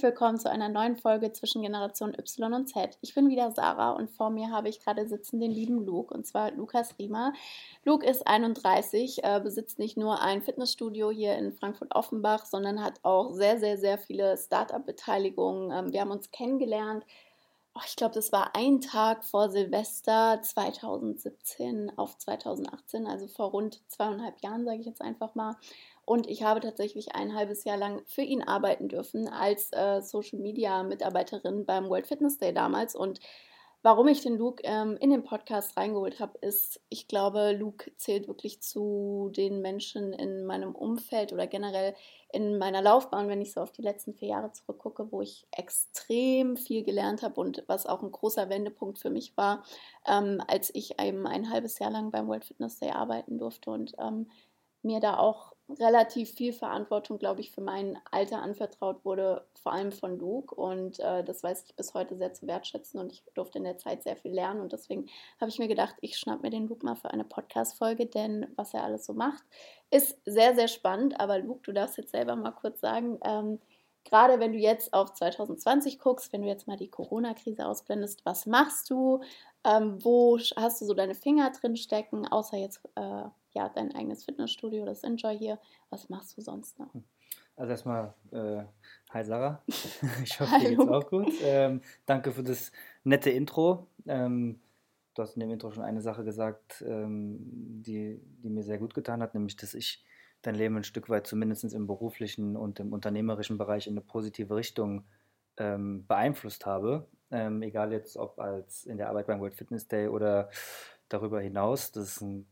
Herzlich willkommen zu einer neuen Folge zwischen Generation Y und Z. Ich bin wieder Sarah und vor mir habe ich gerade sitzen den lieben Luke und zwar Lukas Riemer. Luke ist 31, äh, besitzt nicht nur ein Fitnessstudio hier in Frankfurt-Offenbach, sondern hat auch sehr, sehr, sehr viele Startup-Beteiligungen. Ähm, wir haben uns kennengelernt. Oh, ich glaube, das war ein Tag vor Silvester 2017 auf 2018, also vor rund zweieinhalb Jahren, sage ich jetzt einfach mal. Und ich habe tatsächlich ein halbes Jahr lang für ihn arbeiten dürfen als äh, Social Media Mitarbeiterin beim World Fitness Day damals. Und warum ich den Luke ähm, in den Podcast reingeholt habe, ist, ich glaube, Luke zählt wirklich zu den Menschen in meinem Umfeld oder generell in meiner Laufbahn, wenn ich so auf die letzten vier Jahre zurückgucke, wo ich extrem viel gelernt habe und was auch ein großer Wendepunkt für mich war, ähm, als ich eben ein halbes Jahr lang beim World Fitness Day arbeiten durfte und ähm, mir da auch relativ viel Verantwortung, glaube ich, für mein Alter anvertraut wurde, vor allem von Luke. Und äh, das weiß ich bis heute sehr zu wertschätzen und ich durfte in der Zeit sehr viel lernen. Und deswegen habe ich mir gedacht, ich schnapp mir den Luke mal für eine Podcast-Folge, denn was er alles so macht, ist sehr, sehr spannend. Aber Luke, du darfst jetzt selber mal kurz sagen, ähm, gerade wenn du jetzt auf 2020 guckst, wenn du jetzt mal die Corona-Krise ausblendest, was machst du? Ähm, wo hast du so deine Finger drin stecken, außer jetzt äh, ja, dein eigenes Fitnessstudio, das Enjoy hier. Was machst du sonst noch? Also erstmal, äh, hi Sarah, ich hoffe, dir geht's auch gut. Ähm, danke für das nette Intro. Ähm, du hast in dem Intro schon eine Sache gesagt, ähm, die, die mir sehr gut getan hat, nämlich, dass ich dein Leben ein Stück weit zumindest im beruflichen und im unternehmerischen Bereich in eine positive Richtung ähm, beeinflusst habe. Ähm, egal jetzt, ob als in der Arbeit beim World Fitness Day oder darüber hinaus. Das ist eine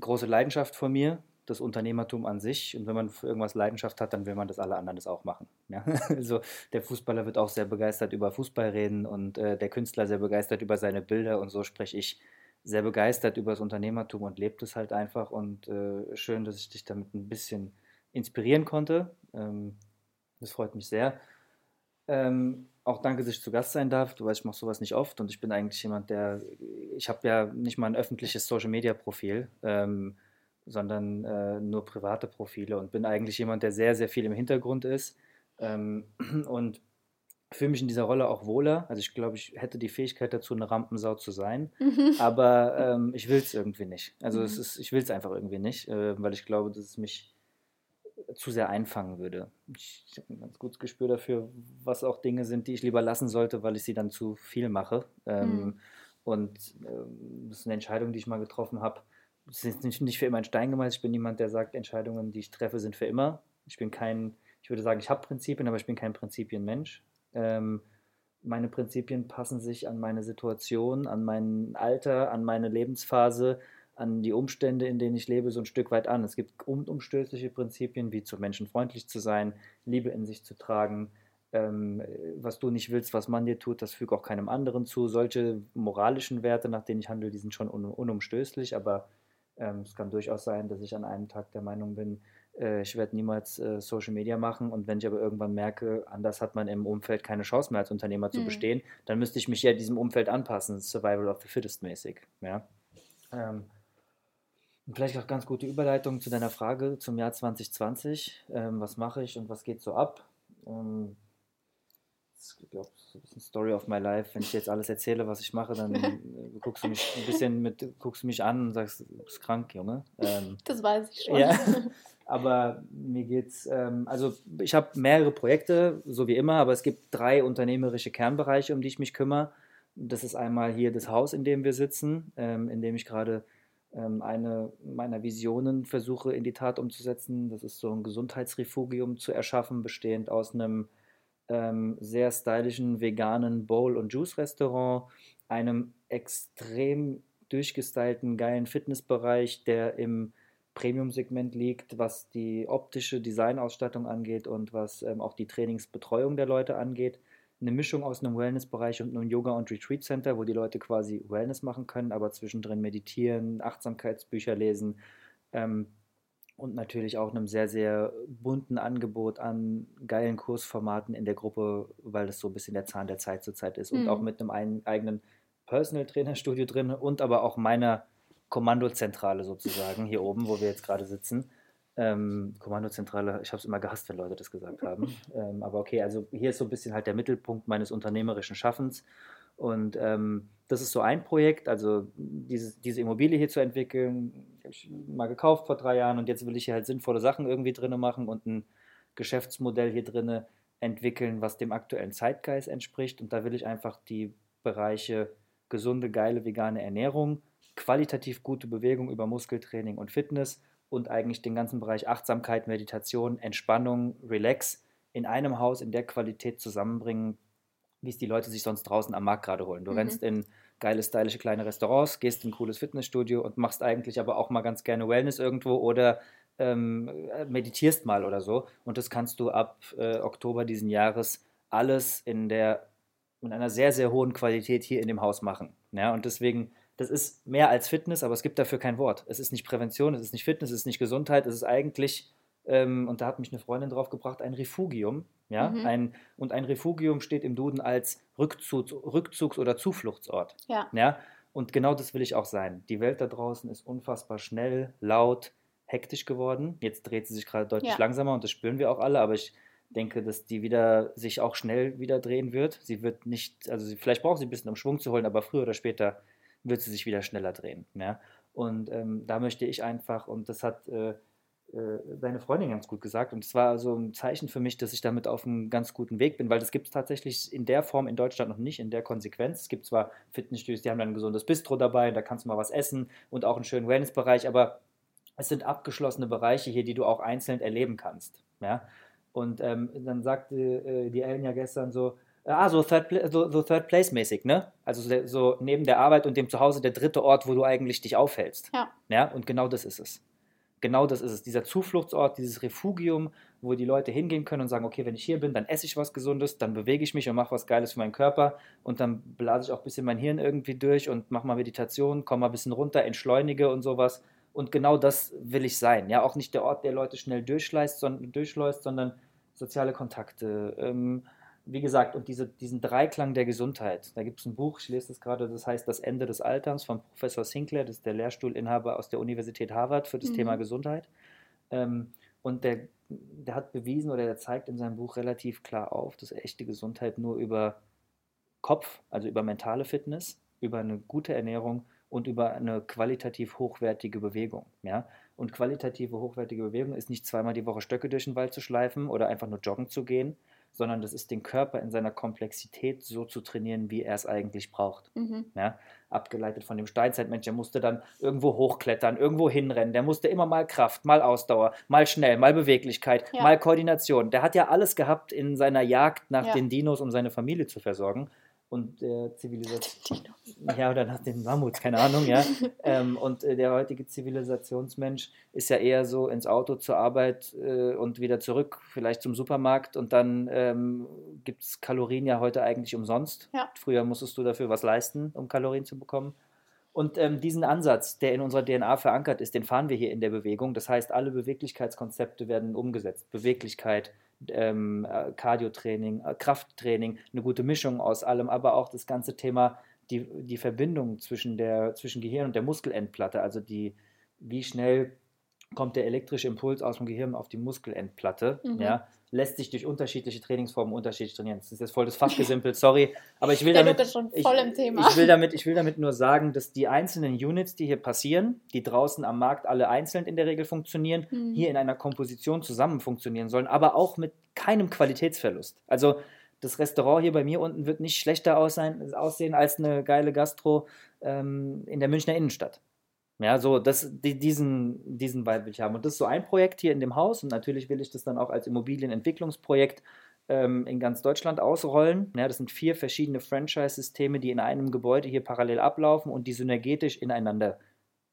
große Leidenschaft von mir, das Unternehmertum an sich. Und wenn man für irgendwas Leidenschaft hat, dann will man, dass alle anderen das auch machen. Ja? Also der Fußballer wird auch sehr begeistert über Fußball reden und äh, der Künstler sehr begeistert über seine Bilder. Und so spreche ich sehr begeistert über das Unternehmertum und lebt es halt einfach. Und äh, schön, dass ich dich damit ein bisschen inspirieren konnte. Ähm, das freut mich sehr. Ähm, auch danke, dass ich zu Gast sein darf. Du weißt, ich mache sowas nicht oft und ich bin eigentlich jemand, der, ich habe ja nicht mal ein öffentliches Social-Media-Profil, ähm, sondern äh, nur private Profile und bin eigentlich jemand, der sehr, sehr viel im Hintergrund ist ähm, und fühle mich in dieser Rolle auch wohler. Also ich glaube, ich hätte die Fähigkeit dazu, eine Rampensau zu sein, mhm. aber ähm, ich will es irgendwie nicht. Also mhm. ist, ich will es einfach irgendwie nicht, äh, weil ich glaube, dass es mich zu sehr einfangen würde. Ich, ich habe ein ganz gutes Gespür dafür, was auch Dinge sind, die ich lieber lassen sollte, weil ich sie dann zu viel mache. Ähm, mhm. Und ähm, das ist eine Entscheidung, die ich mal getroffen habe. Das ist nicht, nicht für immer ein Stein gemeißelt. Ich bin niemand, der sagt, Entscheidungen, die ich treffe, sind für immer. Ich bin kein, ich würde sagen, ich habe Prinzipien, aber ich bin kein Prinzipienmensch. Ähm, meine Prinzipien passen sich an meine Situation, an mein Alter, an meine Lebensphase an die Umstände, in denen ich lebe, so ein Stück weit an. Es gibt unumstößliche Prinzipien, wie zu Menschen freundlich zu sein, Liebe in sich zu tragen, ähm, was du nicht willst, was man dir tut, das füge auch keinem anderen zu. Solche moralischen Werte, nach denen ich handle, die sind schon un unumstößlich, aber ähm, es kann durchaus sein, dass ich an einem Tag der Meinung bin, äh, ich werde niemals äh, Social Media machen und wenn ich aber irgendwann merke, anders hat man im Umfeld keine Chance mehr als Unternehmer zu mhm. bestehen, dann müsste ich mich ja diesem Umfeld anpassen, Survival of the Fittest mäßig. Ja? Ähm, und vielleicht auch ganz gute Überleitung zu deiner Frage zum Jahr 2020. Ähm, was mache ich und was geht so ab? Ähm, ich glaube, das ist eine Story of my life. Wenn ich jetzt alles erzähle, was ich mache, dann äh, guckst du mich ein bisschen mit, guckst du mich an und sagst, du bist krank, Junge. Ähm, das weiß ich schon. Ja, aber mir geht's, ähm, also ich habe mehrere Projekte, so wie immer, aber es gibt drei unternehmerische Kernbereiche, um die ich mich kümmere. Das ist einmal hier das Haus, in dem wir sitzen, ähm, in dem ich gerade eine meiner Visionen versuche in die Tat umzusetzen. Das ist so ein Gesundheitsrefugium zu erschaffen, bestehend aus einem ähm, sehr stylischen veganen Bowl- und Juice-Restaurant, einem extrem durchgestylten, geilen Fitnessbereich, der im Premium-Segment liegt, was die optische Designausstattung angeht und was ähm, auch die Trainingsbetreuung der Leute angeht eine Mischung aus einem Wellness-Bereich und einem Yoga- und Retreat-Center, wo die Leute quasi Wellness machen können, aber zwischendrin meditieren, Achtsamkeitsbücher lesen. Ähm, und natürlich auch einem sehr, sehr bunten Angebot an geilen Kursformaten in der Gruppe, weil das so ein bisschen der Zahn der Zeit zurzeit ist. Und Mhm. auch mit einem ein, eigenen Personal Trainer Studio drin und aber auch meiner Kommandozentrale sozusagen hier oben, wo wir jetzt gerade sitzen. Ähm, Kommandozentrale, ich habe es immer gehasst, wenn Leute das gesagt haben. Ähm, aber okay, also hier ist so ein bisschen halt der Mittelpunkt meines unternehmerischen Schaffens. Und ähm, das ist so ein Projekt, also dieses, diese Immobilie hier zu entwickeln, habe ich mal gekauft vor drei Jahren und jetzt will ich hier halt sinnvolle Sachen irgendwie drin machen und ein Geschäftsmodell hier drin entwickeln, was dem aktuellen Zeitgeist entspricht. Und da will ich einfach die Bereiche gesunde, geile, vegane Ernährung, qualitativ gute Bewegung über Muskeltraining und Fitness und eigentlich den ganzen Bereich Achtsamkeit, Meditation, Entspannung, Relax in einem Haus in der Qualität zusammenbringen, wie es die Leute sich sonst draußen am Markt gerade holen. Du Mhm. rennst in geile, stylische kleine Restaurants, gehst in ein cooles Fitnessstudio und machst eigentlich aber auch mal ganz gerne Wellness irgendwo oder ähm, äh, meditierst mal oder so. Und das kannst du ab äh, Oktober diesen Jahres alles in der in einer sehr, sehr hohen Qualität hier in dem Haus machen. Ja, und deswegen, das ist mehr als Fitness, aber es gibt dafür kein Wort. Es ist nicht Prävention, es ist nicht Fitness, es ist nicht Gesundheit, es ist eigentlich, ähm, und da hat mich eine Freundin drauf gebracht, ein Refugium. Ja, Mhm. ein, und ein Refugium steht im Duden als Rückzugs-, Rückzugs oder Zufluchtsort. Ja. Ja, und genau das will ich auch sein. Die Welt da draußen ist unfassbar schnell, laut, hektisch geworden. Jetzt dreht sie sich gerade deutlich Ja. langsamer und das spüren wir auch alle, aber ich denke, dass die wieder sich auch schnell wieder drehen wird. Sie wird nicht, also sie, vielleicht braucht sie ein bisschen, um Schwung zu holen, aber früher oder später wird sie sich wieder schneller drehen. Ja? Und ähm, da möchte ich einfach, und das hat äh, äh, deine Freundin ganz gut gesagt, und es war so ein Zeichen für mich, dass ich damit auf einem ganz guten Weg bin, weil das gibt es tatsächlich in der Form in Deutschland noch nicht, in der Konsequenz. Es gibt zwar Fitnessstudios, die haben dann ein gesundes Bistro dabei, da kannst du mal was essen und auch einen schönen Wellnessbereich, aber es sind abgeschlossene Bereiche hier, die du auch einzeln erleben kannst. Ja? Und ähm, dann sagte äh, die Ellen ja gestern so, ah, so Third, so, so Third Place mäßig, ne? Also so, so neben der Arbeit und dem Zuhause der dritte Ort, wo du eigentlich dich aufhältst. Ja. Ja, und genau das ist es. Genau das ist es. Dieser Zufluchtsort, dieses Refugium, wo die Leute hingehen können und sagen, okay, wenn ich hier bin, dann esse ich was Gesundes, dann bewege ich mich und mache was Geiles für meinen Körper und dann blase ich auch ein bisschen mein Hirn irgendwie durch und mache mal Meditation, komme mal ein bisschen runter, entschleunige und sowas. Und genau das will ich sein. Ja, auch nicht der Ort, der Leute schnell durchschleust, sondern, durchschleust, sondern soziale Kontakte. Ähm, wie gesagt, und diese, diesen Dreiklang der Gesundheit. Da gibt es ein Buch, ich lese das gerade, das heißt Das Ende des Alterns von Professor Sinclair, das ist der Lehrstuhlinhaber aus der Universität Harvard für das Mhm. Thema Gesundheit. Ähm, und der, der hat bewiesen oder der zeigt in seinem Buch relativ klar auf, dass echte Gesundheit nur über Kopf, also über mentale Fitness, über eine gute Ernährung und über eine qualitativ hochwertige Bewegung. Ja? Und qualitative hochwertige Bewegung ist nicht zweimal die Woche Stöcke durch den Wald zu schleifen oder einfach nur joggen zu gehen, sondern das ist den Körper in seiner Komplexität so zu trainieren, wie er es eigentlich braucht. Mhm. Ja? Abgeleitet von dem Steinzeitmensch, der musste dann irgendwo hochklettern, irgendwo hinrennen, der musste immer mal Kraft, mal Ausdauer, mal schnell, mal Beweglichkeit, Ja. mal Koordination. Der hat ja alles gehabt in seiner Jagd nach Ja. den Dinos, um seine Familie zu versorgen. Und der Zivilisation. Ja, oder nach den Mammuts, keine Ahnung, ja. ähm, und äh, der heutige Zivilisationsmensch ist ja eher so ins Auto zur Arbeit äh, und wieder zurück, vielleicht zum Supermarkt und dann ähm, gibt es Kalorien ja heute eigentlich umsonst. Ja. Früher musstest du dafür was leisten, um Kalorien zu bekommen. Und ähm, diesen Ansatz, der in unserer DNA verankert ist, den fahren wir hier in der Bewegung. Das heißt, alle Beweglichkeitskonzepte werden umgesetzt. Beweglichkeit, ähm, äh, Cardiotraining, äh, Krafttraining, eine gute Mischung aus allem, aber auch das ganze Thema, die, die Verbindung zwischen, der, zwischen Gehirn und der Muskelendplatte, also die, wie schnell kommt der elektrische Impuls aus dem Gehirn auf die Muskelendplatte, Mhm. ja, lässt sich durch unterschiedliche Trainingsformen unterschiedlich trainieren. Das ist jetzt voll das Fachgesimpelt, sorry, aber ich will damit... Ich- voll im Thema. Ich will, damit, ich will damit nur sagen, dass die einzelnen Units, die hier passieren, die draußen am Markt alle einzeln in der Regel funktionieren, Mhm. hier in einer Komposition zusammen funktionieren sollen, aber auch mit keinem Qualitätsverlust. Also das Restaurant hier bei mir unten wird nicht schlechter aussehen, aussehen als eine geile Gastro ähm, in der Münchner Innenstadt. Ja, so, das, die, diesen, diesen Vibe will ich haben. Und das ist so ein Projekt hier in dem Haus. Und natürlich will ich das dann auch als Immobilienentwicklungsprojekt ähm, in ganz Deutschland ausrollen. Ja, das sind vier verschiedene Franchise-Systeme, die in einem Gebäude hier parallel ablaufen und die synergetisch ineinander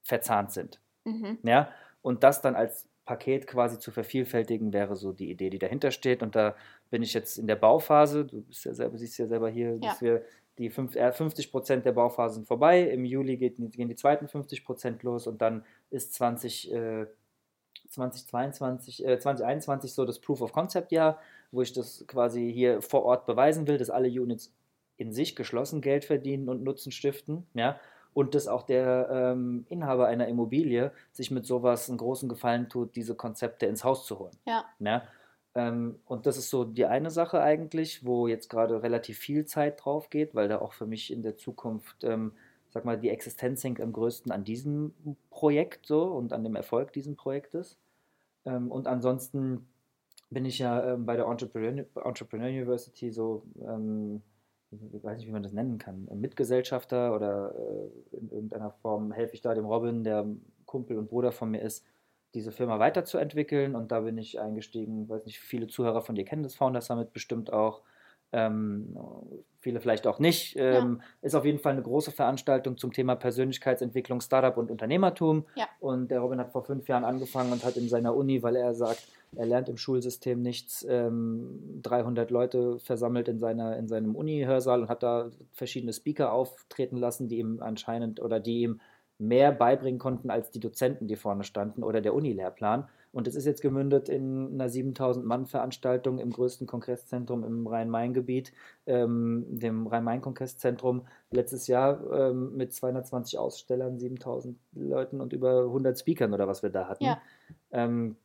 verzahnt sind. Mhm. Ja, und das dann als Paket quasi zu vervielfältigen, wäre so die Idee, die dahinter steht. Und da bin ich jetzt in der Bauphase. Du bist ja selber, siehst ja selber hier, dass wir die fünf, äh, 50 Prozent der Bauphase sind vorbei. Im Juli geht, gehen die zweiten 50 Prozent los und dann ist 20, äh, 2022, äh, 2021 so das Proof of Concept Jahr, wo ich das quasi hier vor Ort beweisen will, dass alle Units in sich geschlossen Geld verdienen und Nutzen stiften, ja, und dass auch der ähm, Inhaber einer Immobilie sich mit sowas einen großen Gefallen tut, diese Konzepte ins Haus zu holen. Ja. ja? Ähm, und das ist so die eine Sache eigentlich, wo jetzt gerade relativ viel Zeit drauf geht, weil da auch für mich in der Zukunft, ähm, sag mal, die Existenz hängt am größten an diesem Projekt so und an dem Erfolg dieses Projektes. Ähm, und ansonsten bin ich ja ähm, bei der Entrepreneur, Entrepreneur University so ähm, ich weiß nicht, wie man das nennen kann, Mitgesellschafter oder äh, in irgendeiner Form helfe ich da dem Robin, der Kumpel und Bruder von mir ist, diese Firma weiterzuentwickeln. Und da bin ich eingestiegen, weiß nicht, viele Zuhörer von dir kennen das Founder Summit bestimmt auch. Ähm, viele vielleicht auch nicht. Ähm, ja. Ist auf jeden Fall eine große Veranstaltung zum Thema Persönlichkeitsentwicklung, Startup und Unternehmertum. Ja. Und der Robin hat vor fünf Jahren angefangen und hat in seiner Uni, weil er sagt, er lernt im Schulsystem nichts, ähm, 300 Leute versammelt in, seiner, in seinem Uni-Hörsaal und hat da verschiedene Speaker auftreten lassen, die ihm anscheinend oder die ihm mehr beibringen konnten als die Dozenten, die vorne standen oder der Unilehrplan. Und es ist jetzt gemündet in einer 7000-Mann-Veranstaltung im größten Kongresszentrum im Rhein-Main-Gebiet, ähm, dem Rhein-Main-Kongresszentrum, letztes Jahr ähm, mit 220 Ausstellern, 7000 Leuten und über 100 Speakern oder was wir da hatten. Ja. Ähm,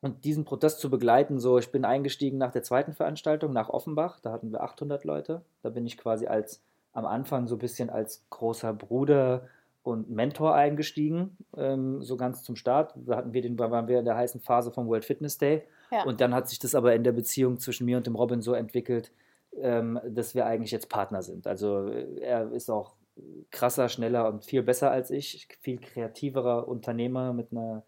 und diesen Protest zu begleiten, so ich bin eingestiegen nach der zweiten Veranstaltung nach Offenbach, da hatten wir 800 Leute. Da bin ich quasi als am Anfang so ein bisschen als großer Bruder und Mentor eingestiegen, ähm, so ganz zum Start. Da hatten wir den, waren wir in der heißen Phase vom World Fitness Day. Ja. Und dann hat sich das aber in der Beziehung zwischen mir und dem Robin so entwickelt, ähm, dass wir eigentlich jetzt Partner sind. Also äh, er ist auch krasser, schneller und viel besser als ich, viel kreativerer Unternehmer mit einer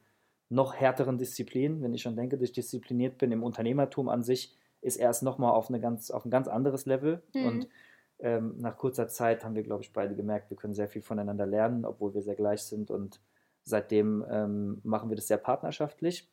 noch härteren Disziplin. Wenn ich schon denke, dass ich diszipliniert bin im Unternehmertum an sich, ist er es nochmal auf, auf ein ganz anderes Level. Mhm. Und ähm, nach kurzer Zeit haben wir, glaube ich, beide gemerkt, wir können sehr viel voneinander lernen, obwohl wir sehr gleich sind. Und seitdem ähm, machen wir das sehr partnerschaftlich.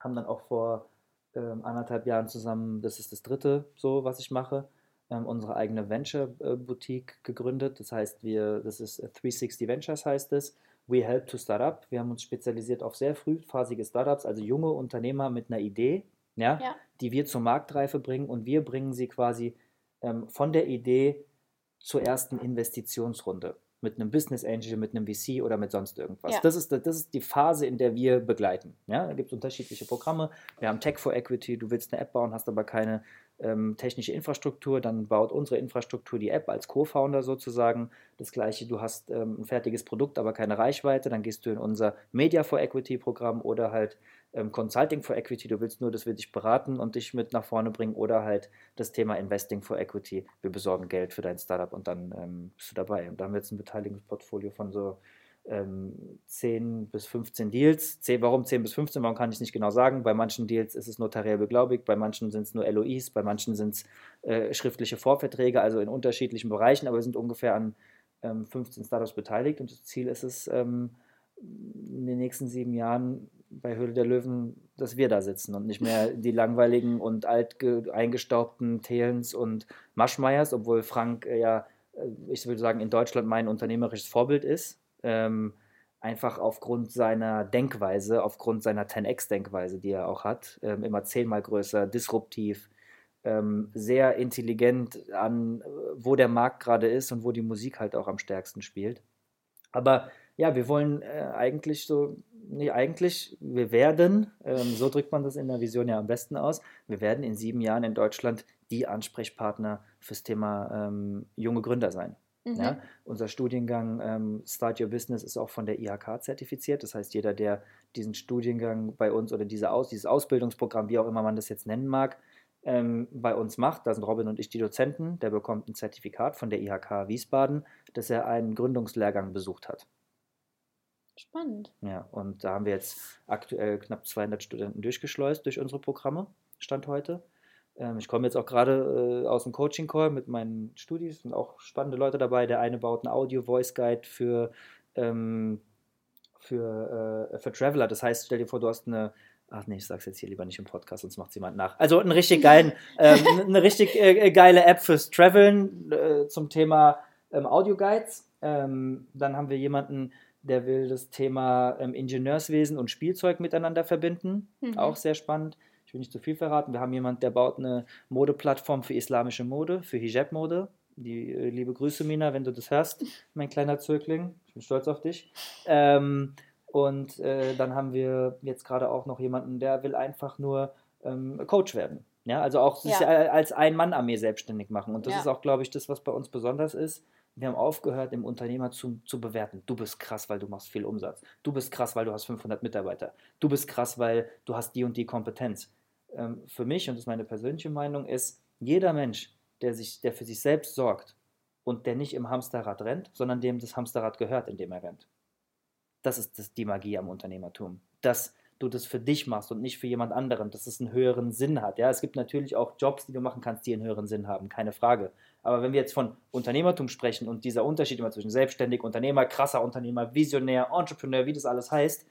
Haben dann auch vor ähm, anderthalb Jahren zusammen, das ist das dritte so, was ich mache, ähm, unsere eigene Venture-Boutique gegründet. Das heißt, wir, das ist 360 Ventures heißt es. We Help to Startup. Wir haben uns spezialisiert auf sehr frühphasige Startups, also junge Unternehmer mit einer Idee, ja, Ja. die wir zur Marktreife bringen und wir bringen sie quasi ähm, von der Idee zur ersten Investitionsrunde mit einem Business Angel, mit einem VC oder mit sonst irgendwas. Ja. Das, ist, das ist die Phase, in der wir begleiten. Ja, da gibt es unterschiedliche Programme. Wir haben Tech for Equity, du willst eine App bauen, hast aber keine ähm, technische Infrastruktur, dann baut unsere Infrastruktur die App als Co-Founder sozusagen. Das gleiche, du hast ähm, ein fertiges Produkt, aber keine Reichweite, dann gehst du in unser Media for Equity Programm oder halt ähm, Consulting for Equity, du willst nur, dass wir dich beraten und dich mit nach vorne bringen oder halt das Thema Investing for Equity, wir besorgen Geld für dein Startup und dann ähm, bist du dabei. Und da haben wir jetzt ein Beteiligungsportfolio von so ähm, 10 bis 15 Deals. 10, warum 10 bis 15? Warum kann ich nicht genau sagen? Bei manchen Deals ist es notariell beglaubigt, bei manchen sind es nur LOIs, bei manchen sind es äh, schriftliche Vorverträge, also in unterschiedlichen Bereichen, aber wir sind ungefähr an ähm, 15 Startups beteiligt und das Ziel ist es, ähm, in den nächsten sieben Jahren bei Höhle der Löwen, dass wir da sitzen und nicht mehr die langweiligen und alt eingestaubten Thelens und Maschmeyers, obwohl Frank äh, ja, äh, ich würde sagen, in Deutschland mein unternehmerisches Vorbild ist. Ähm, einfach aufgrund seiner Denkweise, aufgrund seiner 10x-Denkweise, die er auch hat, ähm, immer zehnmal größer, disruptiv, ähm, sehr intelligent an, wo der Markt gerade ist und wo die Musik halt auch am stärksten spielt. Aber ja, wir wollen äh, eigentlich so, nicht eigentlich, wir werden, ähm, so drückt man das in der Vision ja am besten aus, wir werden in sieben Jahren in Deutschland die Ansprechpartner fürs Thema ähm, junge Gründer sein. Mhm. Ja, unser Studiengang ähm, Start Your Business ist auch von der IHK zertifiziert. Das heißt, jeder, der diesen Studiengang bei uns oder diese Aus, dieses Ausbildungsprogramm, wie auch immer man das jetzt nennen mag, ähm, bei uns macht, da sind Robin und ich die Dozenten, der bekommt ein Zertifikat von der IHK Wiesbaden, dass er einen Gründungslehrgang besucht hat. Spannend. Ja, und da haben wir jetzt aktuell knapp 200 Studenten durchgeschleust durch unsere Programme, Stand heute. Ähm, ich komme jetzt auch gerade äh, aus dem Coaching-Call mit meinen Studis, sind auch spannende Leute dabei. Der eine baut einen Audio-Voice-Guide für, ähm, für, äh, für Traveler. Das heißt, stell dir vor, du hast eine Ach nee, ich sag's jetzt hier lieber nicht im Podcast, sonst macht jemand nach. Also einen richtig geilen, ähm, eine richtig äh, geile App fürs Traveln äh, zum Thema ähm, Audio Guides. Ähm, dann haben wir jemanden, der will das Thema ähm, Ingenieurswesen und Spielzeug miteinander verbinden. Mhm. Auch sehr spannend. Ich will nicht zu viel verraten. Wir haben jemanden, der baut eine Modeplattform für islamische Mode, für Hijab-Mode. Die äh, liebe Grüße, Mina, wenn du das hörst, mein kleiner Zögling. Ich bin stolz auf dich. Ähm, und äh, dann haben wir jetzt gerade auch noch jemanden, der will einfach nur ähm, Coach werden. Ja, also auch sich ja. als Ein-Mann-Armee selbstständig machen. Und das ja. ist auch, glaube ich, das, was bei uns besonders ist. Wir haben aufgehört, im Unternehmer zu, zu bewerten. Du bist krass, weil du machst viel Umsatz. Du bist krass, weil du hast 500 Mitarbeiter. Du bist krass, weil du hast die und die Kompetenz. Ähm, für mich, und das ist meine persönliche Meinung, ist, jeder Mensch, der, sich, der für sich selbst sorgt und der nicht im Hamsterrad rennt, sondern dem das Hamsterrad gehört, in dem er rennt. Das ist das, die Magie am Unternehmertum. Dass du das für dich machst und nicht für jemand anderen, dass es einen höheren Sinn hat. Ja, es gibt natürlich auch Jobs, die du machen kannst, die einen höheren Sinn haben, keine Frage. Aber wenn wir jetzt von Unternehmertum sprechen und dieser Unterschied immer zwischen selbstständig, Unternehmer, krasser Unternehmer, Visionär, Entrepreneur, wie das alles heißt,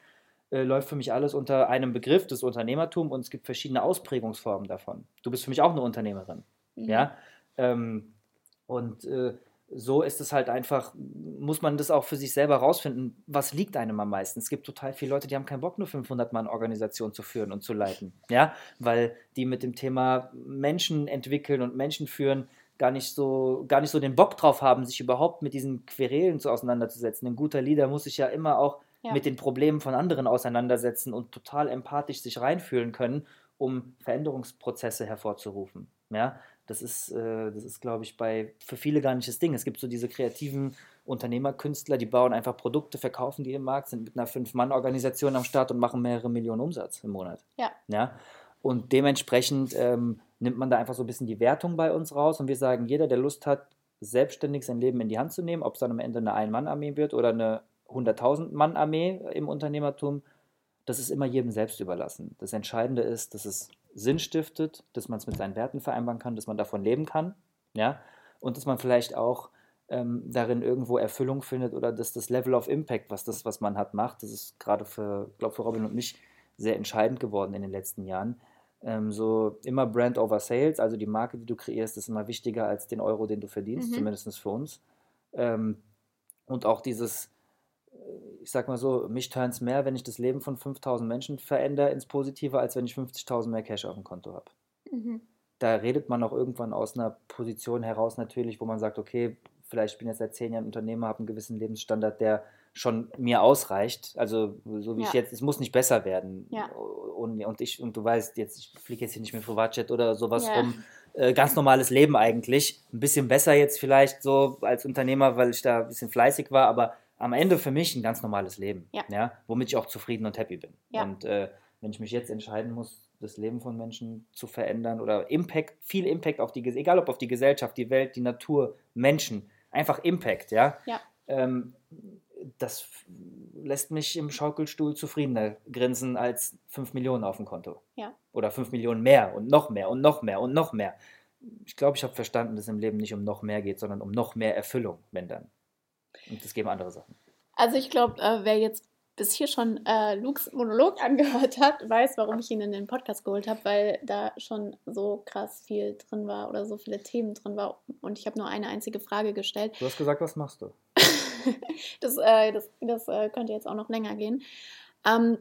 äh, läuft für mich alles unter einem Begriff des Unternehmertum und es gibt verschiedene Ausprägungsformen davon. Du bist für mich auch eine Unternehmerin. Mhm. Ja. Ähm, und äh, so ist es halt einfach, muss man das auch für sich selber rausfinden, was liegt einem am meisten. Es gibt total viele Leute, die haben keinen Bock, nur 500 Mann Organisation zu führen und zu leiten, ja, weil die mit dem Thema Menschen entwickeln und Menschen führen gar nicht so, gar nicht so den Bock drauf haben, sich überhaupt mit diesen Querelen zu auseinanderzusetzen. Ein guter Leader muss sich ja immer auch ja. mit den Problemen von anderen auseinandersetzen und total empathisch sich reinfühlen können, um Veränderungsprozesse hervorzurufen. Ja, das ist, äh, das ist, glaube ich, bei für viele gar nicht das Ding. Es gibt so diese kreativen Unternehmerkünstler, die bauen einfach Produkte, verkaufen die im Markt, sind mit einer Fünf-Mann-Organisation am Start und machen mehrere Millionen Umsatz im Monat. Ja. ja? Und dementsprechend ähm, nimmt man da einfach so ein bisschen die Wertung bei uns raus und wir sagen, jeder, der Lust hat, selbstständig sein Leben in die Hand zu nehmen, ob es dann am Ende eine Ein-Mann-Armee wird oder eine 100.000-Mann-Armee im Unternehmertum, das ist immer jedem selbst überlassen. Das Entscheidende ist, dass es Sinn stiftet, dass man es mit seinen Werten vereinbaren kann, dass man davon leben kann, ja, und dass man vielleicht auch ähm, darin irgendwo Erfüllung findet oder dass das Level of Impact, was das, was man hat, macht, das ist gerade für, glaube für Robin und mich sehr entscheidend geworden in den letzten Jahren. Ähm, so immer Brand over Sales, also die Marke, die du kreierst, ist immer wichtiger als den Euro, den du verdienst, mhm. zumindest für uns. Ähm, und auch dieses, ich sag mal so, mich turnt es mehr, wenn ich das Leben von 5000 Menschen verändere ins Positive, als wenn ich 50.000 mehr Cash auf dem Konto habe. Mhm. Da redet man auch irgendwann aus einer Position heraus natürlich, wo man sagt, okay, vielleicht bin ich jetzt seit zehn Jahren Unternehmer, habe einen gewissen Lebensstandard, der schon mir ausreicht. Also so wie ja. ich jetzt, es muss nicht besser werden. Ja. Und, und ich, und du weißt, jetzt, ich fliege jetzt hier nicht mit Privatjet oder sowas ja. rum. Äh, ganz normales Leben eigentlich. Ein bisschen besser jetzt vielleicht so als Unternehmer, weil ich da ein bisschen fleißig war, aber am Ende für mich ein ganz normales Leben, ja. ja womit ich auch zufrieden und happy bin. Ja. Und äh, wenn ich mich jetzt entscheiden muss, das Leben von Menschen zu verändern oder Impact, viel Impact auf die, egal ob auf die Gesellschaft, die Welt, die Natur, Menschen, einfach Impact, ja. ja. Ähm, das lässt mich im Schaukelstuhl zufriedener grinsen als 5 Millionen auf dem Konto. Ja. Oder 5 Millionen mehr und noch mehr und noch mehr und noch mehr. Ich glaube, ich habe verstanden, dass es im Leben nicht um noch mehr geht, sondern um noch mehr Erfüllung, wenn dann. Und das geben andere Sachen. Also ich glaube, äh, wer jetzt bis hier schon äh, Lukes Monolog angehört hat, weiß, warum ich ihn in den Podcast geholt habe, weil da schon so krass viel drin war oder so viele Themen drin war. Und ich habe nur eine einzige Frage gestellt. Du hast gesagt, was machst du? das äh, das, das äh, könnte jetzt auch noch länger gehen. Ähm,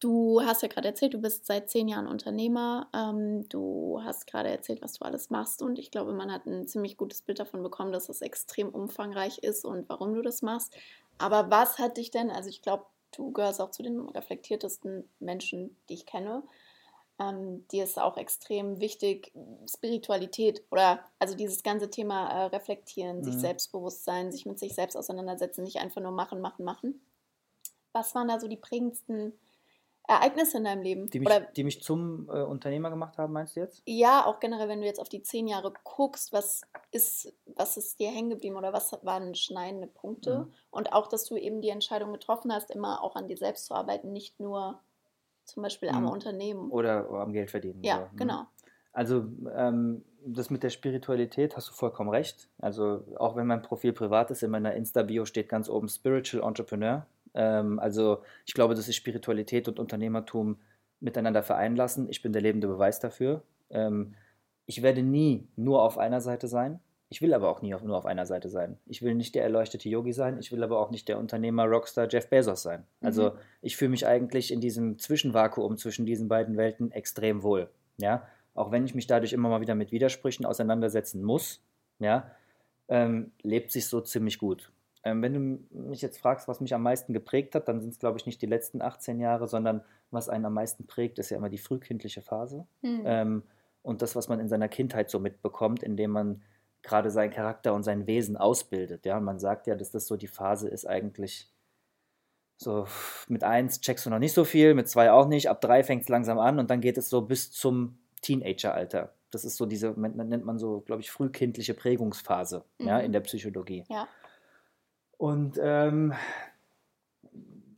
Du hast ja gerade erzählt, du bist seit zehn Jahren Unternehmer. Ähm, du hast gerade erzählt, was du alles machst. Und ich glaube, man hat ein ziemlich gutes Bild davon bekommen, dass es extrem umfangreich ist und warum du das machst. Aber was hat dich denn, also ich glaube, du gehörst auch zu den reflektiertesten Menschen, die ich kenne. Ähm, dir ist auch extrem wichtig, Spiritualität oder also dieses ganze Thema äh, Reflektieren, mhm. sich selbstbewusst sein, sich mit sich selbst auseinandersetzen, nicht einfach nur machen, machen, machen. Was waren da so die prägendsten Ereignisse in deinem Leben. Die mich, Oder, die mich zum äh, Unternehmer gemacht haben, meinst du jetzt? Ja, auch generell, wenn du jetzt auf die zehn Jahre guckst, was ist, was ist dir hängen geblieben oder was waren schneidende Punkte? Mhm. Und auch, dass du eben die Entscheidung getroffen hast, immer auch an dir selbst zu arbeiten, nicht nur zum Beispiel am mhm. Unternehmen. Oder, oder, am Geld verdienen. Ja, so. Mhm. genau. Also ähm, das mit der Spiritualität hast du vollkommen recht. Also auch wenn mein Profil privat ist, in meiner Insta-Bio steht ganz oben Spiritual Entrepreneur. Ähm, also ich glaube, dass sich Spiritualität und Unternehmertum miteinander vereinen lassen. Ich bin der lebende Beweis dafür. Ähm, ich werde nie nur auf einer Seite sein. Ich will aber auch nie auf, nur auf einer Seite sein. Ich will nicht der erleuchtete Yogi sein, ich will aber auch nicht der Unternehmer Rockstar Jeff Bezos sein. Also mhm. ich fühle mich eigentlich in diesem Zwischenvakuum zwischen diesen beiden Welten extrem wohl. Ja, auch wenn ich mich dadurch immer mal wieder mit Widersprüchen auseinandersetzen muss, ja, ähm, lebt sich so ziemlich gut. Ähm, wenn du mich jetzt fragst, was mich am meisten geprägt hat, dann sind es, glaube ich, nicht die letzten 18 Jahre, sondern was einen am meisten prägt, ist ja immer die frühkindliche Phase. Mhm. Ähm, und das, was man in seiner Kindheit so mitbekommt, indem man gerade seinen Charakter und sein Wesen ausbildet. Ja, und man sagt ja, dass das so die Phase ist eigentlich. So, mit eins checkst du noch nicht so viel, mit zwei auch nicht, ab drei fängt es langsam an und dann geht es so bis zum Teenageralter. Das ist so diese, nennt man so, glaube ich, frühkindliche Prägungsphase mhm. ja, in der Psychologie. Ja. Und ähm,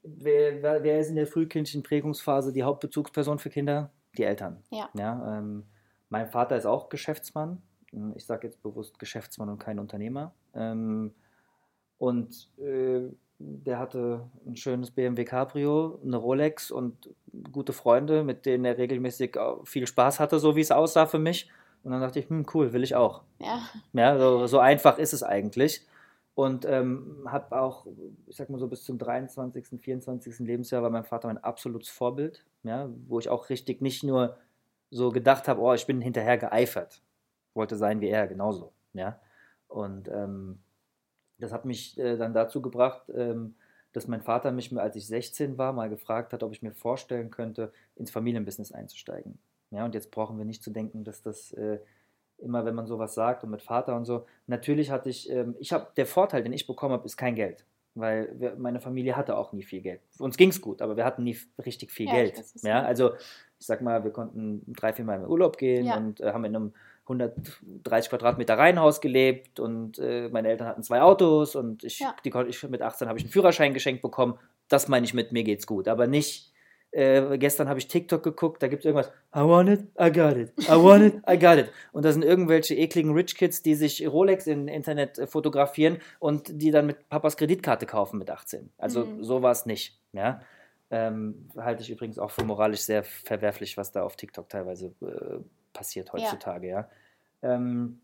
wer, wer, ist in der frühkindlichen Prägungsphase die Hauptbezugsperson für Kinder? Die Eltern. Ja. ja ähm, mein Vater ist auch Geschäftsmann. Ich sage jetzt bewusst Geschäftsmann und kein Unternehmer. Ähm, und äh, der hatte ein schönes BMW Cabrio, eine Rolex und gute Freunde, mit denen er regelmäßig viel Spaß hatte, so wie es aussah für mich. Und dann dachte ich, hm, cool, will ich auch. Ja. Ja, so, so einfach ist es eigentlich und ähm, habe auch, ich sag mal so, bis zum 23., 24. Lebensjahr war mein Vater mein absolutes Vorbild, ja, wo ich auch richtig nicht nur so gedacht habe, oh, ich bin hinterher geeifert, wollte sein wie er, genauso, ja. Und ähm, das hat mich äh, dann dazu gebracht, ähm, dass mein Vater mich, als ich 16 war, mal gefragt hat, ob ich mir vorstellen könnte, ins Familienbusiness einzusteigen. Ja, und jetzt brauchen wir nicht zu denken, dass das äh, immer wenn man sowas sagt und mit Vater und so. Natürlich hatte ich, ähm, ich habe, der Vorteil, den ich bekommen habe, ist kein Geld. Weil wir, meine Familie hatte auch nie viel Geld. Uns ging es gut, aber wir hatten nie richtig viel ja, Geld. Ja, also ich sag mal, wir konnten drei, vier Mal in Urlaub gehen ja. und äh, haben in einem 130 Quadratmeter Reihenhaus gelebt und äh, meine Eltern hatten zwei Autos und ich, ja. die, ich mit 18 habe ich einen Führerschein geschenkt bekommen. Das meine ich mit mir geht's gut, aber nicht äh, gestern habe ich TikTok geguckt, da gibt es irgendwas, I want it, I got it, I want it, I got it. Und da sind irgendwelche ekligen Rich Kids, die sich Rolex im Internet äh, fotografieren und die dann mit Papas Kreditkarte kaufen mit 18. Also mhm. so war es nicht. Ja? Ähm, halte ich übrigens auch für moralisch sehr verwerflich, was da auf TikTok teilweise äh, passiert heutzutage. Ja. ja? Ähm,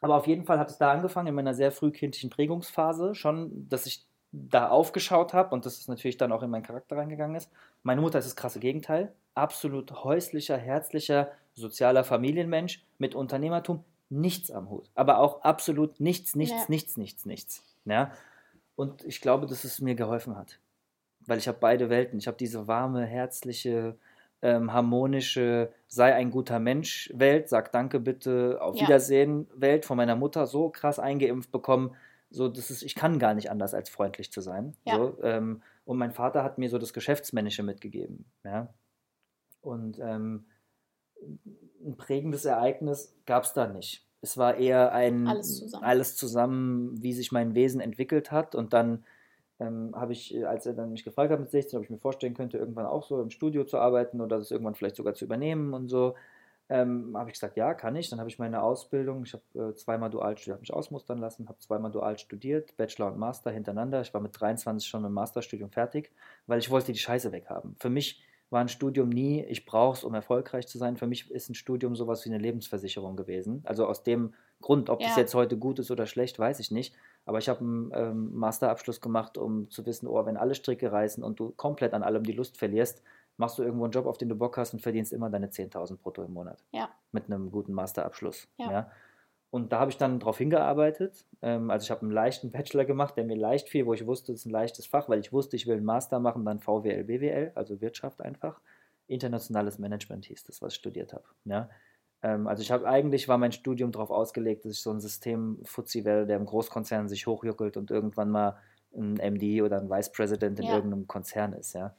aber auf jeden Fall hat es da angefangen, in meiner sehr frühkindlichen Prägungsphase schon, dass ich da aufgeschaut habe und das ist natürlich dann auch in meinen Charakter reingegangen ist. Meine Mutter ist das krasse Gegenteil. Absolut häuslicher, herzlicher, sozialer Familienmensch mit Unternehmertum, nichts am Hut. Aber auch absolut nichts, nichts, ja. nichts, nichts, nichts. Ja? Und ich glaube, dass es mir geholfen hat. Weil ich habe beide Welten. Ich habe diese warme, herzliche, ähm, harmonische, sei ein guter Mensch Welt, sag danke bitte, auf ja. Wiedersehen Welt von meiner Mutter so krass eingeimpft bekommen, so, das ist, ich kann gar nicht anders, als freundlich zu sein. Ja. So, ähm, und mein Vater hat mir so das Geschäftsmännische mitgegeben. Ja? Und ähm, ein prägendes Ereignis gab es da nicht. Es war eher ein alles zusammen. alles zusammen, wie sich mein Wesen entwickelt hat. Und dann ähm, habe ich, als er dann mich gefragt hat mit 16, ob ich mir vorstellen könnte, irgendwann auch so im Studio zu arbeiten oder das irgendwann vielleicht sogar zu übernehmen und so, ähm, habe ich gesagt, ja, kann ich. Dann habe ich meine Ausbildung, ich habe äh, zweimal dual studiert, habe mich ausmustern lassen, habe zweimal dual studiert, Bachelor und Master hintereinander. Ich war mit 23 schon mit dem Masterstudium fertig, weil ich wollte die Scheiße weghaben. Für mich war ein Studium nie, ich brauche es, um erfolgreich zu sein. Für mich ist ein Studium sowas wie eine Lebensversicherung gewesen. Also aus dem Grund, ob ja. das jetzt heute gut ist oder schlecht, weiß ich nicht. Aber ich habe einen ähm, Masterabschluss gemacht, um zu wissen, oh, wenn alle Stricke reißen und du komplett an allem die Lust verlierst, machst du irgendwo einen Job, auf den du Bock hast und verdienst immer deine 10.000 brutto im Monat. Ja. Mit einem guten Masterabschluss. Ja. ja? Und da habe ich dann darauf hingearbeitet. Ähm, also ich habe einen leichten Bachelor gemacht, der mir leicht fiel, wo ich wusste, es ist ein leichtes Fach, weil ich wusste, ich will einen Master machen, dann VWL, BWL, also Wirtschaft einfach. Internationales Management hieß das, was ich studiert habe. Ja? Ähm, also ich habe eigentlich war mein Studium darauf ausgelegt, dass ich so ein System Fuzzi werde, der im Großkonzern sich hochjuckelt und irgendwann mal ein MD oder ein Vice President in ja. irgendeinem Konzern ist, ja.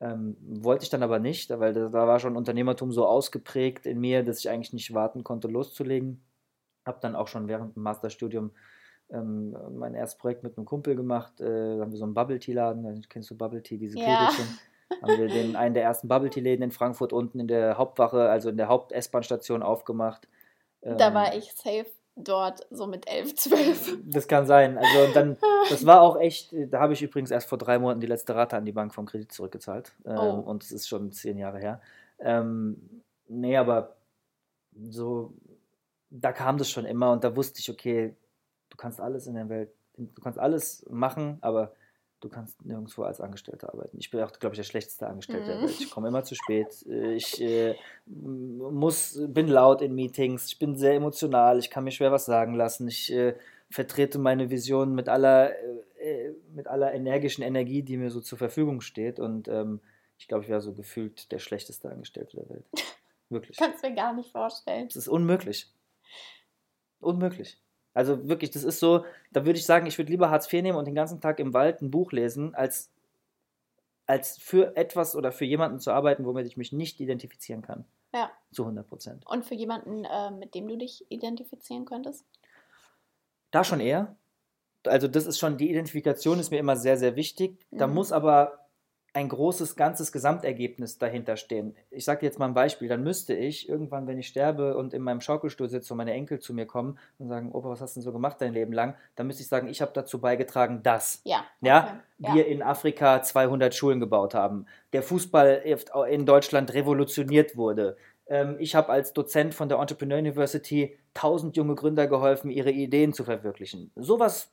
Ähm, wollte ich dann aber nicht, weil da, da, war schon Unternehmertum so ausgeprägt in mir, dass ich eigentlich nicht warten konnte, loszulegen. Habe dann auch schon während dem Masterstudium ähm, mein erstes Projekt mit einem Kumpel gemacht. Äh, da haben wir so einen Bubble Tea Laden, kennst du Bubble Tea, diese ja. Kügelchen? haben wir den, einen der ersten Bubble Tea Läden in Frankfurt unten in der Hauptwache, also in der Haupt-S-Bahn-Station aufgemacht. da ähm, war ich safe dort so mit 11, 12. Das kann sein. Also dann, das war auch echt, da habe ich übrigens erst vor drei Monaten die letzte Rate an die Bank vom Kredit zurückgezahlt. Ähm, oh. Und es ist schon zehn Jahre her. Ähm, nee, aber so, da kam das schon immer und da wusste ich, okay, du kannst alles in der Welt, du kannst alles machen, aber du kannst nirgendwo als Angestellter arbeiten. Ich bin auch, glaube ich, der schlechteste Angestellte der Mhm. Welt. Ich komme immer zu spät. Ich äh, muss, bin laut in Meetings. Ich bin sehr emotional. Ich kann mir schwer was sagen lassen. Ich äh, vertrete meine Vision mit aller, äh, äh, mit aller energischen Energie, die mir so zur Verfügung steht. Und ähm, ich glaube, ich wäre so gefühlt der schlechteste Angestellte der Welt. Wirklich. Ich kann es mir gar nicht vorstellen. Das ist unmöglich. Unmöglich. Also wirklich, das ist so, da würde ich sagen, ich würde lieber Hartz IV nehmen und den ganzen Tag im Wald ein Buch lesen, als, als für etwas oder für jemanden zu arbeiten, womit ich mich nicht identifizieren kann. Ja. Zu 100 Prozent. Und für jemanden, äh, mit dem du dich identifizieren könntest? Da schon eher. Also das ist schon, die Identifikation ist mir immer sehr, sehr wichtig. Da Mhm. muss aber ein großes, ganzes Gesamtergebnis dahinter stehen. Ich sage jetzt mal ein Beispiel. Dann müsste ich irgendwann, wenn ich sterbe und in meinem Schaukelstuhl sitze und meine Enkel zu mir kommen und sagen, Opa, was hast du denn so gemacht dein Leben lang? Dann müsste ich sagen, ich habe dazu beigetragen, dass Ja. Ja, okay. wir in Afrika 200 Schulen gebaut haben. Der Fußball in Deutschland revolutioniert wurde. Ähm, Ich habe als Dozent von der Entrepreneur University 1000 junge Gründer geholfen, ihre Ideen zu verwirklichen. Sowas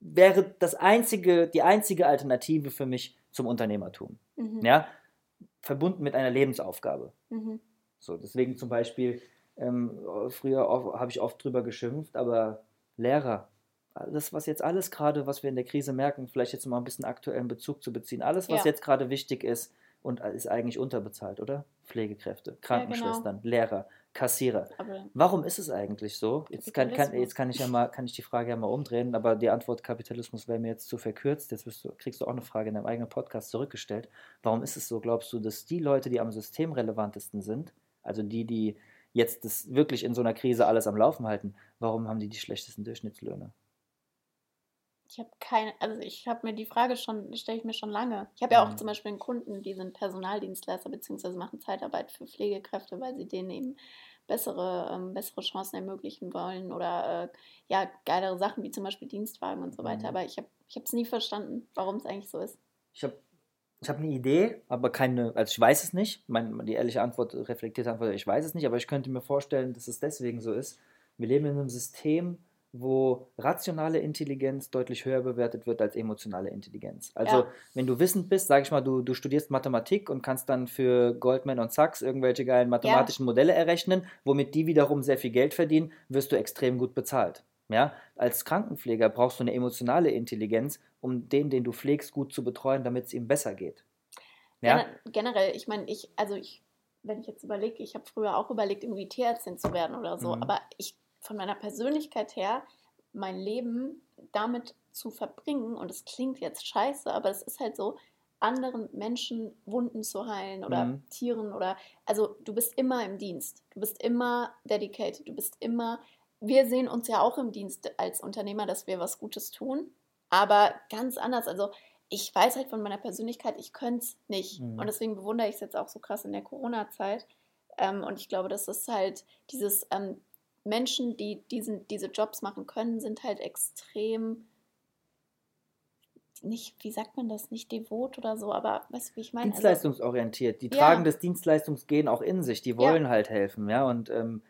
wäre das einzige, die einzige Alternative für mich zum Unternehmertum. Mhm. Ja? Verbunden mit einer Lebensaufgabe. Mhm. So, deswegen zum Beispiel, ähm, früher habe ich oft drüber geschimpft, aber Lehrer, das, was jetzt alles gerade, was wir in der Krise merken, vielleicht jetzt mal ein bisschen aktuellen Bezug zu beziehen, alles, was Ja. jetzt gerade wichtig ist und ist eigentlich unterbezahlt, oder? Pflegekräfte, Krankenschwestern, Lehrer, Kassierer. Aber Warum ist es eigentlich so? Jetzt kann, kann, jetzt kann ich ja mal, kann ich die Frage ja mal umdrehen, aber die Antwort Kapitalismus wäre mir jetzt zu verkürzt. Jetzt du, kriegst du auch eine Frage in deinem eigenen Podcast zurückgestellt. Warum ist es so, glaubst du, dass die Leute, die am systemrelevantesten sind, also die, die jetzt das wirklich in so einer Krise alles am Laufen halten, warum haben die die schlechtesten Durchschnittslöhne? Ich habe keine, also ich habe mir die Frage schon, stelle ich mir schon lange. Ich habe ja auch Mhm. zum Beispiel einen Kunden, die sind Personaldienstleister beziehungsweise machen Zeitarbeit für Pflegekräfte, weil sie denen eben bessere, ähm, bessere Chancen ermöglichen wollen oder äh, ja, geilere Sachen wie zum Beispiel Dienstwagen und so weiter. Mhm. Aber ich habe ich es nie verstanden, warum es eigentlich so ist. Ich habe ich hab eine Idee, aber keine, also ich weiß es nicht. Mein, die ehrliche Antwort, reflektierte Antwort, ich weiß es nicht, aber ich könnte mir vorstellen, dass es deswegen so ist. Wir leben in einem System, wo rationale Intelligenz deutlich höher bewertet wird als emotionale Intelligenz. Also, Ja. wenn du wissend bist, sag ich mal, du, du studierst Mathematik und kannst dann für Goldman und Sachs irgendwelche geilen mathematischen Modelle errechnen, womit die wiederum sehr viel Geld verdienen, wirst du extrem gut bezahlt. Ja? Als Krankenpfleger brauchst du eine emotionale Intelligenz, um den, den du pflegst, gut zu betreuen, damit es ihm besser geht. Ja? Gener generell, ich meine, ich, also ich, wenn ich jetzt überlege, ich habe früher auch überlegt, irgendwie Tierärztin zu werden oder so, Mhm. aber ich von meiner Persönlichkeit her, mein Leben damit zu verbringen, und es klingt jetzt scheiße, aber es ist halt so, anderen Menschen Wunden zu heilen oder Mhm. Tieren oder, also du bist immer im Dienst, du bist immer dedicated, du bist immer, wir sehen uns ja auch im Dienst als Unternehmer, dass wir was Gutes tun, aber ganz anders, also ich weiß halt von meiner Persönlichkeit, ich könnte es nicht. Mhm. Und deswegen bewundere ich es jetzt auch so krass in der Corona-Zeit. Ähm, und ich glaube, das ist halt dieses ähm, Menschen, die diesen, diese Jobs machen können, sind halt extrem nicht, wie sagt man das, nicht devot oder so, aber weißt du, wie ich meine? Also, Dienstleistungsorientiert. Die Ja. tragen das Dienstleistungsgehen auch in sich. Die wollen halt helfen, ja. Und ähm,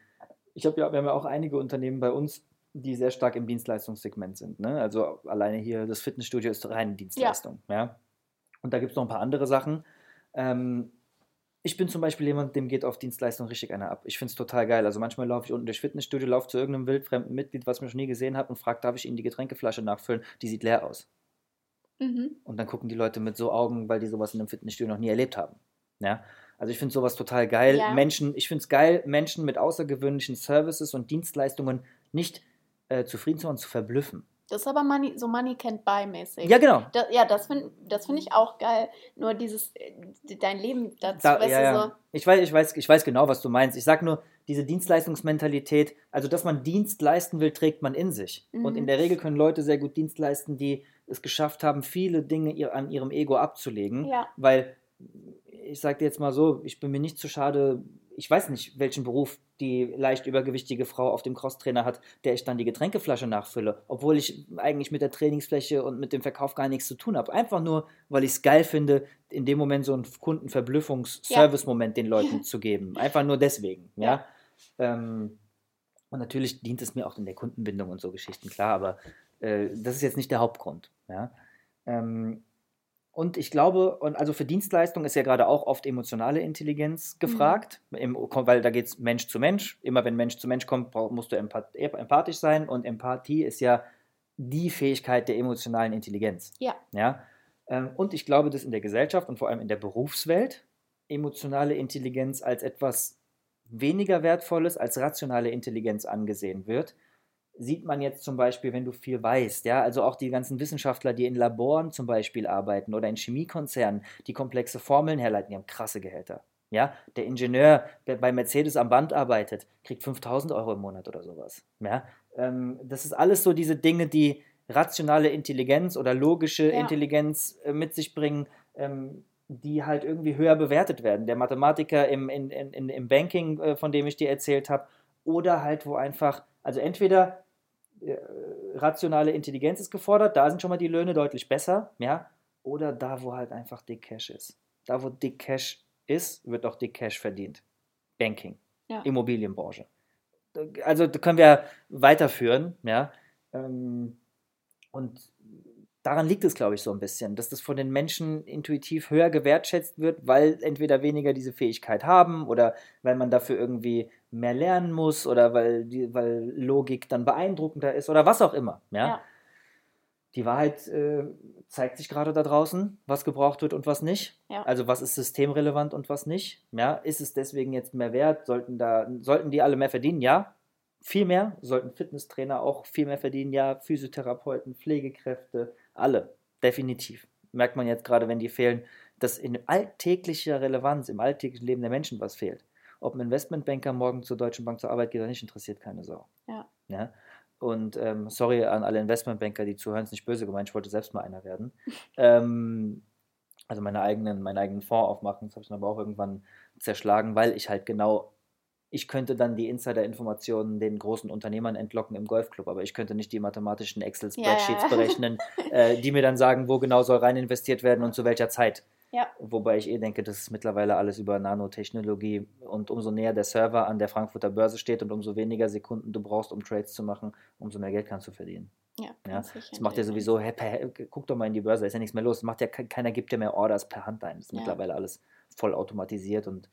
ich habe ja, wir haben ja auch einige Unternehmen bei uns, die sehr stark im Dienstleistungssegment sind. Ne? Also alleine hier das Fitnessstudio ist reine Dienstleistung, ja. Und da gibt es noch ein paar andere Sachen. Ähm, ich bin zum Beispiel jemand, dem geht auf Dienstleistung richtig einer ab. Ich finde es total geil. Also manchmal laufe ich unten durchs Fitnessstudio, laufe zu irgendeinem wildfremden Mitglied, was ich noch nie gesehen habe, und frage, darf ich Ihnen die Getränkeflasche nachfüllen? Die sieht leer aus. Mhm. Und dann gucken die Leute mit so Augen, weil die sowas in einem Fitnessstudio noch nie erlebt haben. Ja? Also ich finde sowas total geil. Ja. Menschen, ich finde es geil, Menschen mit außergewöhnlichen Services und Dienstleistungen nicht äh, zufrieden zu machen, zu verblüffen. Das ist aber Money, so Money Can't Buy mäßig. Ja, genau. Da, ja, das finde das find ich auch geil. Nur dieses, äh, dein Leben dazu, Da, weißt ja, du, ja. so, Ich, weiß, ich, weiß, ich weiß genau, was du meinst. Ich sage nur, diese Dienstleistungsmentalität, also dass man Dienst leisten will, trägt man in sich. Mhm. Und in der Regel können Leute sehr gut Dienst leisten, die es geschafft haben, viele Dinge ihr, an ihrem Ego abzulegen. ja. Weil, ich sage dir jetzt mal so, ich bin mir nicht zu schade, ich weiß nicht, welchen Beruf die leicht übergewichtige Frau auf dem Crosstrainer hat, der ich dann die Getränkeflasche nachfülle, obwohl ich eigentlich mit der Trainingsfläche und mit dem Verkauf gar nichts zu tun habe. Einfach nur, weil ich es geil finde, in dem Moment so einen Kundenverblüffungs-Service-Moment den Leuten zu geben. Einfach nur deswegen, ja. Ähm, Und natürlich dient es mir auch in der Kundenbindung und so Geschichten, klar, aber äh, das ist jetzt nicht der Hauptgrund. Ja? Ähm, und ich glaube, und also für Dienstleistung ist ja gerade auch oft emotionale Intelligenz gefragt, mhm. im, weil da geht es Mensch zu Mensch. Immer wenn Mensch zu Mensch kommt, musst du empath empathisch sein. Und Empathie ist ja die Fähigkeit der emotionalen Intelligenz. Ja. ja? Ähm, und ich glaube, dass in der Gesellschaft und vor allem in der Berufswelt emotionale Intelligenz als etwas weniger Wertvolles als rationale Intelligenz angesehen wird sieht man jetzt zum Beispiel, wenn du viel weißt, ja, also auch die ganzen Wissenschaftler, die in Laboren zum Beispiel arbeiten oder in Chemiekonzernen, die komplexe Formeln herleiten, die haben krasse Gehälter. Ja, der Ingenieur, der bei Mercedes am Band arbeitet, kriegt 5000 Euro im Monat oder sowas. Ja, ähm, das ist alles so diese Dinge, die rationale Intelligenz oder logische ja. Intelligenz äh, mit sich bringen, ähm, die halt irgendwie höher bewertet werden. Der Mathematiker im, in, in, im Banking, äh, von dem ich dir erzählt habe, oder halt, wo einfach, also entweder rationale Intelligenz ist gefordert, da sind schon mal die Löhne deutlich besser, ja, oder da, wo halt einfach Dick Cash ist. Da, wo Dick Cash ist, wird auch Dick Cash verdient. Banking, ja. Immobilienbranche. Also da können wir weiterführen, ja. Ähm, und daran liegt es, glaube ich, so ein bisschen, dass das von den Menschen intuitiv höher gewertschätzt wird, weil entweder weniger diese Fähigkeit haben oder weil man dafür irgendwie mehr lernen muss oder weil, die, weil Logik dann beeindruckender ist oder was auch immer. Ja. ja. Die Wahrheit äh, zeigt sich gerade da draußen, was gebraucht wird und was nicht. Ja. Also was ist systemrelevant und was nicht. Ja. Ist es deswegen jetzt mehr wert? Sollten, da, sollten die alle mehr verdienen? Ja. Viel mehr. Sollten Fitnesstrainer auch viel mehr verdienen? Ja. Physiotherapeuten, Pflegekräfte, alle. Definitiv. Merkt man jetzt gerade, wenn die fehlen, dass in alltäglicher Relevanz, im alltäglichen Leben der Menschen was fehlt ob ein Investmentbanker morgen zur Deutschen Bank zur Arbeit geht oder nicht, interessiert keine Sau. Ja. ja? Und ähm, sorry an alle Investmentbanker, die zuhören, ist nicht böse gemeint, ich wollte selbst mal einer werden. ähm, also meine eigenen, meinen eigenen Fonds aufmachen, das habe ich dann aber auch irgendwann zerschlagen, weil ich halt genau, ich könnte dann die Insider-Informationen den großen Unternehmern entlocken im Golfclub, aber ich könnte nicht die mathematischen Excel-Spreadsheets ja. berechnen, äh, die mir dann sagen, wo genau soll rein investiert werden und zu welcher Zeit. Ja. Wobei ich eh denke, das ist mittlerweile alles über Nanotechnologie und umso näher der Server an der Frankfurter Börse steht und umso weniger Sekunden du brauchst, um Trades zu machen, umso mehr Geld kannst du verdienen. Ja, ja. Das macht ja sowieso, hey, per, guck doch mal in die Börse, ist ja nichts mehr los. macht ja, keiner gibt ja mehr Orders per Hand ein. Das ist ja. mittlerweile alles voll automatisiert und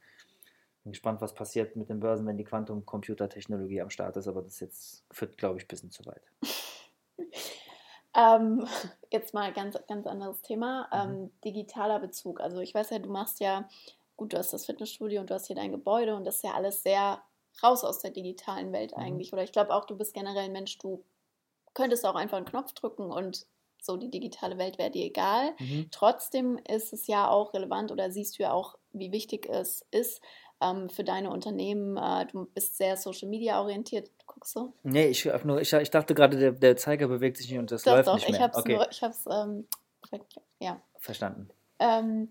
bin gespannt, was passiert mit den Börsen, wenn die Quantum-Computertechnologie am Start ist, aber das jetzt führt, glaube ich, ein bisschen zu weit. Ähm, jetzt mal ganz, ganz anderes Thema. Mhm. Ähm, digitaler Bezug. Also ich weiß ja, du machst ja, gut, du hast das Fitnessstudio und du hast hier dein Gebäude und das ist ja alles sehr raus aus der digitalen Welt mhm. eigentlich. Oder ich glaube auch, du bist generell ein Mensch, du könntest auch einfach einen Knopf drücken und so die digitale Welt wäre dir egal. Mhm. Trotzdem ist es ja auch relevant oder siehst du ja auch, wie wichtig es ist, ähm, für deine Unternehmen. Äh, du bist sehr Social Media orientiert. Du? Nee, ich, nur, ich, ich dachte gerade, der, der Zeiger bewegt sich nicht und das doch, läuft doch, nicht mehr. Ich hab's okay. nur, ich hab's, ähm, ja. Verstanden. Ähm,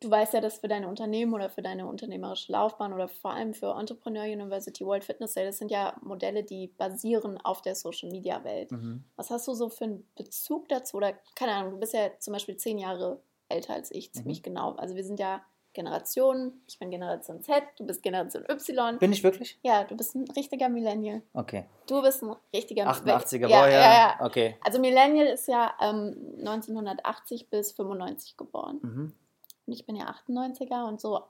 du weißt ja, dass für deine Unternehmen oder für deine unternehmerische Laufbahn oder vor allem für Entrepreneur University World Fitness Day, das sind ja Modelle, die basieren auf der Social Media Welt. Mhm. Was hast du so für einen Bezug dazu? Oder keine Ahnung, du bist ja zum Beispiel zehn Jahre älter als ich, ziemlich mhm. genau. Also wir sind ja Generationen. Ich bin Generation Z, du bist Generation Y. Bin ich wirklich? Ja, du bist ein richtiger Millennial. Okay. Du bist ein richtiger 88er ja, ja, ja, Okay. Also Millennial ist ja ähm, 1980 bis 95 geboren. Mhm. Und ich bin ja 98er und so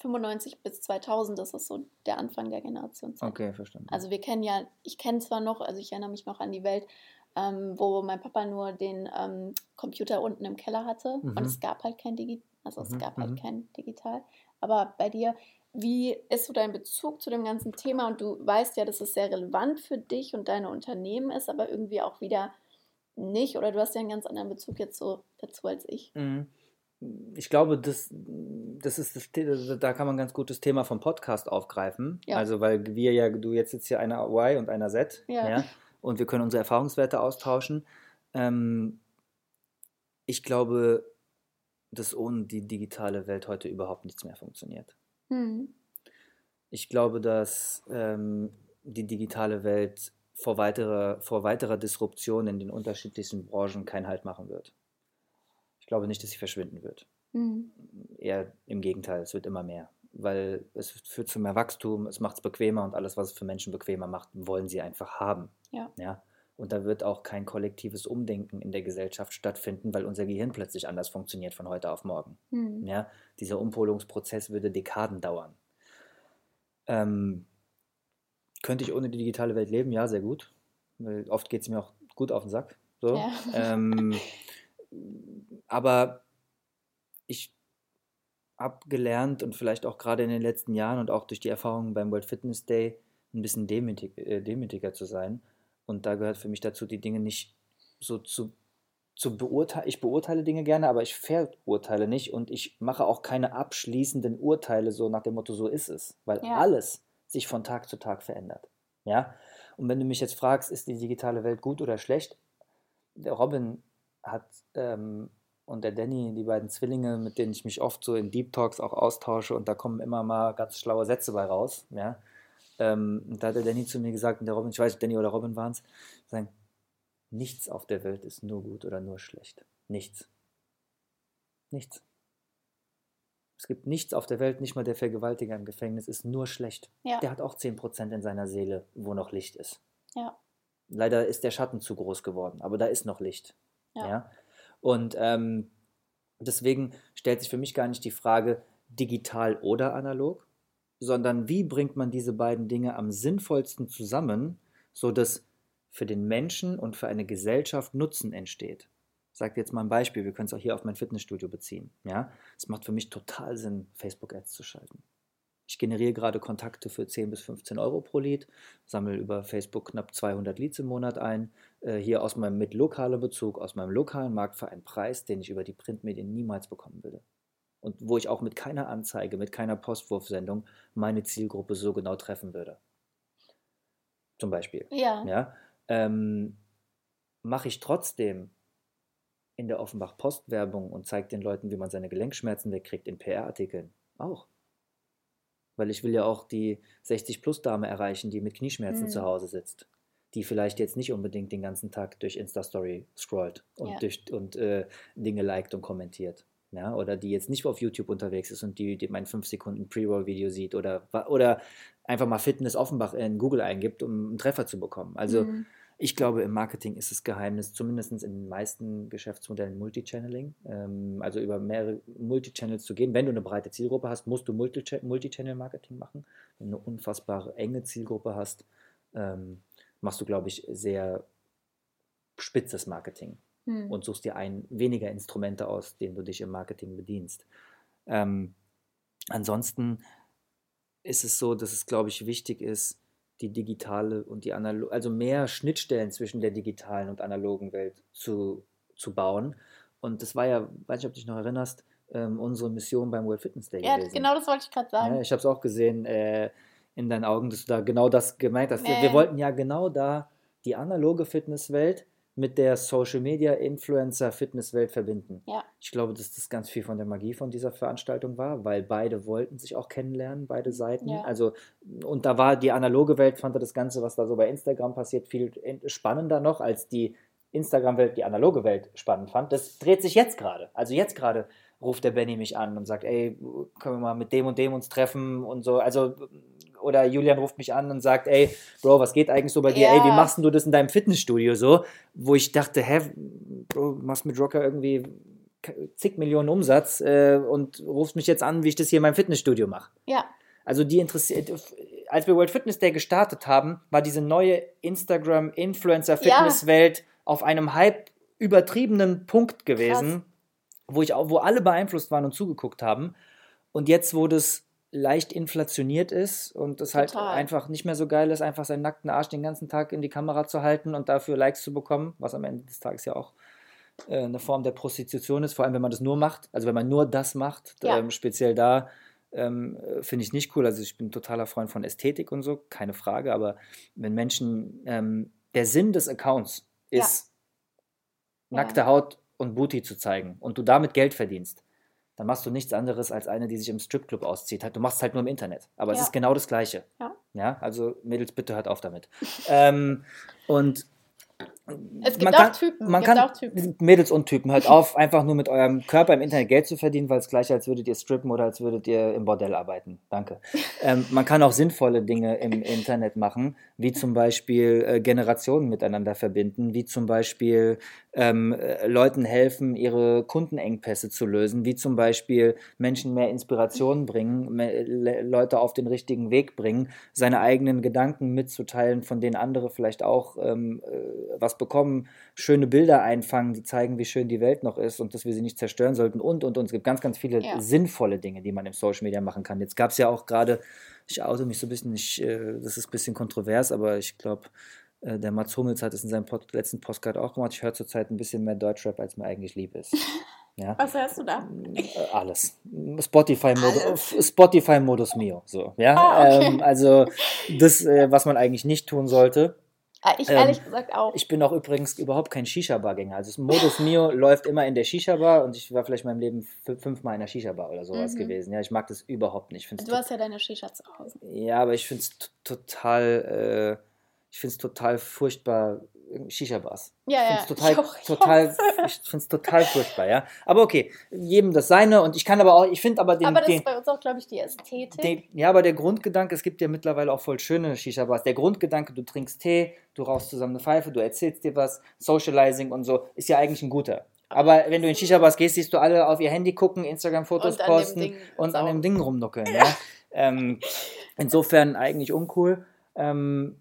95 bis 2000, das ist so der Anfang der Generation Z. Okay, verstanden. Also wir kennen ja, ich kenne zwar noch, also ich erinnere mich noch an die Welt, ähm, wo mein Papa nur den ähm, Computer unten im Keller hatte mhm. und es gab halt kein Digi also es mhm. gab halt mhm. kein Digital. Aber bei dir, wie ist so dein Bezug zu dem ganzen Thema? Und du weißt ja, dass es sehr relevant für dich und deine Unternehmen ist, aber irgendwie auch wieder nicht. Oder du hast ja einen ganz anderen Bezug jetzt so dazu als ich. Mhm. Ich glaube, das, das ist das, da kann man ein ganz gutes Thema vom Podcast aufgreifen. Ja. Also, weil wir ja, du jetzt sitzt hier einer Y und einer Z. Ja. ja und wir können unsere Erfahrungswerte austauschen. Ähm, ich glaube, dass ohne die digitale Welt heute überhaupt nichts mehr funktioniert. Mhm. Ich glaube, dass ähm, die digitale Welt vor weiterer, vor weiterer Disruption in den unterschiedlichsten Branchen keinen Halt machen wird. Ich glaube nicht, dass sie verschwinden wird. Mhm. Eher im Gegenteil, es wird immer mehr. weil es führt zu mehr Wachstum, es macht es bequemer und alles, was es für Menschen bequemer macht, wollen sie einfach haben. Ja. ja. Und da wird auch kein kollektives Umdenken in der Gesellschaft stattfinden, weil unser Gehirn plötzlich anders funktioniert von heute auf morgen. Hm. Ja, dieser Umpolungsprozess würde Dekaden dauern. Ähm, könnte ich ohne die digitale Welt leben? Ja, sehr gut. Weil oft geht es mir auch gut auf den Sack. So. Ja. Ähm, aber ich habe gelernt und vielleicht auch gerade in den letzten Jahren und auch durch die Erfahrungen beim World Fitness Day ein bisschen demütig, äh, demütiger zu sein. Und da gehört für mich dazu, die Dinge nicht so zu, zu beurteilen. Ich beurteile Dinge gerne, aber ich verurteile nicht und ich mache auch keine abschließenden Urteile so nach dem Motto, so ist es. Weil Ja. alles sich von Tag zu Tag verändert. Ja? Und wenn du mich jetzt fragst, ist die digitale Welt gut oder schlecht? Der Robin hat ähm, und der Danny, die beiden Zwillinge, mit denen ich mich oft so in Deep Talks auch austausche und da kommen immer mal ganz schlaue Sätze bei raus. Ja? Ähm, da hat der Danny zu mir gesagt, und der Robin, ich weiß nicht, Danny oder Robin waren es, sagen, nichts auf der Welt ist nur gut oder nur schlecht. Nichts. Nichts. Es gibt nichts auf der Welt, nicht mal der Vergewaltiger im Gefängnis ist nur schlecht. Ja. Der hat auch 10% in seiner Seele, wo noch Licht ist. Ja. Leider ist der Schatten zu groß geworden, aber da ist noch Licht. Ja. Ja. Und ähm, deswegen stellt sich für mich gar nicht die Frage digital oder analog, sondern wie bringt man diese beiden Dinge am sinnvollsten zusammen, sodass für den Menschen und für eine Gesellschaft Nutzen entsteht. Ich sage jetzt mal ein Beispiel, wir können es auch hier auf mein Fitnessstudio beziehen. Ja? Es macht für mich total Sinn, Facebook-Ads zu schalten. Ich generiere gerade Kontakte für 10 bis 15 Euro pro Lead, sammle über Facebook knapp 200 Leads im Monat ein, äh, hier aus meinem mit lokalem Bezug, aus meinem lokalen Markt für einen Preis, den ich über die Printmedien niemals bekommen würde. Und wo ich auch mit keiner Anzeige, mit keiner Postwurfsendung meine Zielgruppe so genau treffen würde. Zum Beispiel. Ja. Ja, ähm, mache ich trotzdem in der Offenbach Postwerbung und zeige den Leuten, wie man seine Gelenkschmerzen wegkriegt in PR-Artikeln. Auch. Weil ich will ja auch die 60-Plus-Dame erreichen, die mit Knieschmerzen Mhm. zu Hause sitzt. Die vielleicht jetzt nicht unbedingt den ganzen Tag durch Insta-Story scrollt und, Ja. durch, und äh, Dinge liked und kommentiert. Ja, oder die jetzt nicht auf YouTube unterwegs ist und die, die mein 5 Sekunden Pre-Roll-Video sieht oder, oder einfach mal Fitness Offenbach in Google eingibt, um einen Treffer zu bekommen. Also Mhm. ich glaube, im Marketing ist das Geheimnis, zumindest in den meisten Geschäftsmodellen, Multichanneling. Ähm, also über mehrere Multichannels zu gehen. Wenn du eine breite Zielgruppe hast, musst du Multicha- Multichannel-Marketing machen. Wenn du eine unfassbar enge Zielgruppe hast, ähm, machst du, glaube ich, sehr spitzes Marketing Hm. und suchst dir ein, weniger Instrumente aus, denen du dich im Marketing bedienst. Ähm, ansonsten ist es so, dass es, glaube ich, wichtig ist, die digitale und die analoge, also mehr Schnittstellen zwischen der digitalen und analogen Welt zu, zu bauen. Und das war ja, weiß nicht, ob du dich noch erinnerst, ähm, unsere Mission beim World Fitness Day Ja, gewesen. genau das wollte ich gerade sagen. Ja, ich habe es auch gesehen äh, in deinen Augen, dass du da genau das gemeint hast. Nee. Wir wollten ja genau da die analoge Fitnesswelt mit der Social Media Influencer Fitnesswelt verbinden. Ja. Ich glaube, dass das ganz viel von der Magie von dieser Veranstaltung war, weil beide wollten sich auch kennenlernen, beide Seiten. Ja. Also und da war die analoge Welt fand das Ganze, was da so bei Instagram passiert, viel spannender noch als die Instagram-Welt, die analoge Welt spannend fand. Das dreht sich jetzt gerade. Also jetzt gerade ruft der Benny mich an und sagt, ey, können wir mal mit dem und dem uns treffen und so. Also, oder Julian ruft mich an und sagt, ey, Bro, was geht eigentlich so bei dir? Ja. Ey, wie machst du das in deinem Fitnessstudio so? Wo ich dachte, hä, Bro, du machst mit Rocker irgendwie zig Millionen Umsatz äh, und rufst mich jetzt an, wie ich das hier in meinem Fitnessstudio mache. Ja, Also die interessiert, als wir World Fitness Day gestartet haben, war diese neue Instagram-Influencer-Fitnesswelt auf einem halb übertriebenen Punkt gewesen, wo ich auch, wo alle beeinflusst waren und zugeguckt haben. Und jetzt, wo das leicht inflationiert ist und es halt einfach nicht mehr so geil ist, einfach seinen nackten Arsch den ganzen Tag in die Kamera zu halten und dafür Likes zu bekommen, was am Ende des Tages ja auch äh, eine Form der Prostitution ist, vor allem wenn man das nur macht, also wenn man nur das macht, Ja. ähm, speziell da, ähm, äh, finde ich nicht cool. Also ich bin totaler Freund von Ästhetik und so, keine Frage, aber wenn Menschen, ähm, der Sinn des Accounts Ja. ist, nackte Haut und Booty zu zeigen und du damit Geld verdienst, dann machst du nichts anderes als eine, die sich im Stripclub auszieht. Halt, Du machst es halt nur im Internet. Aber es Ja. ist genau das Gleiche. Ja. Ja, also Mädels, bitte hört auf damit. ähm, und Es gibt man auch kann, Typen. Man gibt kann auch Typen. Mädels und Typen, hört auf, einfach nur mit eurem Körper im Internet Geld zu verdienen, weil es gleich als würdet ihr strippen oder als würdet ihr im Bordell arbeiten. Danke. ähm, man kann auch sinnvolle Dinge im Internet machen, wie zum Beispiel äh, Generationen miteinander verbinden, wie zum Beispiel ähm, äh, Leuten helfen, ihre Kundenengpässe zu lösen, wie zum Beispiel Menschen mehr Inspiration bringen, mehr, le- Leute auf den richtigen Weg bringen, seine eigenen Gedanken mitzuteilen, von denen andere vielleicht auch ähm, äh, was bekommen, schöne Bilder einfangen, die zeigen, wie schön die Welt noch ist und dass wir sie nicht zerstören sollten und, und, und. Es gibt ganz, ganz viele Ja. sinnvolle Dinge, die man im Social Media machen kann. Jetzt gab es ja auch gerade, ich oute mich so ein bisschen, ich, äh, das ist ein bisschen kontrovers, aber ich glaube, äh, der Mats Hummels hat es in seinem Pod letzten Postcard auch gemacht. Ich höre zurzeit ein bisschen mehr Deutschrap, als mir eigentlich lieb ist. Ja. Was hörst du da? Äh, Alles. Spotify-Modus? Spotify -Modus Mio. So, ja? Ah, okay. ähm, also das, äh, was man eigentlich nicht tun sollte. Ah, Ich Ähm, ehrlich gesagt auch. Ich bin auch übrigens überhaupt kein Shisha-Bar-Gänger. Also das Modus Mio läuft immer in der Shisha-Bar und ich war vielleicht in meinem Leben fü- fünfmal in der Shisha-Bar oder sowas Mhm. gewesen. Ja, ich mag das überhaupt nicht. Du hast ja deine Shisha zu Hause. ja, aber ich finde es total, äh, ich finde es total furchtbar, Shisha-Bars. Ja, Ich ja. finde es total, ich auch, ich total, ich find's total furchtbar, ja. Aber okay, jedem das seine und ich kann aber auch, ich finde aber den, Aber das den, ist bei uns auch, glaube ich, die Ästhetik. den, ja, aber der Grundgedanke, es gibt ja mittlerweile auch voll schöne Shisha-Bars. Der Grundgedanke, du trinkst Tee, du rauchst zusammen eine Pfeife, du erzählst dir was, Socializing und so, ist ja eigentlich ein guter. Aber wenn du in Shisha-Bars gehst, siehst du alle auf ihr Handy gucken, Instagram-Fotos posten Ding und an dem saugen. Ding rumnuckeln. Ja? ähm, insofern eigentlich uncool. Ähm,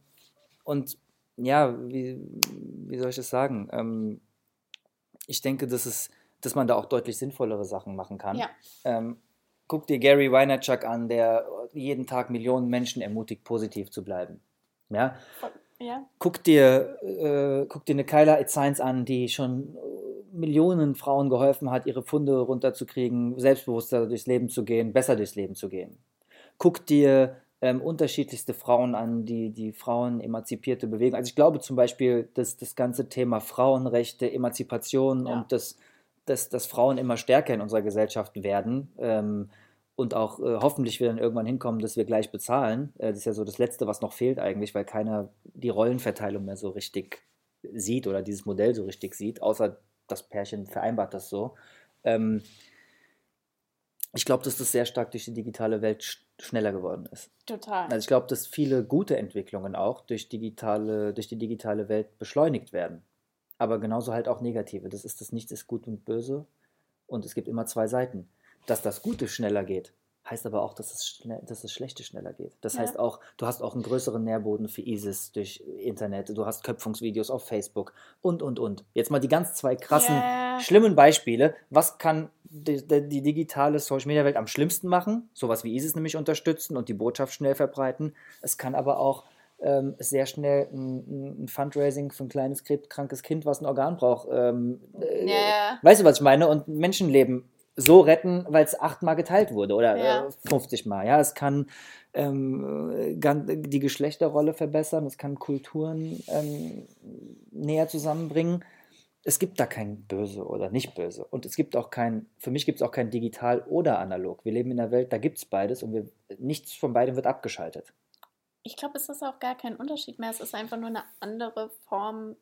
und ja, wie, wie soll ich das sagen? Ähm, ich denke, dass, es, dass man da auch deutlich sinnvollere Sachen machen kann. Ja. Ähm, guck dir Gary Vaynerchuk an, der jeden Tag Millionen Menschen ermutigt, positiv zu bleiben. Ja? Ja. Guck dir, äh, guck dir eine Kyla Science an, die schon Millionen Frauen geholfen hat, ihre Pfunde runterzukriegen, selbstbewusster durchs Leben zu gehen, besser durchs Leben zu gehen. Guck dir ähm, unterschiedlichste Frauen an, die die Frauen emanzipierte Bewegung. Also ich glaube zum Beispiel, dass das ganze Thema Frauenrechte, Emanzipation Ja. und dass, dass, dass Frauen immer stärker in unserer Gesellschaft werden ähm, und auch äh, hoffentlich wir dann irgendwann hinkommen, dass wir gleich bezahlen. Äh, das ist ja so das Letzte, was noch fehlt eigentlich, weil keiner die Rollenverteilung mehr so richtig sieht oder dieses Modell so richtig sieht, außer das Pärchen vereinbart das so. Ähm, ich glaube, dass das sehr stark durch die digitale Welt schneller geworden ist. Total. Also ich glaube, dass viele gute Entwicklungen auch durch, digitale, durch die digitale Welt beschleunigt werden. Aber genauso halt auch negative. Das ist das Nichts ist gut und böse. Und es gibt immer zwei Seiten. Dass das Gute schneller geht, heißt aber auch, dass es, schnell, dass das Schlechte schneller geht. Das Ja. heißt auch, du hast auch einen größeren Nährboden für ISIS durch Internet. Du hast Köpfungsvideos auf Facebook und, und, und. Jetzt mal die ganz zwei krassen, Ja. schlimmen Beispiele. Was kann die, die, digitale Social-Media-Welt am schlimmsten machen? Sowas wie ISIS nämlich unterstützen und die Botschaft schnell verbreiten. Es kann aber auch ähm, sehr schnell ein, ein Fundraising für ein kleines krebskrankes Kind, was ein Organ braucht. Ähm, äh, Ja, ja. Weißt du, was ich meine? Und Menschenleben so retten, weil es achtmal geteilt wurde oder Ja. äh, 50 Mal. Ja, es kann ähm, äh, die Geschlechterrolle verbessern, es kann Kulturen ähm, näher zusammenbringen. Es gibt da kein Böse oder nicht Böse. Und es gibt auch kein, für mich gibt es auch kein digital oder analog. Wir leben in einer Welt, da gibt es beides und wir, nichts von beidem wird abgeschaltet. Ich glaube, es ist auch gar kein Unterschied mehr. Es ist einfach nur eine andere Form,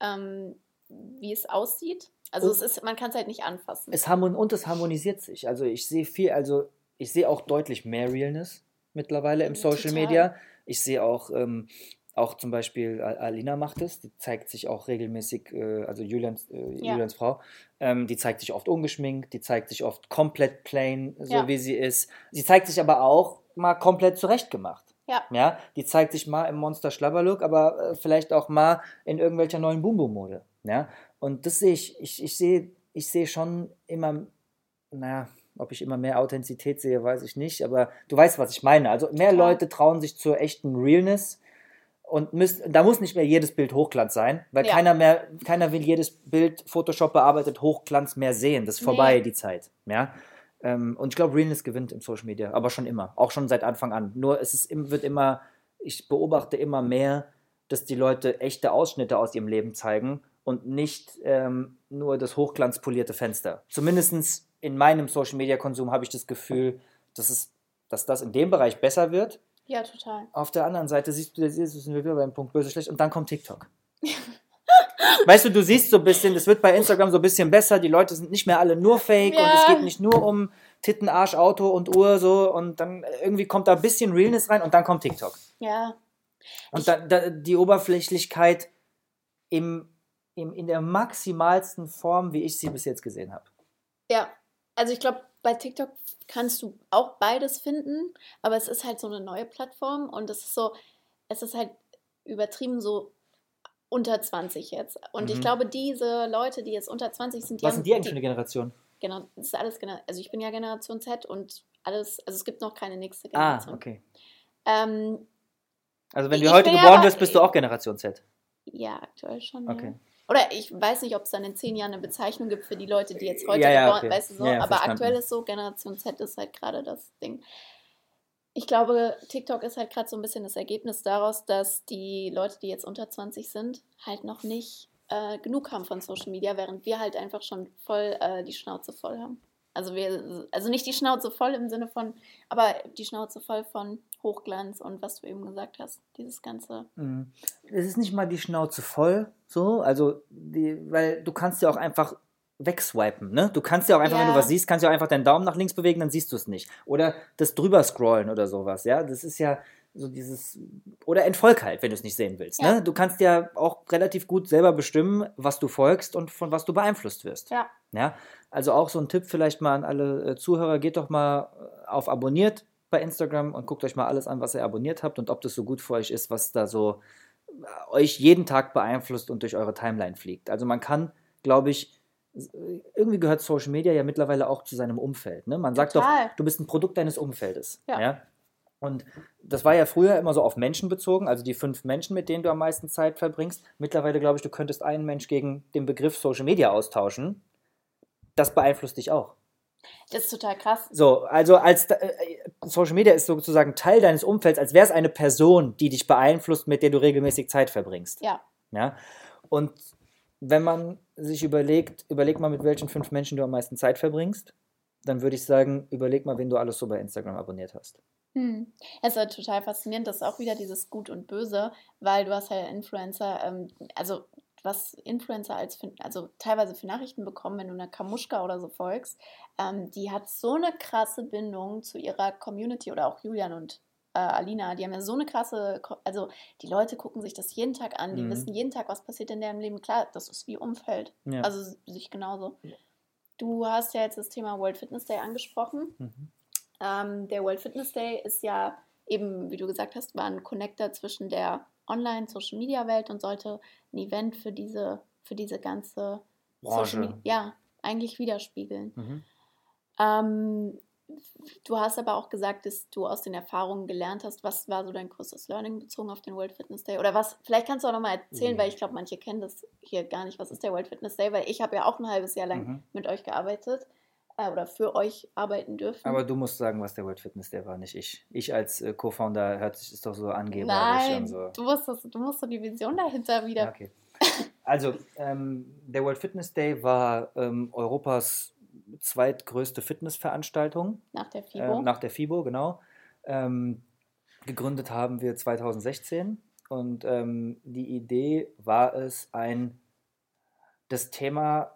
ähm, wie es aussieht. Also Und- es ist, man kann es halt nicht anfassen. Es harmon und es harmonisiert sich. Also ich sehe viel, also ich sehe auch deutlich mehr Realness mittlerweile im Social total. Media. Ich sehe auch, ähm, auch zum Beispiel Al- Alina macht es, die zeigt sich auch regelmäßig, äh, also Julians, äh, Ja. Julians Frau, ähm, die zeigt sich oft ungeschminkt, die zeigt sich oft komplett plain, so Ja. wie sie ist. Sie zeigt sich aber auch mal komplett zurechtgemacht. Ja. Ja, die zeigt sich mal im Monster Schlabberlook, aber äh, vielleicht auch mal in irgendwelcher neuen Boom-Boom-Mode. Ja, und das sehe ich, ich, ich sehe, ich sehe schon immer, naja, ob ich immer mehr Authentizität sehe, weiß ich nicht, aber du weißt, was ich meine. Also mehr. Leute trauen sich zur echten Realness und müsst, da muss nicht mehr jedes Bild Hochglanz sein, weil Ja. keiner mehr, keiner will jedes Bild Photoshop bearbeitet Hochglanz mehr sehen. Das ist vorbei, Nee. die Zeit. Ja. Ähm, und ich glaube, Realness gewinnt im Social Media, aber schon immer, auch schon seit Anfang an. Nur es ist, wird immer, ich beobachte immer mehr, dass die Leute echte Ausschnitte aus ihrem Leben zeigen und nicht ähm, nur das hochglanzpolierte Fenster. Zumindest in meinem Social Media Konsum habe ich das Gefühl, dass, es, dass das in dem Bereich besser wird. Ja, total. Auf der anderen Seite siehst du, sind wir wieder beim Punkt böse schlecht und dann kommt TikTok. weißt du, du siehst so ein bisschen, es wird bei Instagram so ein bisschen besser, die Leute sind nicht mehr alle nur fake Ja. und es geht nicht nur um Titten, Arsch, Auto und Uhr so und dann irgendwie kommt da ein bisschen Realness rein und dann kommt TikTok. Ja, Und da, da, die Oberflächlichkeit im, im, in der maximalsten Form, wie ich sie bis jetzt gesehen habe. ja. Also ich glaube, bei TikTok kannst du auch beides finden, aber es ist halt so eine neue Plattform und es ist so, es ist halt übertrieben so unter 20 jetzt. Und ich Mhm. glaube, diese Leute, die jetzt unter 20 sind, die Was haben sind die eigentlich für eine Generation? Genau, das ist alles, Gener- also ich bin ja Generation Z und alles, also es gibt noch keine nächste Ah, Generation. okay. Ähm, Also wenn Ich du heute ja geboren aber- wirst, bist du auch Generation Z. ja, aktuell schon. Okay. Ja. Oder ich weiß nicht, ob es dann in zehn Jahren eine Bezeichnung gibt für die Leute, die jetzt heute Ja, ja, geboren, okay. weißt du so, ja, aber verstanden. aktuell ist so, Generation Z ist halt gerade das Ding. Ich glaube, TikTok ist halt gerade so ein bisschen das Ergebnis daraus, dass die Leute, die jetzt unter 20 sind, halt noch nicht äh, genug haben von Social Media, während wir halt einfach schon voll äh, die Schnauze voll haben. Also wir, also nicht die Schnauze voll im Sinne von, aber die Schnauze voll von Hochglanz und was du eben gesagt hast, dieses ganze. Mhm. Es ist nicht mal die Schnauze voll, so, also, die, weil du kannst ja auch einfach wegswipen, ne? Du kannst ja auch einfach, wenn Ja. du was siehst, kannst du auch einfach deinen Daumen nach links bewegen, dann siehst du es nicht. Oder das drüber scrollen oder sowas, ja? Das ist ja so dieses, oder entfolg halt, wenn du es nicht sehen willst, Ja. ne? Du kannst ja auch relativ gut selber bestimmen, was du folgst und von was du beeinflusst wirst. Ja. Ja, also auch so ein Tipp vielleicht mal an alle äh, Zuhörer, geht doch mal äh, auf abonniert bei Instagram und guckt euch mal alles an, was ihr abonniert habt und ob das so gut für euch ist, was da so äh, euch jeden Tag beeinflusst und durch eure Timeline fliegt. Also man kann, glaube ich, irgendwie gehört Social Media ja mittlerweile auch zu seinem Umfeld. Ne? Man sagt Total. doch, du bist ein Produkt deines Umfeldes. Ja. Ja? Und das war ja früher immer so auf Menschen bezogen, also die fünf Menschen, mit denen du am meisten Zeit verbringst. Mittlerweile glaube ich, du könntest einen Mensch gegen den Begriff Social Media austauschen. Das beeinflusst dich auch. Das ist total krass. So, also als äh, Social Media ist sozusagen Teil deines Umfelds, als wäre es eine Person, die dich beeinflusst, mit der du regelmäßig Zeit verbringst. Ja. Ja. Und wenn man sich überlegt, überleg mal, mit welchen fünf Menschen du am meisten Zeit verbringst, dann würde ich sagen, überleg mal, wen du alles so bei Instagram abonniert hast. Hm. Es ist total faszinierend, das ist auch wieder dieses Gut und Böse, weil du hast ja Influencer, ähm, also was Influencer als für, also teilweise für Nachrichten bekommen, wenn du einer Kamuschka oder so folgst, ähm, die hat so eine krasse Bindung zu ihrer Community oder auch Julian und äh, Alina, die haben ja so eine krasse, also die Leute gucken sich das jeden Tag an, die Mhm. wissen jeden Tag, was passiert in deren Leben. Klar, das ist wie Umfeld, Ja. also sich genauso. Du hast ja jetzt das Thema World Fitness Day angesprochen. Mhm. Ähm, der World Fitness Day ist ja eben, wie du gesagt hast, war ein Connector zwischen der Online-Social-Media-Welt und sollte ein Event für diese, für diese ganze Branche. Ja, eigentlich widerspiegeln. Mhm. Ähm, du hast aber auch gesagt, dass du aus den Erfahrungen gelernt hast. Was war so dein größtes Learning bezogen auf den World Fitness Day? Oder was, vielleicht kannst du auch nochmal erzählen, Mhm. weil ich glaube, manche kennen das hier gar nicht. Was ist der World Fitness Day? Weil ich habe ja auch ein halbes Jahr lang Mhm. mit euch gearbeitet äh, oder für euch arbeiten dürfen. Aber du musst sagen, was der World Fitness Day war, nicht ich. Ich als äh, Co-Founder hört sich ist doch so angeberisch Nein, und so. du, musst das, du musst so die Vision dahinter wieder. Okay. Also, ähm, der World Fitness Day war ähm, Europas zweitgrößte Fitnessveranstaltung. Nach der FIBO. Ähm, nach der FIBO, genau. Ähm, gegründet haben wir 2016 und ähm, die Idee war es, ein das Thema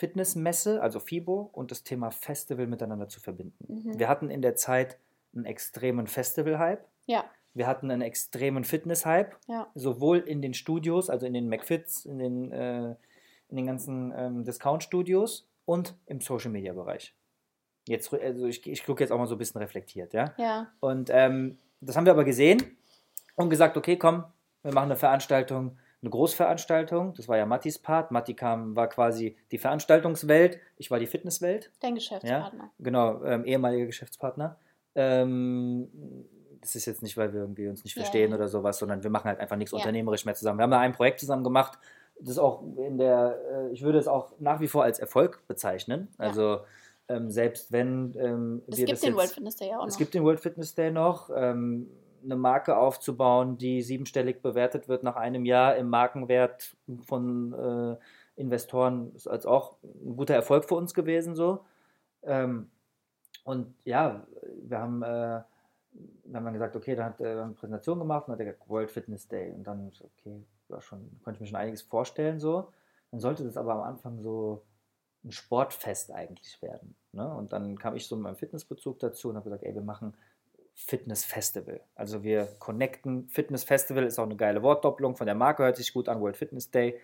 Fitnessmesse, also FIBO, und das Thema Festival miteinander zu verbinden. Mhm. Wir hatten in der Zeit einen extremen Festival-Hype. ja, Wir hatten einen extremen Fitness-Hype, ja. sowohl in den Studios, also in den McFits, in den, äh, in den ganzen ähm, Discount-Studios und im Social-Media-Bereich. Jetzt, also ich, ich gucke jetzt auch mal so ein bisschen reflektiert, ja. Ja, Und ähm, das haben wir aber gesehen und gesagt, okay, komm, wir machen eine Veranstaltung, eine Großveranstaltung. Das war ja Mattis Part. Matti kam, war quasi die Veranstaltungswelt, ich war die Fitnesswelt. dein Geschäftspartner. Genau, ähm, ehemaliger Geschäftspartner. Ähm, das ist jetzt nicht, weil wir irgendwie uns nicht Ja, verstehen ja. oder sowas, sondern wir machen halt einfach nichts Ja. unternehmerisch mehr zusammen. Wir haben ja ein Projekt zusammen gemacht, das auch in der, äh, ich würde es auch nach wie vor als Erfolg bezeichnen. Ja. Also ähm, selbst wenn ähm, Es gibt den jetzt, World Fitness Day ja auch es noch. gibt den World Fitness Day noch, ähm, eine Marke aufzubauen, die siebenstellig bewertet wird nach einem Jahr im Markenwert von äh, Investoren, ist als auch ein guter Erfolg für uns gewesen so. Ähm, und ja, wir haben, äh, wir haben dann gesagt, okay, dann hat er eine Präsentation gemacht und hat er gesagt, World Fitness Day. Und dann, okay, war schon, konnte ich mir schon einiges vorstellen so. Dann sollte das aber am Anfang so ein Sportfest eigentlich werden. Ne? Und dann kam ich so mit meinem Fitnessbezug dazu und habe gesagt, ey, wir machen Fitness Festival. Also wir connecten. Fitness Festival ist auch eine geile Wortdoppelung von der Marke, hört sich gut an, World Fitness Day,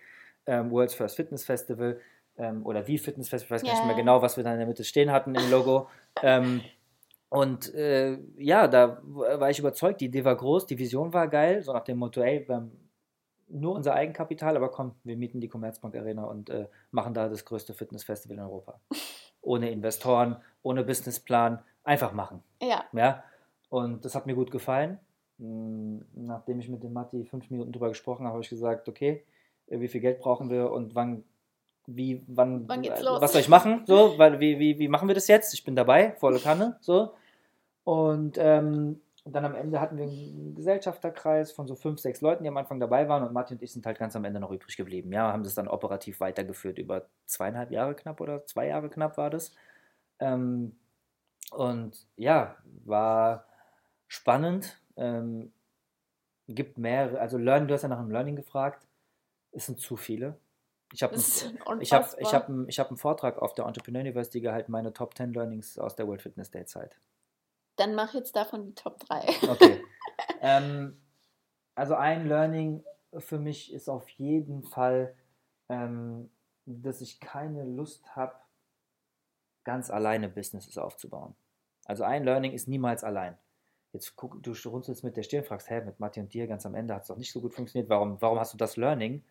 ähm, World's First Fitness Festival ähm, oder wie Fitness Festival, ich weiß yeah. nicht mehr genau, was wir da in der Mitte stehen hatten im Logo. ähm, und äh, ja, da war ich überzeugt, die Idee war groß, die Vision war geil, so nach dem Motto, ey, wir haben nur unser Eigenkapital, aber komm, wir mieten die Commerzbank Arena und äh, machen da das größte Fitnessfestival in Europa. Ohne Investoren, ohne Businessplan, einfach machen. Ja. ja? Und das hat mir gut gefallen. Hm, nachdem ich mit dem Matti fünf Minuten drüber gesprochen habe, habe ich gesagt, okay, äh, wie viel Geld brauchen wir und wann, wie, wann, wann geht's äh, los? was soll ich machen? So, weil, wie, wie, wie machen wir das jetzt? Ich bin dabei, volle Kanne, so. Und ähm, dann am Ende hatten wir einen Gesellschafterkreis von so fünf, sechs Leuten, die am Anfang dabei waren und Matti und ich sind halt ganz am Ende noch übrig geblieben. Ja, haben das dann operativ weitergeführt über zweieinhalb Jahre knapp oder zwei Jahre knapp war das. Ähm, und ja, war spannend. Ähm, gibt mehrere, also Learning, du hast ja nach einem Learning gefragt. Es sind zu viele. Ich habe ich hab, ich hab, ich hab einen Vortrag auf der Entrepreneur University gehalten, meine Top 10 Learnings aus der World Fitness Day Zeit. Dann mach jetzt davon die Top 3. Okay. ähm, also ein Learning für mich ist auf jeden Fall, ähm, dass ich keine Lust habe, ganz alleine Businesses aufzubauen. Also ein Learning ist niemals allein. Jetzt guck, du runzelst mit der Stirn, fragst, hä, mit Matti und dir ganz am Ende hat es doch nicht so gut funktioniert. Warum, warum hast du das Learning?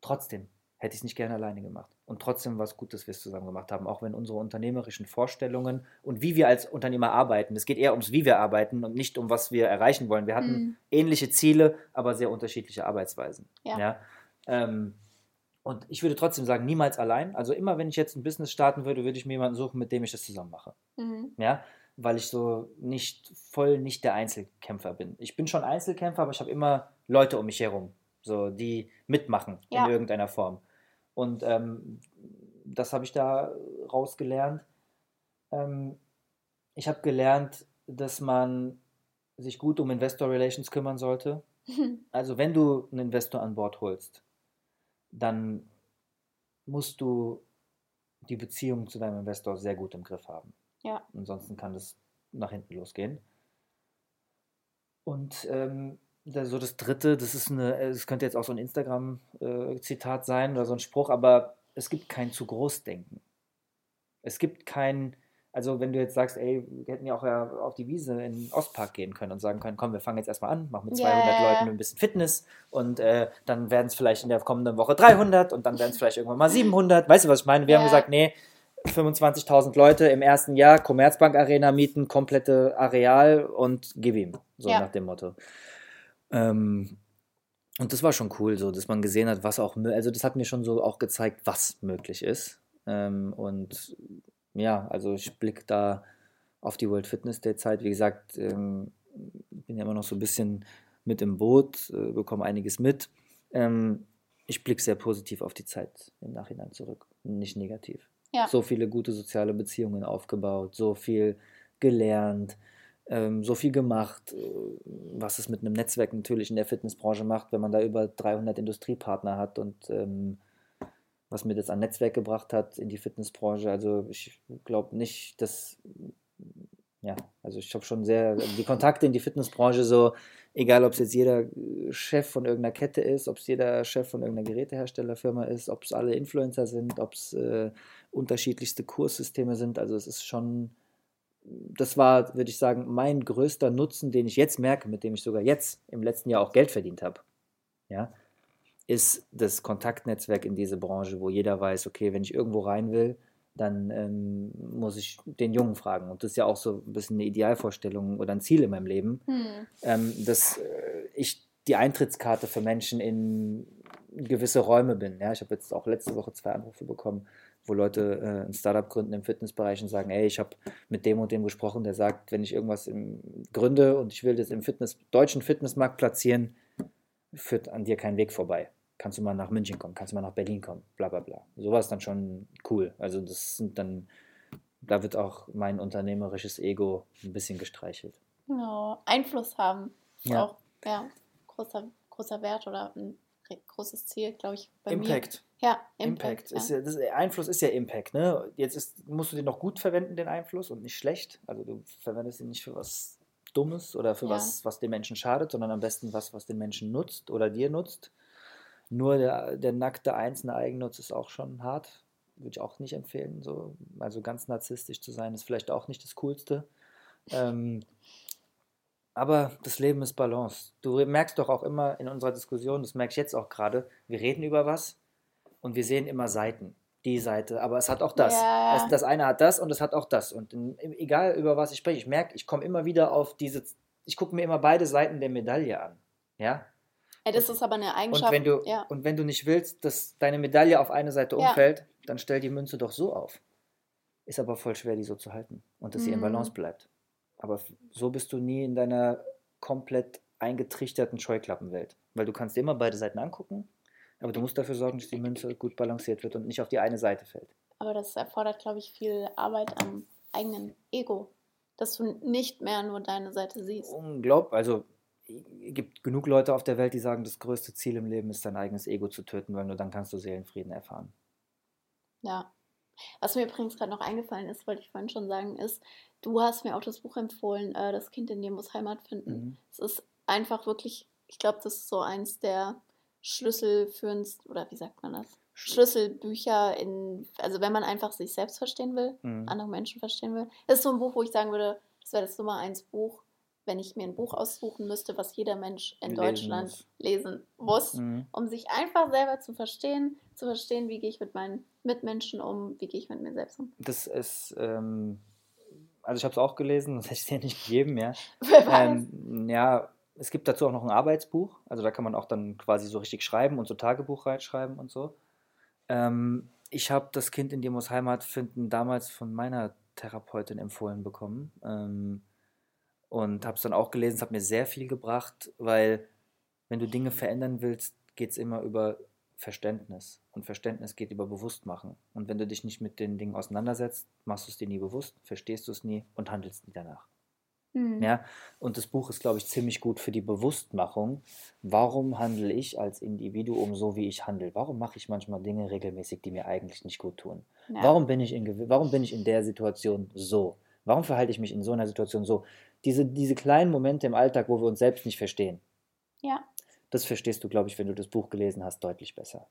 Trotzdem hätte ich es nicht gerne alleine gemacht. Und trotzdem was Gutes wir es zusammen gemacht haben, auch wenn unsere unternehmerischen Vorstellungen und wie wir als Unternehmer arbeiten, es geht eher ums, wie wir arbeiten und nicht um, was wir erreichen wollen. Wir hatten mhm. ähnliche Ziele, aber sehr unterschiedliche Arbeitsweisen. Ja. ja? Ähm, und ich würde trotzdem sagen, niemals allein. Also immer, wenn ich jetzt ein Business starten würde, würde ich mir jemanden suchen, mit dem ich das zusammen mache. Mhm. Ja, weil ich so nicht voll nicht der Einzelkämpfer bin. Ich bin schon Einzelkämpfer, aber ich habe immer Leute um mich herum, so die mitmachen ja. in irgendeiner Form. Und ähm, das habe ich da rausgelernt. Ähm, ich habe gelernt, dass man sich gut um Investor Relations kümmern sollte. Also wenn du einen Investor an Bord holst, dann musst du die Beziehung zu deinem Investor sehr gut im Griff haben. Ja. Ansonsten kann das nach hinten losgehen. Und ähm, so das dritte, das ist eine, es könnte jetzt auch so ein Instagram-Zitat sein oder so ein Spruch, aber es gibt kein zu groß denken. Es gibt kein, also wenn du jetzt sagst, ey, wir hätten ja auch ja auf die Wiese in den Ostpark gehen können und sagen können, komm, wir fangen jetzt erstmal an, machen mit 200 yeah. Leuten ein bisschen Fitness und äh, dann werden es vielleicht in der kommenden Woche 300 und dann werden es vielleicht irgendwann mal 700. Weißt du, was ich meine? Wir yeah. haben gesagt, nee, 25.000 Leute im ersten Jahr, Commerzbank Arena mieten, komplette Areal und gib ihm. So ja. nach dem Motto. Ähm, und das war schon cool, so, dass man gesehen hat, was auch, also das hat mir schon so auch gezeigt, was möglich ist. Ähm, und ja, also ich blicke da auf die World Fitness Day Zeit. Wie gesagt, ähm, bin ja immer noch so ein bisschen mit im Boot, äh, bekomme einiges mit. Ähm, ich blicke sehr positiv auf die Zeit im Nachhinein zurück, nicht negativ. Ja. So viele gute soziale Beziehungen aufgebaut, so viel gelernt, ähm, so viel gemacht, äh, was es mit einem Netzwerk natürlich in der Fitnessbranche macht, wenn man da über 300 Industriepartner hat und ähm, was mir das an Netzwerk gebracht hat in die Fitnessbranche. Also ich glaube nicht, dass, ja, also ich habe schon sehr, die Kontakte in die Fitnessbranche so, egal ob es jetzt jeder Chef von irgendeiner Kette ist, ob es jeder Chef von irgendeiner Geräteherstellerfirma ist, ob es alle Influencer sind, ob es äh, unterschiedlichste Kurssysteme sind. Also es ist schon das war, würde ich sagen, mein größter Nutzen, den ich jetzt merke, mit dem ich sogar jetzt im letzten Jahr auch Geld verdient habe. Ja, ist das Kontaktnetzwerk in diese Branche, wo jeder weiß, okay, wenn ich irgendwo rein will, dann ähm, muss ich den Jungen fragen. Und das ist ja auch so ein bisschen eine Idealvorstellung oder ein Ziel in meinem Leben, hm. ähm, dass äh, ich die Eintrittskarte für Menschen in gewisse Räume bin. Ja, ich habe jetzt auch letzte Woche zwei Anrufe bekommen wo Leute äh, ein Startup gründen im Fitnessbereich und sagen, ey, ich habe mit dem und dem gesprochen, der sagt, wenn ich irgendwas im, gründe und ich will das im Fitness, deutschen Fitnessmarkt platzieren, führt an dir kein Weg vorbei. Kannst du mal nach München kommen, kannst du mal nach Berlin kommen, bla bla bla. Sowas dann schon cool. Also das sind dann, da wird auch mein unternehmerisches Ego ein bisschen gestreichelt. Genau, Einfluss haben. Ja. Auch ja, großer, großer Wert oder ein großes Ziel, glaube ich, bei Impact. mir. Ja, Impact. Impact. Ist ja, das Einfluss ist ja Impact. Ne? Jetzt ist, musst du den noch gut verwenden, den Einfluss, und nicht schlecht. Also du verwendest ihn nicht für was Dummes oder für ja. was, was den Menschen schadet, sondern am besten was, was den Menschen nutzt oder dir nutzt. Nur der, der nackte einzelne Eigennutz ist auch schon hart. Würde ich auch nicht empfehlen. So. Also ganz narzisstisch zu sein, ist vielleicht auch nicht das Coolste. Ähm, aber das Leben ist Balance. Du merkst doch auch immer in unserer Diskussion, das merke ich jetzt auch gerade, wir reden über was und wir sehen immer Seiten. Die Seite, aber es hat auch das. Ja. Es, das eine hat das und es hat auch das. Und in, egal über was ich spreche, ich merke, ich komme immer wieder auf diese, ich gucke mir immer beide Seiten der Medaille an. Ja? Ja das ist aber eine Eigenschaft. Und wenn du, ja. und wenn du nicht willst, dass deine Medaille auf eine Seite umfällt, dann stell die Münze doch so auf. Ist aber voll schwer, die so zu halten und dass mhm. sie in Balance bleibt. Aber so bist du nie in deiner komplett eingetrichterten Scheuklappenwelt. Weil du kannst immer beide Seiten angucken, aber du musst dafür sorgen, dass die Münze gut balanciert wird und nicht auf die eine Seite fällt. Aber das erfordert, glaube ich, viel Arbeit am eigenen Ego, dass du nicht mehr nur deine Seite siehst. Unglaublich. Also gibt genug Leute auf der Welt, die sagen, das größte Ziel im Leben ist, dein eigenes Ego zu töten, weil nur dann kannst du Seelenfrieden erfahren. Ja. Was mir übrigens gerade noch eingefallen ist, wollte ich vorhin schon sagen, ist, du hast mir auch das Buch empfohlen, äh, Das Kind in dir muss Heimat finden. Mhm. Es ist einfach wirklich, ich glaube, das ist so eins der Schlüsselführendst, oder wie sagt man das? Schlüsselbücher in, also wenn man einfach sich selbst verstehen will, mhm. andere Menschen verstehen will. Das ist so ein Buch, wo ich sagen würde, das wäre das Nummer eins Buch, wenn ich mir ein Buch aussuchen müsste, was jeder Mensch in lesen Deutschland muss. lesen muss, mhm. um sich einfach selber zu verstehen, zu verstehen, wie gehe ich mit meinen Mitmenschen um, wie gehe ich mit mir selbst um. Das ist, ähm, also ich habe es auch gelesen, das hätte ich dir nicht gegeben, ja. Wer weiß. Ähm, ja, es gibt dazu auch noch ein Arbeitsbuch, also da kann man auch dann quasi so richtig schreiben und so Tagebuch reinschreiben und so. Ähm, ich habe das Kind in dir muss Heimat finden damals von meiner Therapeutin empfohlen bekommen ähm, und habe es dann auch gelesen. Es hat mir sehr viel gebracht, weil wenn du Dinge verändern willst, geht es immer über Verständnis. Und Verständnis geht über Bewusstmachen. Und wenn du dich nicht mit den Dingen auseinandersetzt, machst du es dir nie bewusst, verstehst du es nie und handelst nie danach. Mhm. Ja, und das Buch ist, glaube ich, ziemlich gut für die Bewusstmachung. Warum handle ich als Individuum so, wie ich handle? Warum mache ich manchmal Dinge regelmäßig, die mir eigentlich nicht gut tun? Ja. Warum, bin ich in, warum bin ich in der Situation so? Warum verhalte ich mich in so einer Situation so? Diese, diese kleinen Momente im Alltag, wo wir uns selbst nicht verstehen. Ja. Das verstehst du, glaube ich, wenn du das Buch gelesen hast, deutlich besser.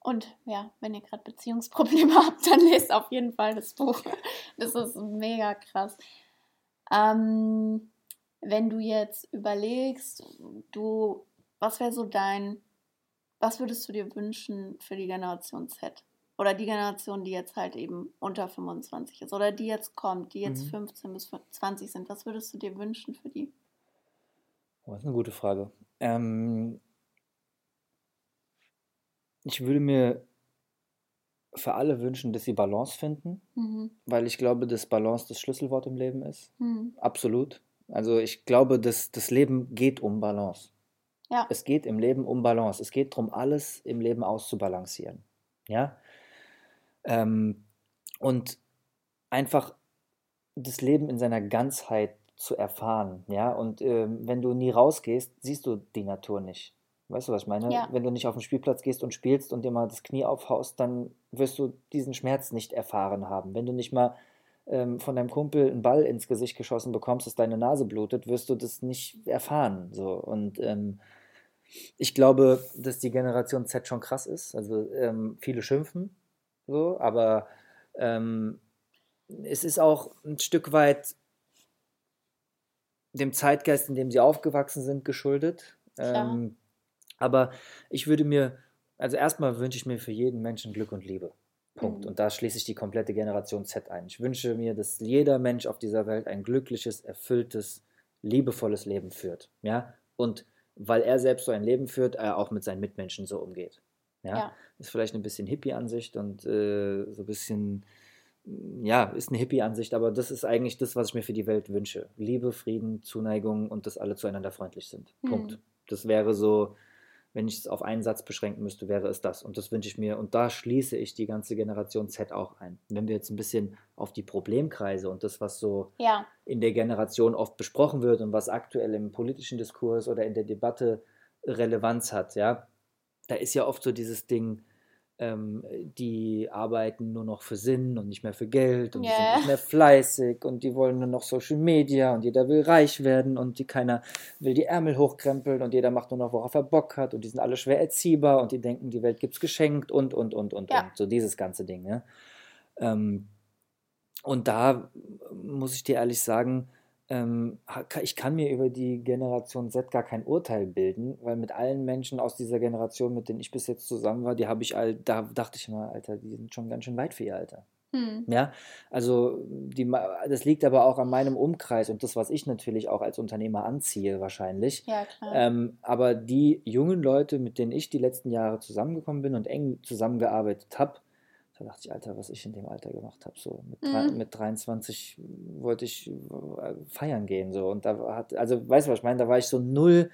Und ja, wenn ihr gerade Beziehungsprobleme habt, dann lest auf jeden Fall das Buch. Das ist mega krass. Ähm, wenn du jetzt überlegst, du, was wäre so dein, was würdest du dir wünschen für die Generation Z? Oder die Generation, die jetzt halt eben unter 25 ist oder die jetzt kommt, die jetzt mhm. 15 bis 20 sind. Was würdest du dir wünschen für die? Oh, das ist eine gute Frage. Ähm, ich würde mir für alle wünschen, dass sie Balance finden, mhm. weil ich glaube, dass Balance das Schlüsselwort im Leben ist. Mhm. Absolut. Also ich glaube, dass das Leben geht um Balance. Ja. Es geht im Leben um Balance. Es geht darum, alles im Leben auszubalancieren. Ja. Ähm, und einfach das Leben in seiner Ganzheit zu erfahren. Ja. Und ähm, wenn du nie rausgehst, siehst du die Natur nicht. Weißt du, was ich meine? Ja. Wenn du nicht auf den Spielplatz gehst und spielst und dir mal das Knie aufhaust, dann wirst du diesen Schmerz nicht erfahren haben. Wenn du nicht mal ähm, von deinem Kumpel einen Ball ins Gesicht geschossen bekommst, dass deine Nase blutet, wirst du das nicht erfahren. So. Und ähm, ich glaube, dass die Generation Z schon krass ist. Also ähm, viele schimpfen, so, aber ähm, es ist auch ein Stück weit dem Zeitgeist, in dem sie aufgewachsen sind, geschuldet. Ähm, aber ich würde mir, also erstmal wünsche ich mir für jeden Menschen Glück und Liebe. Punkt. Mhm. Und da schließe ich die komplette Generation Z ein. Ich wünsche mir, dass jeder Mensch auf dieser Welt ein glückliches, erfülltes, liebevolles Leben führt. Ja? Und weil er selbst so ein Leben führt, er auch mit seinen Mitmenschen so umgeht. Ja? ja. Ist vielleicht ein bisschen Hippie-Ansicht und äh, so ein bisschen, ja, ist eine Hippie-Ansicht, aber das ist eigentlich das, was ich mir für die Welt wünsche. Liebe, Frieden, Zuneigung und dass alle zueinander freundlich sind. Mhm. Punkt. Das wäre so wenn ich es auf einen Satz beschränken müsste, wäre es das. Und das wünsche ich mir. Und da schließe ich die ganze Generation Z auch ein. Wenn wir jetzt ein bisschen auf die Problemkreise und das, was so ja. in der Generation oft besprochen wird und was aktuell im politischen Diskurs oder in der Debatte Relevanz hat, ja, da ist ja oft so dieses Ding, ähm, die arbeiten nur noch für Sinn und nicht mehr für Geld und yeah. die sind nicht mehr fleißig und die wollen nur noch Social Media und jeder will reich werden und die keiner will die Ärmel hochkrempeln und jeder macht nur noch, worauf er Bock hat und die sind alle schwer erziehbar und die denken, die Welt gibt's geschenkt und und und und ja. und so dieses ganze Ding. Ja? Ähm, und da muss ich dir ehrlich sagen, ähm, ich kann mir über die Generation Z gar kein Urteil bilden, weil mit allen Menschen aus dieser Generation, mit denen ich bis jetzt zusammen war, die habe ich all, da dachte ich immer, Alter, die sind schon ganz schön weit für ihr Alter. Hm. Ja, also die, das liegt aber auch an meinem Umkreis und das, was ich natürlich auch als Unternehmer anziehe, wahrscheinlich. Ja, klar. Ähm, aber die jungen Leute, mit denen ich die letzten Jahre zusammengekommen bin und eng zusammengearbeitet habe, da dachte ich, Alter, was ich in dem Alter gemacht habe. So mit, mhm. mit 23 wollte ich äh, feiern gehen. So. Und da hat, also weißt du, was ich meine? Da war ich so null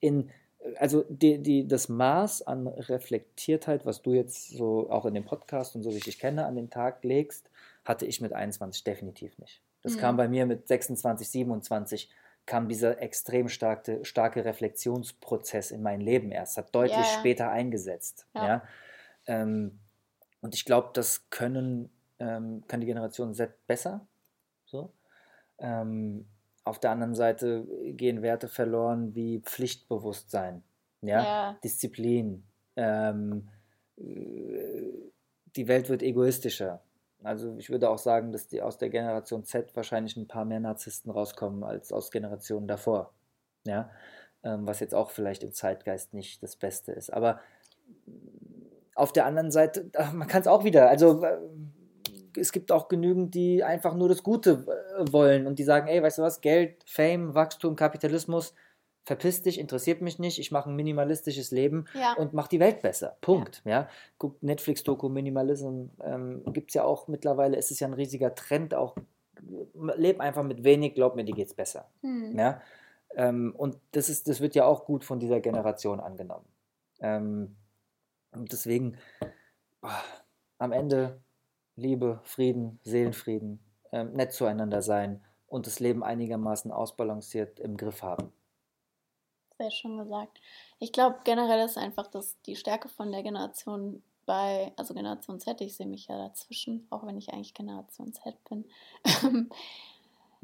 in, also die, die, das Maß an Reflektiertheit, was du jetzt so auch in dem Podcast und so wie ich dich kenne, an den Tag legst, hatte ich mit 21 definitiv nicht. Das mhm. kam bei mir mit 26, 27 kam dieser extrem starke, starke Reflexionsprozess in mein Leben erst, hat deutlich ja, ja. später eingesetzt. Ja. ja? Ähm, und ich glaube, das können, ähm, kann die Generation Z besser. So. Ähm, auf der anderen Seite gehen Werte verloren wie Pflichtbewusstsein, ja, ja. Disziplin. Ähm, äh, die Welt wird egoistischer. Also ich würde auch sagen, dass die aus der Generation Z wahrscheinlich ein paar mehr Narzissten rauskommen als aus Generationen davor. Ja, ähm, was jetzt auch vielleicht im Zeitgeist nicht das Beste ist. Aber auf der anderen Seite, man kann es auch wieder, also es gibt auch genügend, die einfach nur das Gute wollen und die sagen, ey, weißt du was, Geld, Fame, Wachstum, Kapitalismus, verpiss dich, interessiert mich nicht, ich mache ein minimalistisches Leben ja. und mache die Welt besser. Punkt. Ja. ja. Guckt Netflix-Doku, Minimalism, ähm, gibt es ja auch mittlerweile, ist es ja ein riesiger Trend, auch leb einfach mit wenig, glaub mir, dir geht's besser. Hm. Ja. Ähm, und das ist, das wird ja auch gut von dieser Generation angenommen. Ähm, und deswegen am Ende Liebe, Frieden, Seelenfrieden, äh, nett zueinander sein und das Leben einigermaßen ausbalanciert im Griff haben. Sehr schön gesagt. Ich glaube generell ist einfach dass die Stärke von der Generation bei, also Generation Z, ich sehe mich ja dazwischen, auch wenn ich eigentlich Generation Z bin.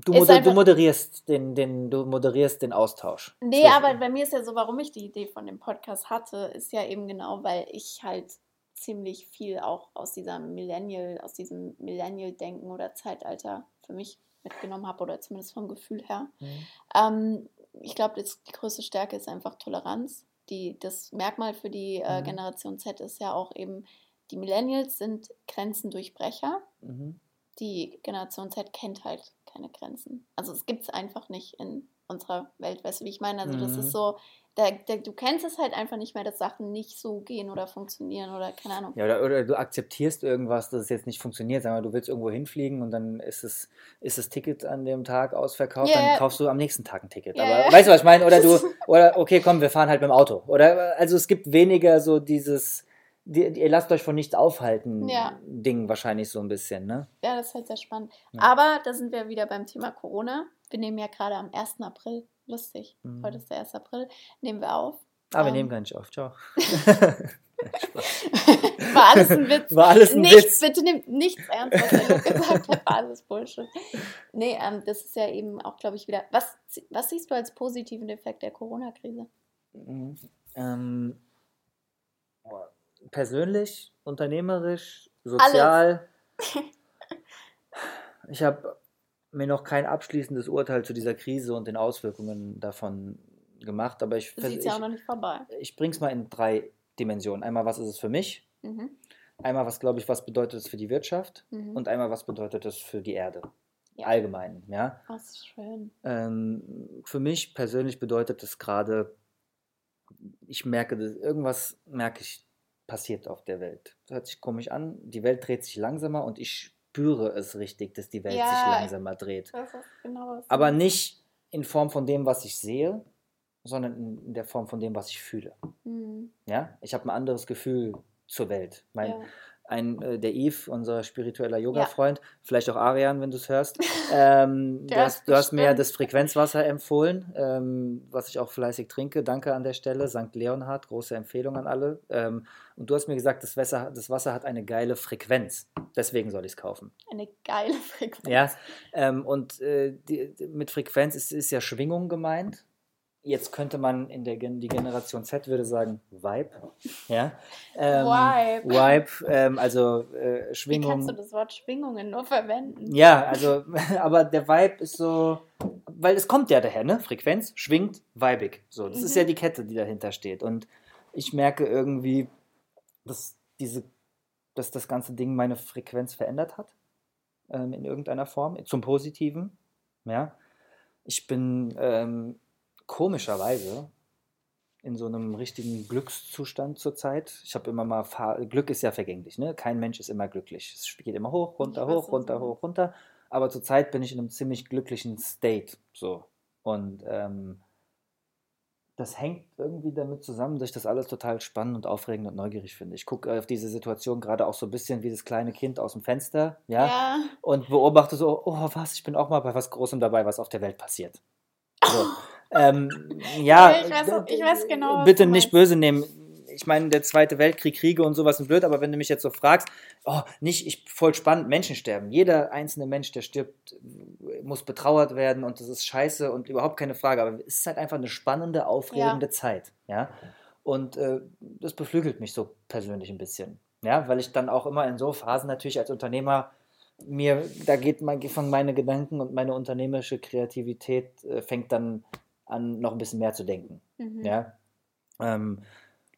Du, moder du, moderierst den, den, du moderierst den Austausch. Nee, aber bei mir ist ja so, warum ich die Idee von dem Podcast hatte, ist ja eben genau, weil ich halt ziemlich viel auch aus dieser Millennial, aus diesem Millennial-Denken oder Zeitalter für mich mitgenommen habe oder zumindest vom Gefühl her. Mhm. Ähm, ich glaube, die größte Stärke ist einfach Toleranz. Die, das Merkmal für die äh, mhm. Generation Z ist ja auch eben, die Millennials sind Grenzendurchbrecher. Mhm. Die Generation Z kennt halt keine Grenzen. Also es gibt es einfach nicht in unserer Welt, weißt du, wie ich meine? Also das ist mhm. so, da, da, du kennst es halt einfach nicht mehr, dass Sachen nicht so gehen oder funktionieren oder keine Ahnung. Ja, oder, oder du akzeptierst irgendwas, dass es jetzt nicht funktioniert. Sag mal, du willst irgendwo hinfliegen und dann ist es ist das Ticket an dem Tag ausverkauft, yeah. dann kaufst du am nächsten Tag ein Ticket. Yeah. Aber weißt du, was ich meine? Oder du, oder okay, komm, wir fahren halt mit dem Auto. Oder also es gibt weniger so dieses die, ihr lasst euch von nichts aufhalten, ja. Ding wahrscheinlich so ein bisschen, ne? Ja, das ist halt sehr spannend. Ja. Aber da sind wir wieder beim Thema Corona. Wir nehmen ja gerade am 1. April, lustig, mhm. heute ist der 1. April, nehmen wir auf. Ah, wir ähm, nehmen gar nicht auf, ciao. War alles ein Witz. War alles ein nichts, Witz. Bitte nehmt nichts ernst, was er gesagt hat. War alles Bullshit. Nee, ähm, das ist ja eben auch, glaube ich, wieder. Was, was siehst du als positiven Effekt der Corona-Krise? Mhm. Ähm, persönlich, unternehmerisch, sozial. ich habe mir noch kein abschließendes Urteil zu dieser Krise und den Auswirkungen davon gemacht, aber ich Sieht's ja auch noch nicht vorbei. Ich bringe es mal in drei Dimensionen. Einmal, was ist es für mich? Mhm. Einmal, was glaube ich, was bedeutet es für die Wirtschaft? Mhm. Und einmal, was bedeutet es für die Erde? Ja. Allgemein, ja. Was schön. Ähm, für mich persönlich bedeutet es gerade, ich merke, dass irgendwas merke ich passiert auf der Welt. Das hört sich komisch an. Die Welt dreht sich langsamer und ich spüre es richtig, dass die Welt ja, sich langsamer dreht. Genau Aber nicht in Form von dem, was ich sehe, sondern in der Form von dem, was ich fühle. Mhm. Ja, ich habe ein anderes Gefühl zur Welt. Mein, ja. ein, äh, der Eve, unser spiritueller Yoga-Freund, ja. vielleicht auch Arian, wenn du es hörst. Ähm, du, hast, du hast, mir das Frequenzwasser empfohlen, ähm, was ich auch fleißig trinke. Danke an der Stelle. St. Leonhard, große Empfehlung an alle. Ähm, und du hast mir gesagt, das Wasser, das Wasser hat eine geile Frequenz. Deswegen soll ich es kaufen. Eine geile Frequenz. Ja, ähm, und äh, die, mit Frequenz ist, ist ja Schwingung gemeint jetzt könnte man in der die Generation Z würde sagen Vibe, ja. Ähm, Vibe. Vibe, ähm, also äh, Schwingung. Wie kannst du das Wort Schwingungen nur verwenden? Ja, also, aber der Vibe ist so, weil es kommt ja daher, ne? Frequenz schwingt, vibig. So, das mhm. ist ja die Kette, die dahinter steht. Und ich merke irgendwie, dass diese, dass das ganze Ding meine Frequenz verändert hat ähm, in irgendeiner Form zum Positiven, ja. Ich bin ähm, komischerweise in so einem richtigen Glückszustand zurzeit. Ich habe immer mal, Fahr Glück ist ja vergänglich, ne? Kein Mensch ist immer glücklich. Es geht immer hoch, runter, hoch, runter, hoch, runter. Aber zurzeit bin ich in einem ziemlich glücklichen State, so. Und ähm, das hängt irgendwie damit zusammen, dass ich das alles total spannend und aufregend und neugierig finde. Ich gucke auf diese Situation gerade auch so ein bisschen wie das kleine Kind aus dem Fenster, ja, ja. und beobachte so, oh was, ich bin auch mal bei was Großem dabei, was auf der Welt passiert. So. Ähm, ja, ich weiß, ich weiß genau. Bitte nicht böse nehmen. Ich meine, der Zweite Weltkrieg, Kriege und sowas sind blöd, aber wenn du mich jetzt so fragst, oh, nicht, ich, voll spannend, Menschen sterben. Jeder einzelne Mensch, der stirbt, muss betrauert werden und das ist scheiße und überhaupt keine Frage. Aber es ist halt einfach eine spannende, aufregende ja. Zeit. Ja? Und äh, das beflügelt mich so persönlich ein bisschen. Ja, weil ich dann auch immer in so Phasen natürlich als Unternehmer mir, da geht mein, von meine Gedanken und meine unternehmerische Kreativität äh, fängt dann an, noch ein bisschen mehr zu denken. Mhm. Ja? Ähm,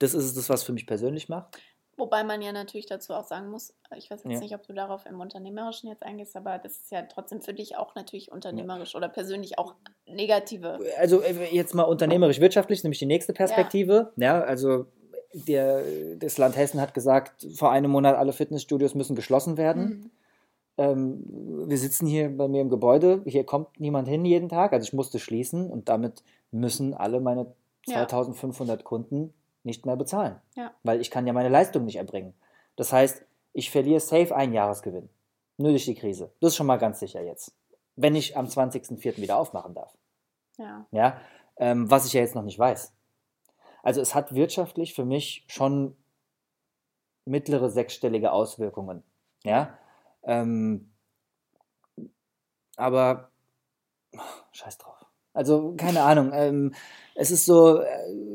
das ist es, was für mich persönlich macht. Wobei man ja natürlich dazu auch sagen muss, ich weiß jetzt ja. nicht, ob du darauf im Unternehmerischen jetzt eingehst, aber das ist ja trotzdem für dich auch natürlich unternehmerisch ja. oder persönlich auch negative. Also äh, jetzt mal unternehmerisch-wirtschaftlich, nämlich die nächste Perspektive. Ja, ja also der, das Land Hessen hat gesagt, vor einem Monat alle Fitnessstudios müssen geschlossen werden. Mhm ähm, wir sitzen hier bei mir im Gebäude, hier kommt niemand hin jeden Tag, also ich musste schließen und damit müssen alle meine 2500 ja. Kunden nicht mehr bezahlen, ja. weil ich kann ja meine Leistung nicht erbringen. Das heißt, ich verliere safe einen Jahresgewinn, nur durch die Krise. Das ist schon mal ganz sicher jetzt, wenn ich am 20.04. wieder aufmachen darf. Ja. ja ähm, was ich ja jetzt noch nicht weiß. Also es hat wirtschaftlich für mich schon mittlere sechsstellige Auswirkungen. Ja, ähm, aber scheiß drauf. Also keine Ahnung. Ähm, es ist so, äh,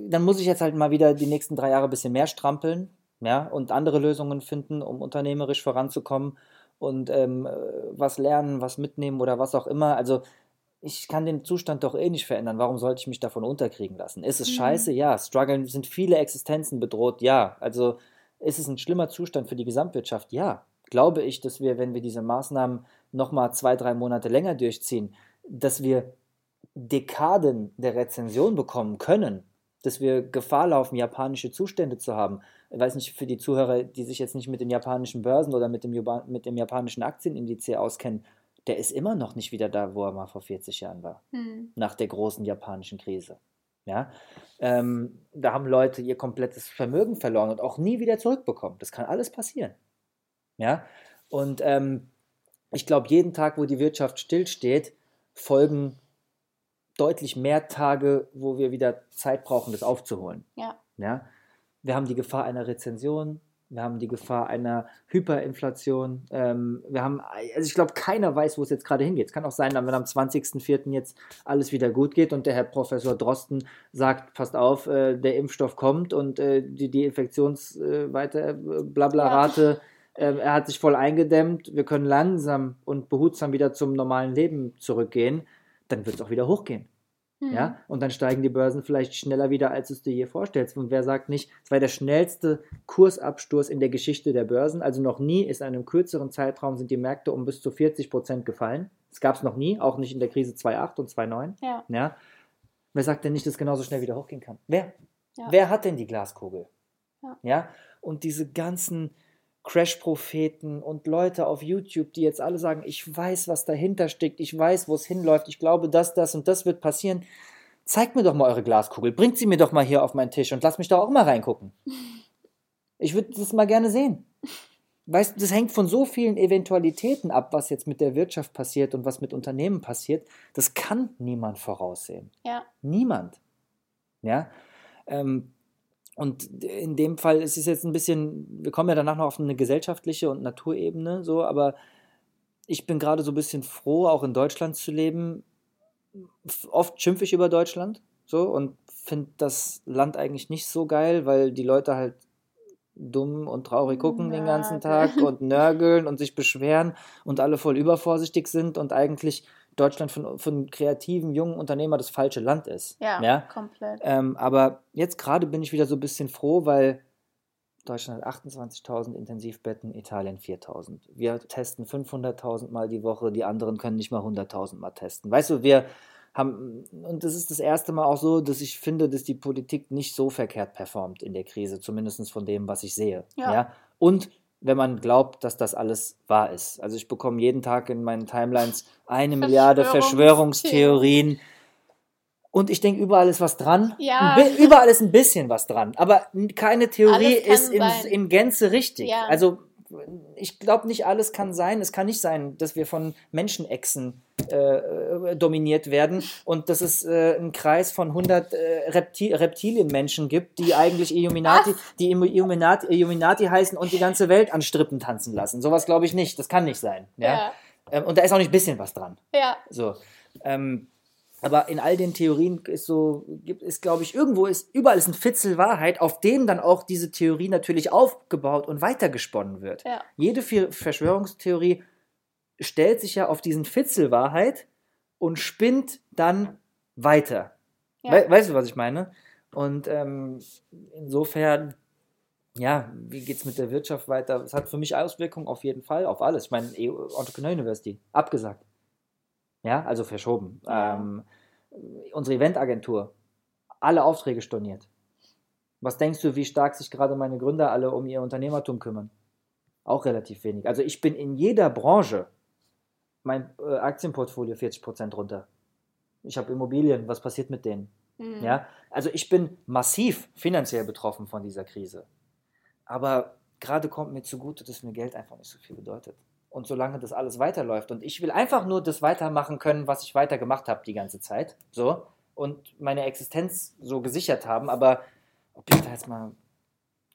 dann muss ich jetzt halt mal wieder die nächsten drei Jahre ein bisschen mehr strampeln, ja, und andere Lösungen finden, um unternehmerisch voranzukommen und ähm, was lernen, was mitnehmen oder was auch immer. Also ich kann den Zustand doch eh nicht verändern. Warum sollte ich mich davon unterkriegen lassen? Ist es mhm. scheiße? Ja. Struggeln sind viele Existenzen bedroht? Ja. Also ist es ein schlimmer Zustand für die Gesamtwirtschaft? Ja glaube ich, dass wir, wenn wir diese Maßnahmen nochmal zwei, drei Monate länger durchziehen, dass wir Dekaden der Rezension bekommen können, dass wir Gefahr laufen, japanische Zustände zu haben. Ich weiß nicht, für die Zuhörer, die sich jetzt nicht mit den japanischen Börsen oder mit dem, mit dem japanischen Aktienindiz auskennen, der ist immer noch nicht wieder da, wo er mal vor 40 Jahren war, hm. nach der großen japanischen Krise. Ja, ähm, da haben Leute ihr komplettes Vermögen verloren und auch nie wieder zurückbekommen. Das kann alles passieren. Ja? Und ähm, ich glaube, jeden Tag, wo die Wirtschaft stillsteht, folgen deutlich mehr Tage, wo wir wieder Zeit brauchen, das aufzuholen. Ja. Ja? Wir haben die Gefahr einer Rezension, wir haben die Gefahr einer Hyperinflation. Ähm, wir haben, also ich glaube, keiner weiß, wo es jetzt gerade hingeht. Es kann auch sein, wenn am 20.04. jetzt alles wieder gut geht und der Herr Professor Drosten sagt, passt auf, äh, der Impfstoff kommt und äh, die, die Infektionsweite, äh, Blabla-Rate ja ähm, er hat sich voll eingedämmt, wir können langsam und behutsam wieder zum normalen Leben zurückgehen, dann wird es auch wieder hochgehen. Mhm. Ja? Und dann steigen die Börsen vielleicht schneller wieder, als du es dir je vorstellst. Und wer sagt nicht, es war der schnellste Kursabsturz in der Geschichte der Börsen. Also noch nie ist in einem kürzeren Zeitraum sind die Märkte um bis zu 40 Prozent gefallen. Das gab es noch nie, auch nicht in der Krise 2.8 und 2.9. Ja. ja. Wer sagt denn nicht, dass es genauso schnell wieder hochgehen kann? Wer? Ja. Wer hat denn die Glaskugel? Ja. ja? Und diese ganzen Crash-Propheten und Leute auf YouTube, die jetzt alle sagen, ich weiß, was dahinter steckt, ich weiß, wo es hinläuft, ich glaube, das, das und das wird passieren. Zeigt mir doch mal eure Glaskugel, bringt sie mir doch mal hier auf meinen Tisch und lasst mich da auch mal reingucken. Ich würde das mal gerne sehen. weißt das hängt von so vielen Eventualitäten ab, was jetzt mit der Wirtschaft passiert und was mit Unternehmen passiert. Das kann niemand voraussehen. Ja. Niemand. Ja. Ähm, und in dem Fall ist es jetzt ein bisschen, wir kommen ja danach noch auf eine gesellschaftliche und Naturebene, so, aber ich bin gerade so ein bisschen froh, auch in Deutschland zu leben. Oft schimpfe ich über Deutschland, so, und finde das Land eigentlich nicht so geil, weil die Leute halt dumm und traurig gucken den ganzen Tag und nörgeln und sich beschweren und alle voll übervorsichtig sind und eigentlich Deutschland von, von kreativen, jungen Unternehmern das falsche Land ist. Ja, ja? komplett. Ähm, aber jetzt gerade bin ich wieder so ein bisschen froh, weil Deutschland hat 28.000 Intensivbetten, Italien 4.000. Wir testen 500.000 Mal die Woche, die anderen können nicht mal 100.000 Mal testen. Weißt du, wir haben, und das ist das erste Mal auch so, dass ich finde, dass die Politik nicht so verkehrt performt in der Krise, zumindest von dem, was ich sehe. Ja. ja? Und wenn man glaubt, dass das alles wahr ist. Also ich bekomme jeden Tag in meinen Timelines eine Milliarde Verschwörungstheorien. Und ich denke, überall ist was dran. Ja. Überall ist ein bisschen was dran. Aber keine Theorie ist in, in Gänze richtig. Ja. Also ich glaube nicht alles kann sein. Es kann nicht sein, dass wir von Menschenechsen äh, äh, dominiert werden und dass es äh, einen Kreis von 100 äh, Repti Reptilienmenschen gibt, die eigentlich Illuminati, die Illuminati, Illuminati heißen und die ganze Welt an Strippen tanzen lassen. Sowas glaube ich nicht. Das kann nicht sein. Ja? Ja. Ähm, und da ist auch nicht ein bisschen was dran. Ja. So. Ähm, aber in all den Theorien ist so, gibt ist, glaube ich, irgendwo ist, überall ist ein Fitzel Wahrheit, auf dem dann auch diese Theorie natürlich aufgebaut und weitergesponnen wird. Ja. Jede Verschwörungstheorie stellt sich ja auf diesen Fitzel Wahrheit und spinnt dann weiter. Ja. We weißt du, was ich meine? Und ähm, insofern, ja, wie geht es mit der Wirtschaft weiter? Es hat für mich Auswirkungen auf jeden Fall auf alles. Ich meine, EU Entrepreneur University, abgesagt. Ja, also verschoben. Ja. Ähm, unsere Eventagentur, alle Aufträge storniert. Was denkst du, wie stark sich gerade meine Gründer alle um ihr Unternehmertum kümmern? Auch relativ wenig. Also ich bin in jeder Branche mein äh, Aktienportfolio 40% runter. Ich habe Immobilien, was passiert mit denen? Mhm. Ja, also ich bin massiv finanziell betroffen von dieser Krise. Aber gerade kommt mir zugute, dass mir Geld einfach nicht so viel bedeutet. Und solange das alles weiterläuft und ich will einfach nur das weitermachen können, was ich weiter gemacht habe die ganze Zeit, so und meine Existenz so gesichert haben, aber ob ich da jetzt mal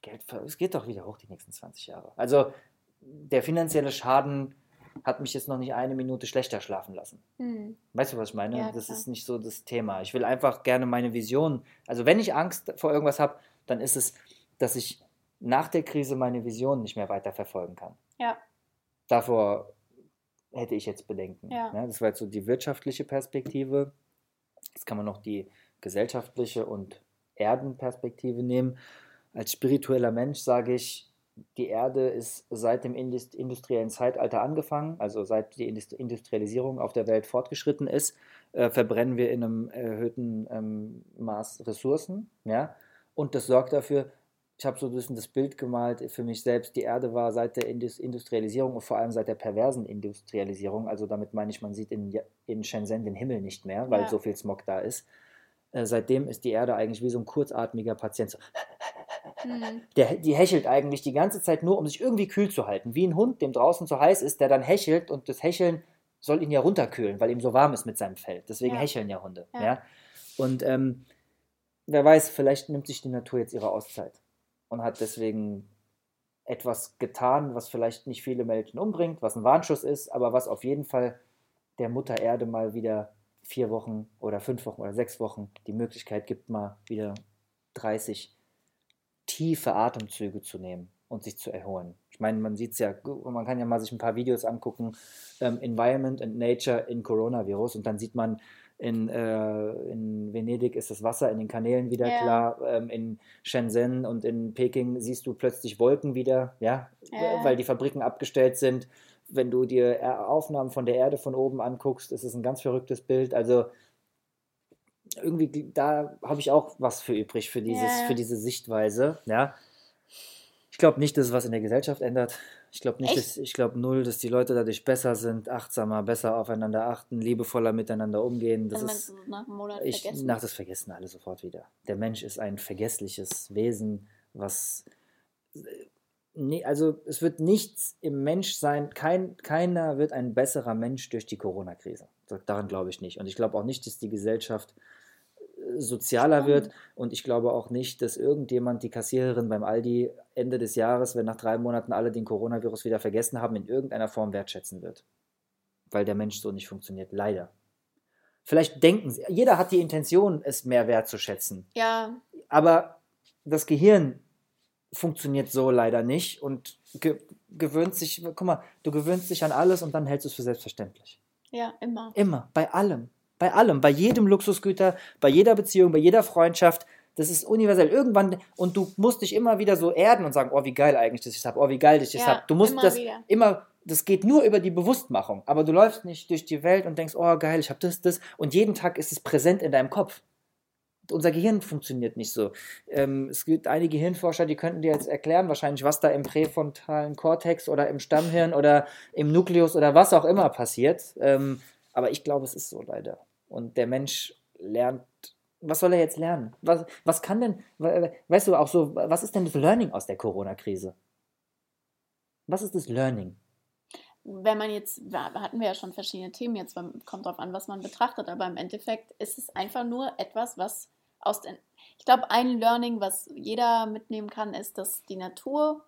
Geld, ver es geht doch wieder hoch die nächsten 20 Jahre. Also der finanzielle Schaden hat mich jetzt noch nicht eine Minute schlechter schlafen lassen. Mhm. Weißt du, was ich meine? Ja, das klar. ist nicht so das Thema. Ich will einfach gerne meine Vision. Also, wenn ich Angst vor irgendwas habe, dann ist es, dass ich nach der Krise meine Vision nicht mehr weiter verfolgen kann. Ja. Davor hätte ich jetzt Bedenken. Ja. Ne? Das war jetzt so die wirtschaftliche Perspektive. Jetzt kann man noch die gesellschaftliche und Erdenperspektive nehmen. Als spiritueller Mensch sage ich, die Erde ist seit dem Indus- industriellen Zeitalter angefangen, also seit die Indust- Industrialisierung auf der Welt fortgeschritten ist, äh, verbrennen wir in einem erhöhten ähm, Maß Ressourcen. Ja? Und das sorgt dafür, ich habe so ein bisschen das Bild gemalt für mich selbst, die Erde war seit der Indus Industrialisierung und vor allem seit der perversen Industrialisierung, also damit meine ich, man sieht in, in Shenzhen den Himmel nicht mehr, weil Ja. so viel Smog da ist. Äh, seitdem ist die Erde eigentlich wie so ein kurzatmiger Patient. So, Mhm. der, die hechelt eigentlich die ganze Zeit nur, um sich irgendwie kühl zu halten. Wie ein Hund, dem draußen zu heiß ist, der dann hechelt und das Hecheln soll ihn ja runterkühlen, weil ihm so warm ist mit seinem Fell. Deswegen Ja. hecheln ja Hunde. Ja. Ja. Und ähm, wer weiß, vielleicht nimmt sich die Natur jetzt ihre Auszeit und hat deswegen etwas getan, was vielleicht nicht viele Menschen umbringt, was ein Warnschuss ist, aber was auf jeden Fall der Mutter Erde mal wieder vier Wochen oder fünf Wochen oder sechs Wochen die Möglichkeit gibt, mal wieder 30 tiefe Atemzüge zu nehmen und sich zu erholen. Ich meine, man sieht es ja, man kann ja mal sich ein paar Videos angucken, ähm, Environment and Nature in Coronavirus und dann sieht man, in, äh, in Venedig ist das Wasser in den Kanälen wieder Ja. klar, ähm, in Shenzhen und in Peking siehst du plötzlich Wolken wieder, ja, Ja. weil die Fabriken abgestellt sind. Wenn du dir Aufnahmen von der Erde von oben anguckst, ist es ein ganz verrücktes Bild. Also irgendwie, da habe ich auch was für übrig, für, dieses, Ja. für diese Sichtweise. Ja. Ich glaube nicht, dass es was in der Gesellschaft ändert. Ich glaube nicht, Echt? dass, ich glaube null, dass die Leute dadurch besser sind, achtsamer, besser aufeinander achten, liebevoller miteinander umgehen. Das Dann ist, nach einem Monat ich, vergessen. nach das vergessen alle sofort wieder. Der Mensch ist ein vergessliches Wesen, was Nee, also es wird nichts im Menschsein, kein, keiner wird ein besserer Mensch durch die Corona-Krise. Daran glaube ich nicht. Und ich glaube auch nicht, dass die Gesellschaft äh, sozialer wird. Und ich glaube auch nicht, dass irgendjemand die Kassiererin beim Aldi Ende des Jahres, wenn nach drei Monaten alle den Coronavirus wieder vergessen haben, in irgendeiner Form wertschätzen wird. Weil der Mensch so nicht funktioniert. Leider. Vielleicht denken sie, jeder hat die Intention, es mehr wertzuschätzen. Ja. Aber das Gehirn funktioniert so leider nicht und ge gewöhnt sich, guck mal, du gewöhnst dich an alles und dann hältst du es für selbstverständlich. Ja, immer. Immer, bei allem. Bei allem, bei jedem Luxusgüter, bei jeder Beziehung, bei jeder Freundschaft. Das ist universell. Irgendwann, und du musst dich immer wieder so erden und sagen, oh, wie geil eigentlich das ich habe, oh, wie geil das ich ja, habe. Du musst immer das wieder. immer, das geht nur über die Bewusstmachung. Aber du läufst nicht durch die Welt und denkst, oh, geil, ich habe das, das. Und jeden Tag ist es präsent in deinem Kopf unser Gehirn funktioniert nicht so. Ähm, es gibt einige Hirnforscher, die könnten dir jetzt erklären, wahrscheinlich, was da im präfrontalen Kortex oder im Stammhirn oder im Nukleus oder was auch immer passiert. Ähm, aber ich glaube, es ist so leider. Und der Mensch lernt. Was soll er jetzt lernen? Was, was kann denn, weißt du, auch so, was ist denn das Learning aus der Corona-Krise? Was ist das Learning? wenn man jetzt, hatten wir ja schon verschiedene Themen, jetzt kommt drauf an, was man betrachtet, aber im Endeffekt ist es einfach nur etwas, was aus den. Ich glaube, ein Learning, was jeder mitnehmen kann, ist, dass die Natur,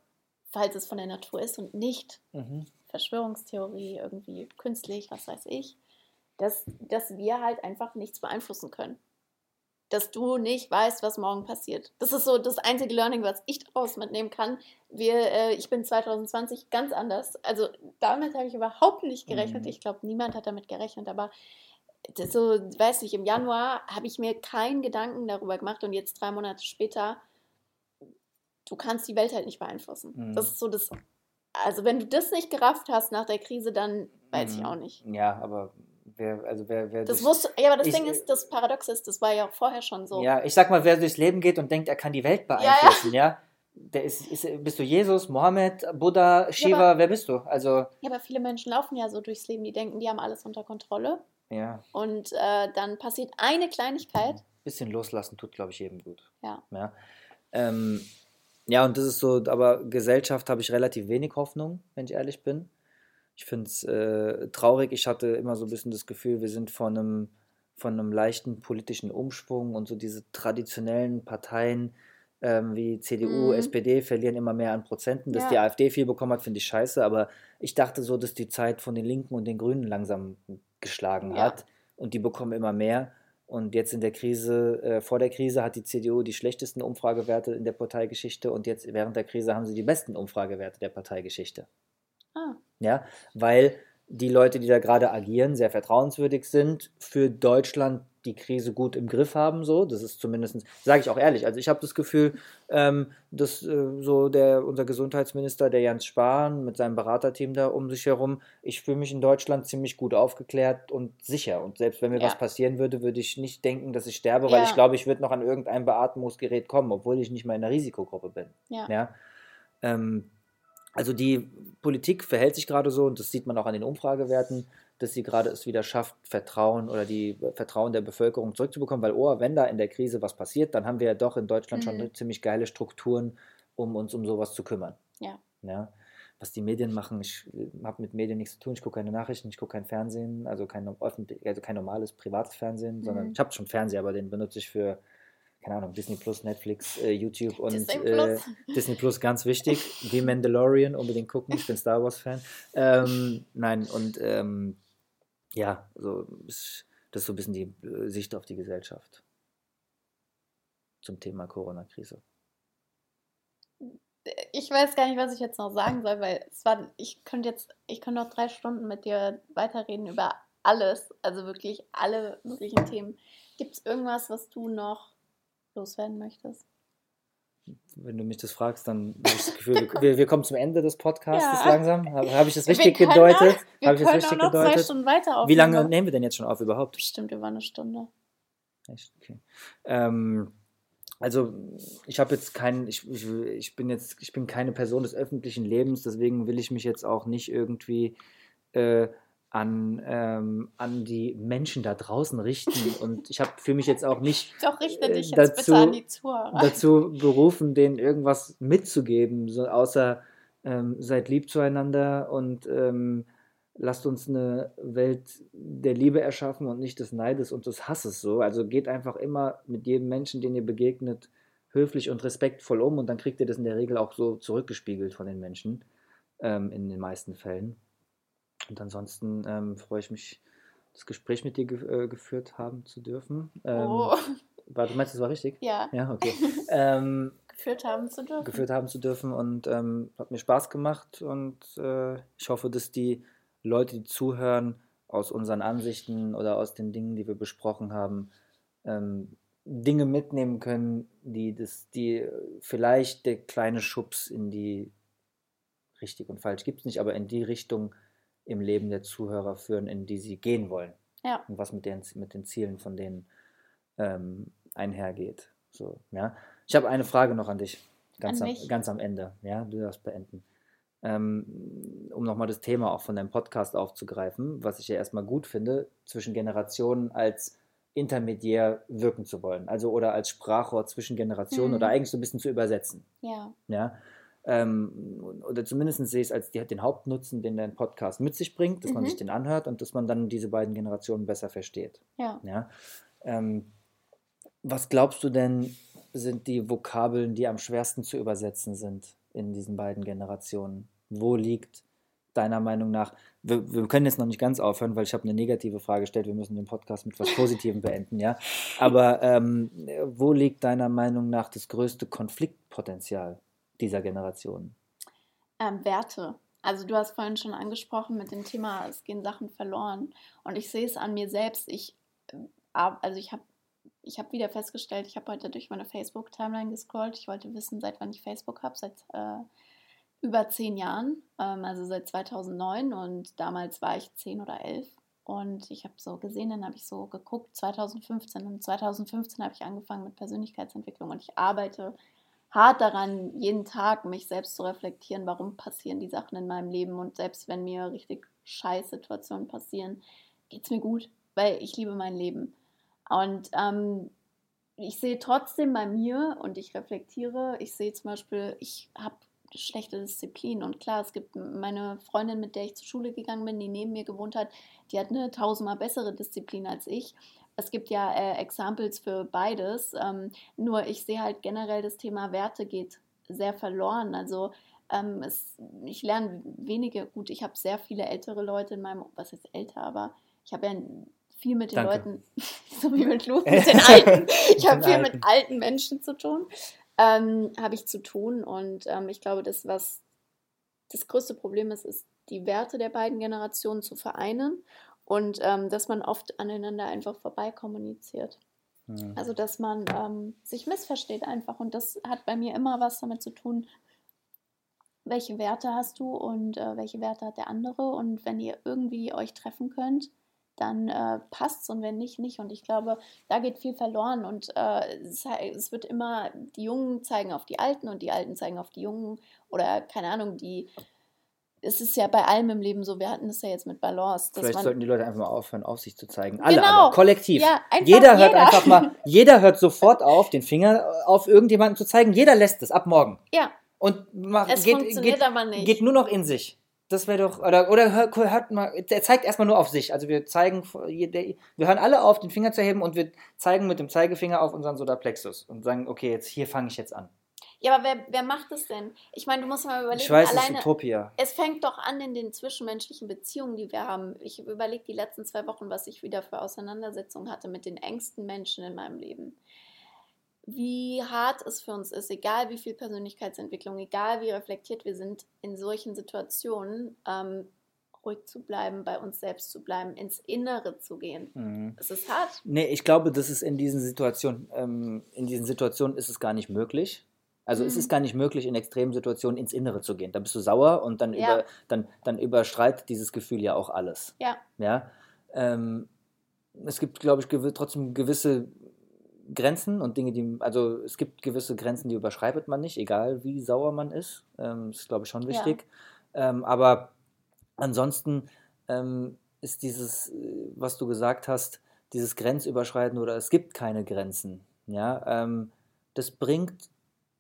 falls es von der Natur ist und nicht mhm. Verschwörungstheorie, irgendwie künstlich, was weiß ich, dass, dass wir halt einfach nichts beeinflussen können. Dass du nicht weißt, was morgen passiert. Das ist so das einzige Learning, was ich daraus mitnehmen kann. Wir, äh, ich bin 2020 ganz anders. Also damit habe ich überhaupt nicht gerechnet. Mhm. Ich glaube, niemand hat damit gerechnet, aber so, weiß nicht, im Januar habe ich mir keinen Gedanken darüber gemacht und jetzt drei Monate später, du kannst die Welt halt nicht beeinflussen. Mhm. Das ist so das, also wenn du das nicht gerafft hast nach der Krise, dann weiß mhm. ich auch nicht. Ja, aber wer, also wer, wer das wusste, ja, aber das ich, Ding ist, das Paradox ist, das war ja auch vorher schon so. Ja, ich sag mal, wer durchs Leben geht und denkt, er kann die Welt beeinflussen, ja, ja? der ist, ist, bist du Jesus, Mohammed, Buddha, Shiva, ja, aber, wer bist du? Also, ja, aber viele Menschen laufen ja so durchs Leben, die denken, die haben alles unter Kontrolle. Ja. Und äh, dann passiert eine Kleinigkeit. Ein bisschen loslassen tut, glaube ich, jedem gut. Ja. Ja. Ähm, ja, und das ist so, aber Gesellschaft habe ich relativ wenig Hoffnung, wenn ich ehrlich bin. Ich finde es äh, traurig. Ich hatte immer so ein bisschen das Gefühl, wir sind von einem, von einem leichten politischen Umschwung und so diese traditionellen Parteien ähm, wie CDU, mhm. SPD verlieren immer mehr an Prozenten. Dass ja. die AfD viel bekommen hat, finde ich scheiße. Aber ich dachte so, dass die Zeit von den Linken und den Grünen langsam geschlagen ja. hat und die bekommen immer mehr. Und jetzt in der Krise, äh, vor der Krise hat die CDU die schlechtesten Umfragewerte in der Parteigeschichte und jetzt während der Krise haben sie die besten Umfragewerte der Parteigeschichte. Ah. Ja, weil die Leute, die da gerade agieren, sehr vertrauenswürdig sind, für Deutschland die Krise gut im Griff haben. So, das ist zumindest, sage ich auch ehrlich. Also ich habe das Gefühl, ähm, dass äh, so der unser Gesundheitsminister, der Jens Spahn, mit seinem Beraterteam da um sich herum, ich fühle mich in Deutschland ziemlich gut aufgeklärt und sicher. Und selbst wenn mir ja. was passieren würde, würde ich nicht denken, dass ich sterbe, weil ja. ich glaube, ich würde noch an irgendein Beatmungsgerät kommen, obwohl ich nicht mal in der Risikogruppe bin. Ja. ja? Ähm, also die Politik verhält sich gerade so und das sieht man auch an den Umfragewerten dass sie gerade es wieder schafft, Vertrauen oder die Vertrauen der Bevölkerung zurückzubekommen, weil, oh, wenn da in der Krise was passiert, dann haben wir ja doch in Deutschland mhm. schon ziemlich geile Strukturen, um uns um sowas zu kümmern. Ja. ja? Was die Medien machen, ich habe mit Medien nichts zu tun, ich gucke keine Nachrichten, ich gucke kein Fernsehen, also kein, also kein normales privates Fernsehen, mhm. sondern ich habe schon Fernseher, aber den benutze ich für keine Ahnung, Disney Plus, Netflix, äh, YouTube und Disney Plus. Äh, Disney Plus, ganz wichtig. The Mandalorian, unbedingt gucken, ich bin Star Wars-Fan. Ähm, nein, und ähm, ja, so, das ist so ein bisschen die äh, Sicht auf die Gesellschaft zum Thema Corona-Krise. Ich weiß gar nicht, was ich jetzt noch sagen soll, weil es war, ich könnte jetzt, ich könnte noch drei Stunden mit dir weiterreden über alles, also wirklich alle möglichen Themen. Gibt es irgendwas, was du noch loswerden möchtest? Wenn du mich das fragst, dann habe ich das Gefühl, wir, wir, kommen zum Ende des Podcasts ja. langsam. Habe hab ich das richtig wir gedeutet? Habe ich das richtig noch gedeutet? Zwei Stunden weiter Wie lange nehmen wir denn jetzt schon auf überhaupt? Bestimmt über eine Stunde. Echt? Okay. Ähm, also ich habe jetzt keinen, ich, ich, ich bin jetzt, ich bin keine Person des öffentlichen Lebens, deswegen will ich mich jetzt auch nicht irgendwie äh, an, ähm, an die Menschen da draußen richten. Und ich habe für mich jetzt auch nicht Doch, richte dich äh, dazu, jetzt bitte an die Zuhörer. dazu berufen, denen irgendwas mitzugeben, so außer ähm, seid lieb zueinander und ähm, lasst uns eine Welt der Liebe erschaffen und nicht des Neides und des Hasses so. Also geht einfach immer mit jedem Menschen, den ihr begegnet, höflich und respektvoll um und dann kriegt ihr das in der Regel auch so zurückgespiegelt von den Menschen, ähm, in den meisten Fällen. Und ansonsten ähm, freue ich mich, das Gespräch mit dir ge äh, geführt haben zu dürfen. Ähm, oh. War, du meinst, das war richtig? Ja. Ja, okay. ähm, geführt haben zu dürfen. Geführt haben zu dürfen und ähm, hat mir Spaß gemacht und äh, ich hoffe, dass die Leute, die zuhören, aus unseren Ansichten oder aus den Dingen, die wir besprochen haben, ähm, Dinge mitnehmen können, die das, die vielleicht der kleine Schubs in die richtig und falsch gibt es nicht, aber in die Richtung im Leben der Zuhörer führen, in die sie gehen wollen. Ja. Und was mit den, mit den Zielen von denen ähm, einhergeht. So, ja. Ich habe eine Frage noch an dich. Ganz, an am, ganz am Ende. Ja, du darfst beenden. Ähm, um nochmal das Thema auch von deinem Podcast aufzugreifen, was ich ja erstmal gut finde, zwischen Generationen als intermediär wirken zu wollen. Also oder als Sprachrohr zwischen Generationen mhm. oder eigentlich so ein bisschen zu übersetzen. Ja. Ja. Ähm, oder zumindest sehe ich es als die, den Hauptnutzen, den dein Podcast mit sich bringt, dass mhm. man sich den anhört und dass man dann diese beiden Generationen besser versteht. Ja. ja? Ähm, was glaubst du denn, sind die Vokabeln, die am schwersten zu übersetzen sind in diesen beiden Generationen? Wo liegt deiner Meinung nach, wir, wir, können jetzt noch nicht ganz aufhören, weil ich habe eine negative Frage gestellt, wir müssen den Podcast mit was Positivem beenden, ja. Aber ähm, wo liegt deiner Meinung nach das größte Konfliktpotenzial dieser Generation? Ähm, Werte. Also du hast vorhin schon angesprochen mit dem Thema, es gehen Sachen verloren. Und ich sehe es an mir selbst. Ich, äh, also ich habe ich habe wieder festgestellt, ich habe heute durch meine Facebook-Timeline gescrollt. Ich wollte wissen, seit wann ich Facebook habe, seit äh, über zehn Jahren, ähm, also seit 2009 und damals war ich zehn oder elf. Und ich habe so gesehen, dann habe ich so geguckt, 2015. Und 2015 habe ich angefangen mit Persönlichkeitsentwicklung und ich arbeite hart daran, jeden Tag mich selbst zu reflektieren, warum passieren die Sachen in meinem Leben. Und selbst wenn mir richtig scheiß Situationen passieren, geht es mir gut, weil ich liebe mein Leben. Und ähm, ich sehe trotzdem bei mir und ich reflektiere, ich sehe zum Beispiel, ich habe schlechte Disziplin. Und klar, es gibt meine Freundin, mit der ich zur Schule gegangen bin, die neben mir gewohnt hat, die hat eine tausendmal bessere Disziplin als ich. Es gibt ja äh, Examples für beides. Ähm, nur ich sehe halt generell, das Thema Werte geht sehr verloren. Also ähm, es, ich lerne wenige, gut, ich habe sehr viele ältere Leute in meinem, was ist älter, aber ich habe ja viel mit den Danke. Leuten, so wie mit Lu, mit den Alten. Ich habe viel mit alten Menschen zu tun ähm, habe ich zu tun. Und ähm, ich glaube, das, was das größte Problem ist, ist, die Werte der beiden Generationen zu vereinen und ähm, dass man oft aneinander einfach vorbei kommuniziert. Mhm. Also, dass man ähm, sich missversteht einfach. Und das hat bei mir immer was damit zu tun, welche Werte hast du und äh, welche Werte hat der andere. Und wenn ihr irgendwie euch treffen könnt, dann äh, passt es und wenn nicht, nicht. Und ich glaube, da geht viel verloren und äh, es, es, wird immer, die Jungen zeigen auf die Alten und die Alten zeigen auf die Jungen oder keine Ahnung, die. Es ist ja bei allem im Leben so, wir hatten das ja jetzt mit Balance. Vielleicht sollten die Leute einfach mal aufhören, auf sich zu zeigen. Alle genau. aber, kollektiv. Ja, jeder hört jeder. einfach mal, jeder hört sofort auf, den Finger auf irgendjemanden zu zeigen. Jeder lässt es ab morgen. Ja. Und macht, es geht, funktioniert geht, aber nicht. Geht nur noch in sich. Das wäre doch, oder, oder hört, hört mal, er zeigt erstmal nur auf sich. Also wir zeigen, wir hören alle auf, den Finger zu heben und wir zeigen mit dem Zeigefinger auf unseren Solarplexus und sagen, okay, jetzt hier fange ich jetzt an. Ja, aber wer, wer macht das denn? Ich meine, du musst mal überlegen. Ich weiß, alleine, es ist Utopia. Es fängt doch an in den zwischenmenschlichen Beziehungen, die wir haben. Ich überlege die letzten zwei Wochen, was ich wieder für Auseinandersetzungen hatte mit den engsten Menschen in meinem Leben wie hart es für uns ist, egal wie viel Persönlichkeitsentwicklung, egal wie reflektiert wir sind, in solchen Situationen ähm, ruhig zu bleiben, bei uns selbst zu bleiben, ins Innere zu gehen. Mhm. Es ist hart. Nee, ich glaube, das ist in diesen Situationen, ähm, in diesen Situationen ist es gar nicht möglich. Also mhm. es ist gar nicht möglich, in extremen Situationen ins Innere zu gehen. Da bist du sauer und dann, ja. über, dann, dann überstreitet dieses Gefühl ja auch alles. Ja. ja? Ähm, es gibt, glaube ich, gew trotzdem gewisse Grenzen und Dinge, die, also es gibt gewisse Grenzen, die überschreitet man nicht, egal wie sauer man ist. Ähm, das ist, glaube ich, schon wichtig. Ja. Ähm, aber ansonsten ähm, ist dieses, äh, was du gesagt hast, dieses Grenzüberschreiten oder es gibt keine Grenzen. Ja, ähm, das bringt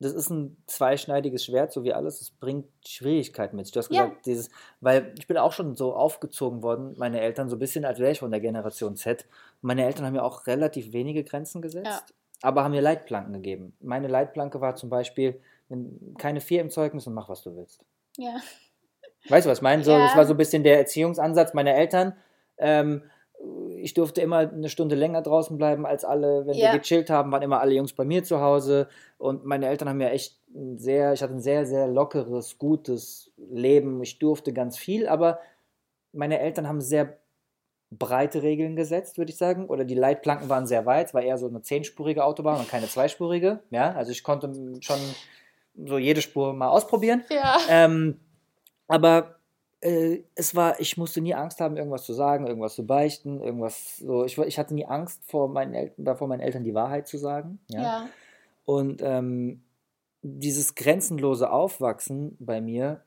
das ist ein zweischneidiges Schwert, so wie alles. Es bringt Schwierigkeiten mit sich. Du hast gesagt, ja. dieses, weil ich bin auch schon so aufgezogen worden, meine Eltern, so ein bisschen, als wäre ich von der Generation Z. Meine Eltern haben ja auch relativ wenige Grenzen gesetzt, ja. aber haben mir Leitplanken gegeben. Meine Leitplanke war zum Beispiel, keine vier im Zeugnis und mach, was du willst. Ja. Weißt du, was ich meine? So, ja. Das war so ein bisschen der Erziehungsansatz meiner Eltern. Ähm, ich durfte immer eine Stunde länger draußen bleiben als alle. Wenn ja. wir gechillt haben, waren immer alle Jungs bei mir zu Hause. Und meine Eltern haben mir echt ein sehr, ich hatte ein sehr, sehr lockeres, gutes Leben. Ich durfte ganz viel, aber meine Eltern haben sehr breite Regeln gesetzt, würde ich sagen. Oder die Leitplanken waren sehr weit. Es war eher so eine zehnspurige Autobahn und keine zweispurige. Ja, also ich konnte schon so jede Spur mal ausprobieren. Ja. Ähm, aber äh, es war, ich musste nie Angst haben, irgendwas zu sagen, irgendwas zu beichten, irgendwas so. Ich, ich hatte nie Angst vor meinen Eltern, vor meinen Eltern die Wahrheit zu sagen. Ja. ja. Und ähm, dieses grenzenlose Aufwachsen bei mir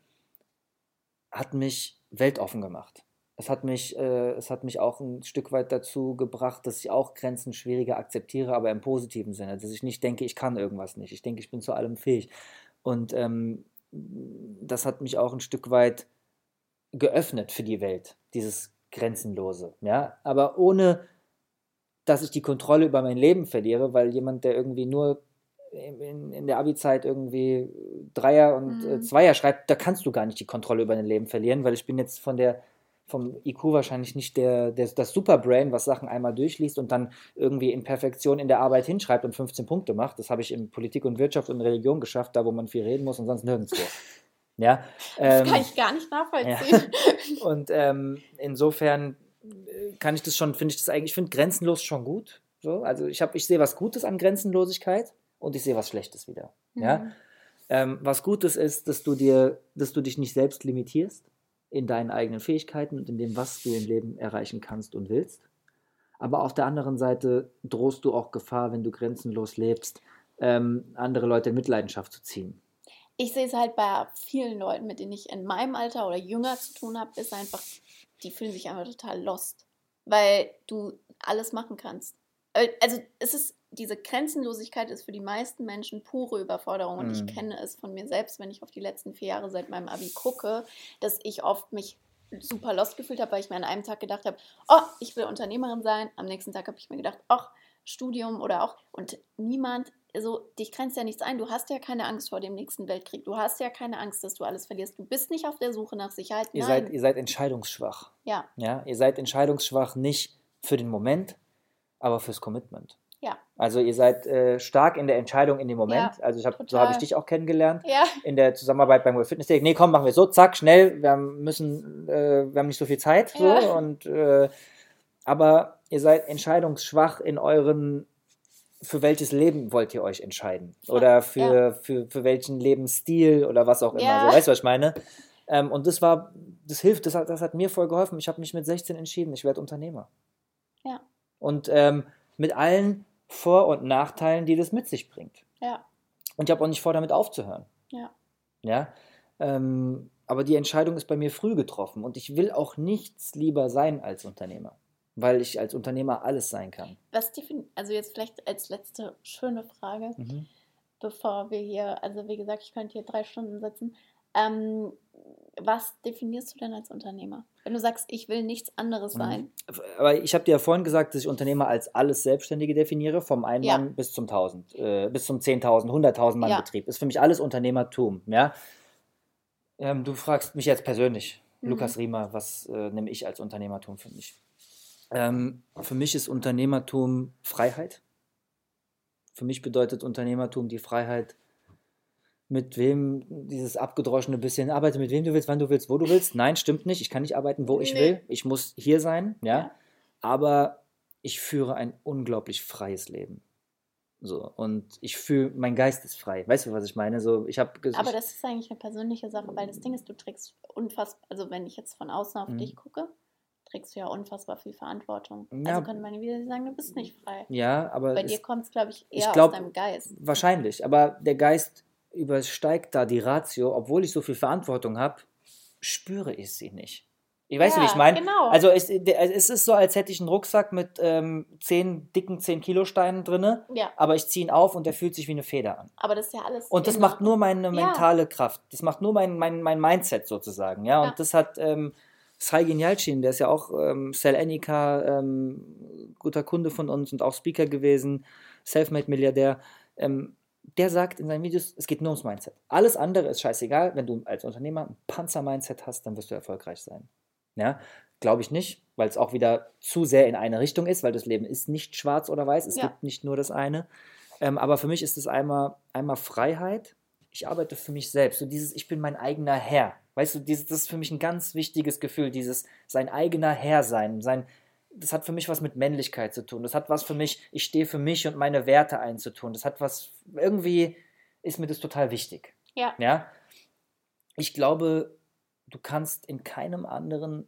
hat mich weltoffen gemacht. Es hat mich, äh, es hat mich auch ein Stück weit dazu gebracht, dass ich auch Grenzen schwieriger akzeptiere, aber im positiven Sinne, dass ich nicht denke, ich kann irgendwas nicht. Ich denke, ich bin zu allem fähig. Und ähm, das hat mich auch ein Stück weit geöffnet für die Welt, dieses Grenzenlose. Ja? Aber ohne, dass ich die Kontrolle über mein Leben verliere, weil jemand, der irgendwie nur in, in der Abi-Zeit irgendwie Dreier und äh, mhm. äh, Zweier schreibt, da kannst du gar nicht die Kontrolle über dein Leben verlieren, weil ich bin jetzt von der vom IQ wahrscheinlich nicht der, der, das Superbrain, was Sachen einmal durchliest und dann irgendwie in Perfektion in der Arbeit hinschreibt und 15 Punkte macht. Das habe ich in Politik und Wirtschaft und Religion geschafft, da wo man viel reden muss und sonst nirgendwo. Ja, ähm, das kann ich gar nicht nachvollziehen. Ja. Und ähm, insofern äh, kann ich das schon, finde ich das eigentlich, ich finde grenzenlos schon gut. So, also ich ich sehe was Gutes an Grenzenlosigkeit und ich sehe was Schlechtes wieder. Mhm. Ja, ähm, was Gutes ist, dass du dir, dass du dich nicht selbst limitierst in deinen eigenen Fähigkeiten und in dem, was du im Leben erreichen kannst und willst. Aber auf der anderen Seite drohst du auch Gefahr, wenn du grenzenlos lebst, ähm, andere Leute in Mitleidenschaft zu ziehen ich sehe es halt bei vielen Leuten, mit denen ich in meinem Alter oder jünger zu tun habe, ist einfach, die fühlen sich einfach total lost, weil du alles machen kannst. Äh, also es ist, diese Grenzenlosigkeit ist für die meisten Menschen pure Überforderung und mm. ich mhm. kenne es von mir selbst, wenn ich auf die letzten vier Jahre seit meinem Abi gucke, dass ich oft mich super lost gefühlt habe, weil ich mir an einem Tag gedacht habe, oh, ich will Unternehmerin sein. Am nächsten Tag habe ich mir gedacht, ach, Studium oder auch, und niemand also dich grenzt ja nichts ein. Du hast ja keine Angst vor dem nächsten Weltkrieg. Du hast ja keine Angst, dass du alles verlierst. Du bist nicht auf der Suche nach Sicherheit. Ihr, seid, ihr seid entscheidungsschwach. Ja. ja. Ihr seid entscheidungsschwach nicht für den Moment, aber fürs Commitment. Ja. Also ihr seid äh, stark in der Entscheidung in dem Moment. Ja, also ich hab, so habe ich dich auch kennengelernt. Ja. In der Zusammenarbeit beim World Fitness Day. Nee, komm, machen wir so, zack, schnell. Wir müssen, äh, wir haben nicht so viel Zeit. So, und, äh, aber ihr seid entscheidungsschwach in euren für welches Leben wollt ihr euch entscheiden? Oder für, ja. für, für welchen Lebensstil oder was auch immer. Ja. So, weißt du, was ich meine? Ähm, und das war, das hilft, das hat, das hat mir voll geholfen. Ich habe mich mit 16 entschieden, ich werde Unternehmer. Ja. Und ähm, mit allen Vor- und Nachteilen, die das mit sich bringt. Ja. Und ich habe auch nicht vor, damit aufzuhören. Ja. Ja. Ähm, aber die Entscheidung ist bei mir früh getroffen und ich will auch nichts lieber sein als Unternehmer weil ich als Unternehmer alles sein kann. Was also jetzt vielleicht als letzte schöne Frage, mhm. bevor wir hier, also wie gesagt, ich könnte hier drei Stunden sitzen. Ähm, was definierst du denn als Unternehmer? Wenn du sagst, ich will nichts anderes mhm. sein. Aber ich habe dir ja vorhin gesagt, dass ich Unternehmer als alles Selbstständige definiere, vom einen ja. Mann bis zum 1000, äh, bis zum 10.000, 100.000 Mann ja. Betrieb. Ist für mich alles Unternehmertum. Ja? Ähm, du fragst mich jetzt persönlich, mhm. Lukas Riemer, was äh, nehme ich als Unternehmertum für mich? Ähm, für mich ist Unternehmertum Freiheit. Für mich bedeutet Unternehmertum die Freiheit, mit wem dieses abgedroschene bisschen arbeite, mit wem du willst, wann du willst, wo du willst. Nein, stimmt nicht. Ich kann nicht arbeiten, wo ich nee. will. Ich muss hier sein, ja. ja. Aber ich führe ein unglaublich freies Leben. So, und ich fühle, mein Geist ist frei. Weißt du, was ich meine? So, ich hab, Aber das ist eigentlich eine persönliche Sache, weil das Ding ist, du trägst unfassbar, also wenn ich jetzt von außen auf mhm. dich gucke, trägst du ja unfassbar viel Verantwortung. Ja. Also können meine wieder sagen, du bist nicht frei. Ja, aber. Bei dir kommt es, glaube ich, eher ich glaub, aus deinem Geist. Wahrscheinlich, aber der Geist übersteigt da die Ratio, obwohl ich so viel Verantwortung habe, spüre ich sie nicht. Ich weiß, Ja, wie ich meine. genau. Also es, es ist so, als hätte ich einen Rucksack mit ähm, zehn dicken 10 Kilo Steinen drinne, Ja, aber ich ziehe ihn auf und der fühlt sich wie eine Feder an. aber das ist ja alles. Und das macht nur meine Ja. mentale Kraft. Das macht nur mein, mein, mein Mindset sozusagen. Ja, und Ja. das hat ähm, Saigin Yalcin, der ist ja auch ähm, Sal Enika, ähm, guter Kunde von uns und auch Speaker gewesen, Selfmade-Milliardär. Ähm, der sagt in seinen Videos, es geht nur ums Mindset. Alles andere ist scheißegal. Wenn du als Unternehmer ein Panzer-Mindset hast, dann wirst du erfolgreich sein. Ja, glaube ich nicht, weil es auch wieder zu sehr in eine Richtung ist, weil das Leben ist nicht schwarz oder weiß. Es Ja. gibt nicht nur das eine. Ähm, aber für mich ist es einmal, einmal Freiheit. Ich arbeite für mich selbst. So dieses, ich bin mein eigener Herr. Weißt du, dieses, das ist für mich ein ganz wichtiges Gefühl, dieses sein eigener Herr sein. Sein, das hat für mich was mit Männlichkeit zu tun. Das hat was für mich, ich stehe für mich und meine Werte einzutun. Das hat was, irgendwie ist mir das total wichtig. Ja. Ja. Ich glaube, du kannst in keinem anderen,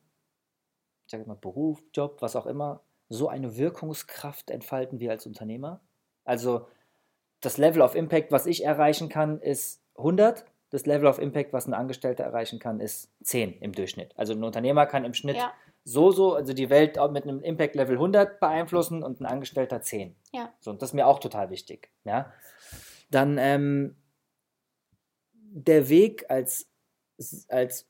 ich sage mal, Beruf, Job, was auch immer, so eine Wirkungskraft entfalten wie als Unternehmer. Also das Level of Impact, was ich erreichen kann, ist 100. Das Level of Impact, was ein Angestellter erreichen kann, ist 10 im Durchschnitt. Also ein Unternehmer kann im Schnitt Ja. so, so, also die Welt mit einem Impact Level 100 beeinflussen und ein Angestellter 10. Ja. So, und das ist mir auch total wichtig. Ja. Dann ähm, der Weg als, als,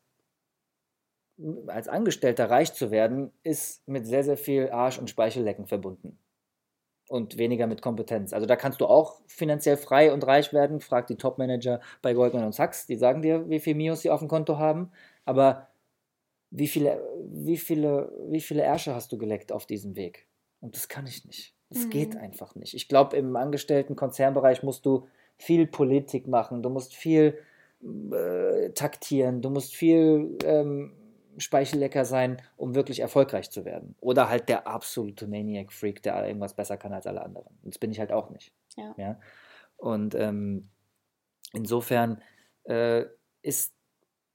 als Angestellter reich zu werden, ist mit sehr, sehr viel Arsch- und Speichellecken verbunden. Und weniger mit Kompetenz. Also da kannst du auch finanziell frei und reich werden. Frag die Top-Manager bei Goldman und Sachs, die sagen dir, wie viel Mios sie auf dem Konto haben. Aber wie viele, wie viele, wie viele Ärsche hast du geleckt auf diesem Weg? Und das kann ich nicht. Das Mhm. geht einfach nicht. Ich glaube, im angestellten Konzernbereich musst du viel Politik machen, du musst viel äh, taktieren, du musst viel ähm, Speichellecker sein, um wirklich erfolgreich zu werden. Oder halt der absolute Maniac-Freak, der irgendwas besser kann als alle anderen. Und das bin ich halt auch nicht. Ja. Und ähm, insofern äh, ist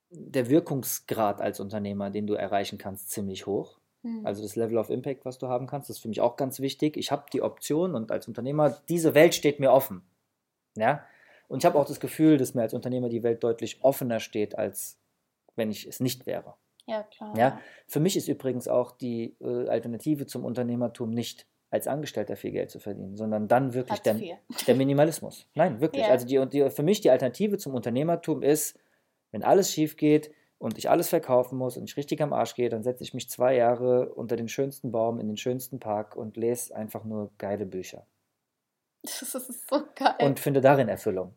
der Wirkungsgrad als Unternehmer, den du erreichen kannst, ziemlich hoch. Hm. Also das Level of Impact, was du haben kannst, das ist für mich auch ganz wichtig. Ich habe die Option und als Unternehmer, diese Welt steht mir offen. Ja? Und ich habe auch das Gefühl, dass mir als Unternehmer die Welt deutlich offener steht, als wenn ich es nicht wäre. Ja, klar. Ja? Für mich ist übrigens auch die äh, Alternative zum Unternehmertum nicht als Angestellter viel Geld zu verdienen, sondern dann wirklich der, der Minimalismus. Nein, wirklich. Ja. Also die, die, für mich die Alternative zum Unternehmertum ist, wenn alles schief geht und ich alles verkaufen muss und ich richtig am Arsch gehe, dann setze ich mich zwei Jahre unter den schönsten Baum in den schönsten Park und lese einfach nur geile Bücher Das ist so geil. und finde darin Erfüllung.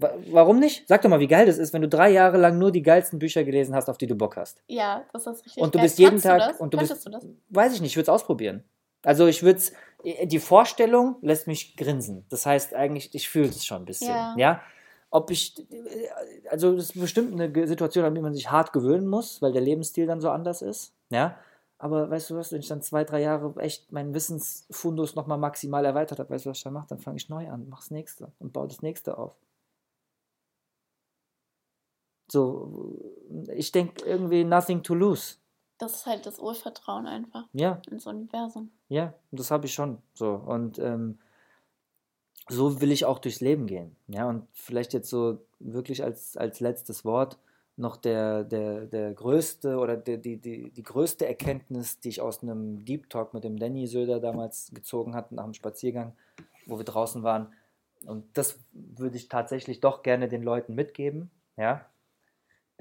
Wa- Warum nicht? Sag doch mal, wie geil das ist, wenn du drei Jahre lang nur die geilsten Bücher gelesen hast, auf die du Bock hast. ja, das ist richtig Und du geil. bist jeden Kannst Tag Du und du Könntest bist, du das? weiß ich nicht, ich würde es ausprobieren. Also ich würde es, die Vorstellung lässt mich grinsen. Das heißt eigentlich, ich fühle es schon ein bisschen. Ja. Ja. Ob ich, also das ist bestimmt eine Situation, an die man sich hart gewöhnen muss, weil der Lebensstil dann so anders ist. Ja. Aber weißt du was, wenn ich dann zwei, drei Jahre echt meinen Wissensfundus nochmal maximal erweitert habe, weißt du, was ich dann mache? Dann fange ich neu an, mach das nächste und baue das nächste auf. So, ich denke irgendwie nothing to lose. Das ist halt das Urvertrauen einfach Ja, ins Universum. Ja, das habe ich schon. So. Und ähm, so will ich auch durchs Leben gehen. Ja, und vielleicht jetzt so wirklich als, als letztes Wort noch der, der, der größte oder der, die, die, die größte Erkenntnis, die ich aus einem Deep Talk mit dem Danny Söder damals gezogen hatte, nach einem Spaziergang, wo wir draußen waren. Und das würde ich tatsächlich doch gerne den Leuten mitgeben. Ja.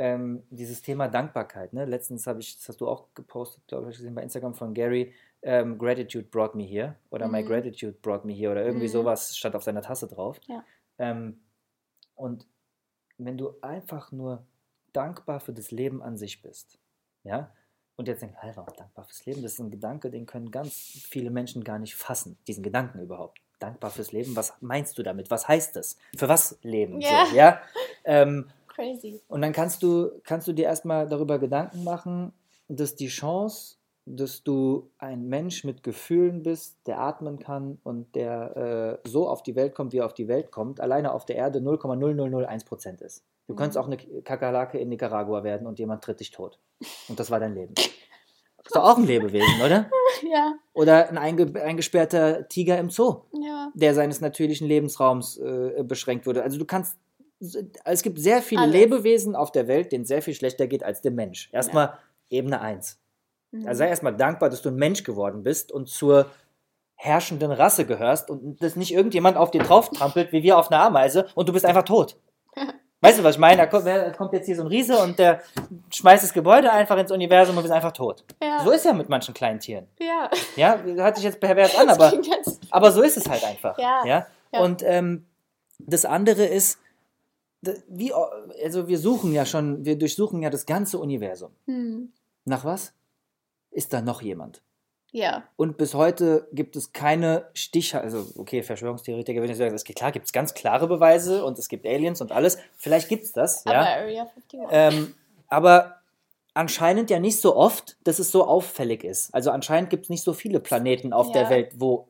Ähm, dieses Thema Dankbarkeit. Ne? Letztens habe ich, das hast du auch gepostet, glaube ich, gesehen bei Instagram von Gary, ähm, Gratitude brought me here oder My Mhm. Gratitude brought me here oder irgendwie Mhm. sowas stand auf seiner Tasse drauf. Ja. Ähm, und wenn du einfach nur dankbar für das Leben an sich bist, ja, und jetzt denkst, hey, warum dankbar fürs Leben? Das ist ein Gedanke, den können ganz viele Menschen gar nicht fassen, diesen Gedanken überhaupt. Dankbar fürs Leben, was meinst du damit? Was heißt das? Für was leben? Ja. So, ja? Ähm, Crazy. und dann kannst du, kannst du dir erstmal darüber Gedanken machen, dass die Chance, dass du ein Mensch mit Gefühlen bist, der atmen kann und der äh, so auf die Welt kommt, wie er auf die Welt kommt, alleine auf der Erde 0,0001% ist. Du Mhm. könntest auch eine Kakerlake in Nicaragua werden und jemand tritt dich tot. Und das war dein Leben. Ist doch auch ein Lebewesen, oder? Ja, Oder ein einge eingesperrter Tiger im Zoo ja. der seines natürlichen Lebensraums äh, beschränkt wurde. Also du kannst, es gibt sehr viele Alles. Lebewesen auf der Welt, denen sehr viel schlechter geht als dem Mensch. Erstmal Ebene 1. Mhm. Also sei erstmal dankbar, dass du ein Mensch geworden bist und zur herrschenden Rasse gehörst und dass nicht irgendjemand auf dir drauf trampelt, wie wir auf einer Ameise, und du bist einfach tot. Weißt du, was ich meine? Da kommt, da kommt, jetzt hier so ein Riese und der schmeißt das Gebäude einfach ins Universum und wir sind einfach tot. Ja. So ist ja mit manchen kleinen Tieren. Ja. Ja, hört sich jetzt pervers an, aber, aber so ist es halt einfach. Ja. ja? ja. Und ähm, das andere ist, wie, also wir suchen ja schon, wir durchsuchen ja das ganze Universum. Hm. Nach was? Ist da noch jemand? Ja. Und bis heute gibt es keine Stiche, also okay, Verschwörungstheoretiker würden sagen, es gibt, klar, gibt es ganz klare Beweise und es gibt Aliens und alles. Vielleicht gibt es das, aber ja. Area 51. Ähm, aber anscheinend ja nicht so oft, dass es so auffällig ist. Also anscheinend gibt es nicht so viele Planeten auf ja. der Welt, wo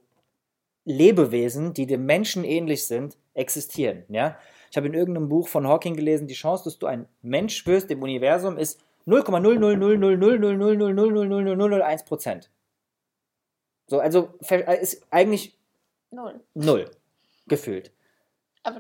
Lebewesen, die dem Menschen ähnlich sind, existieren. Ja? Ich habe in irgendeinem Buch von Hawking gelesen, die Chance, dass du ein Mensch wirst im Universum ist 0,0000000000001 Prozent. So, also ist eigentlich null. Null gefühlt.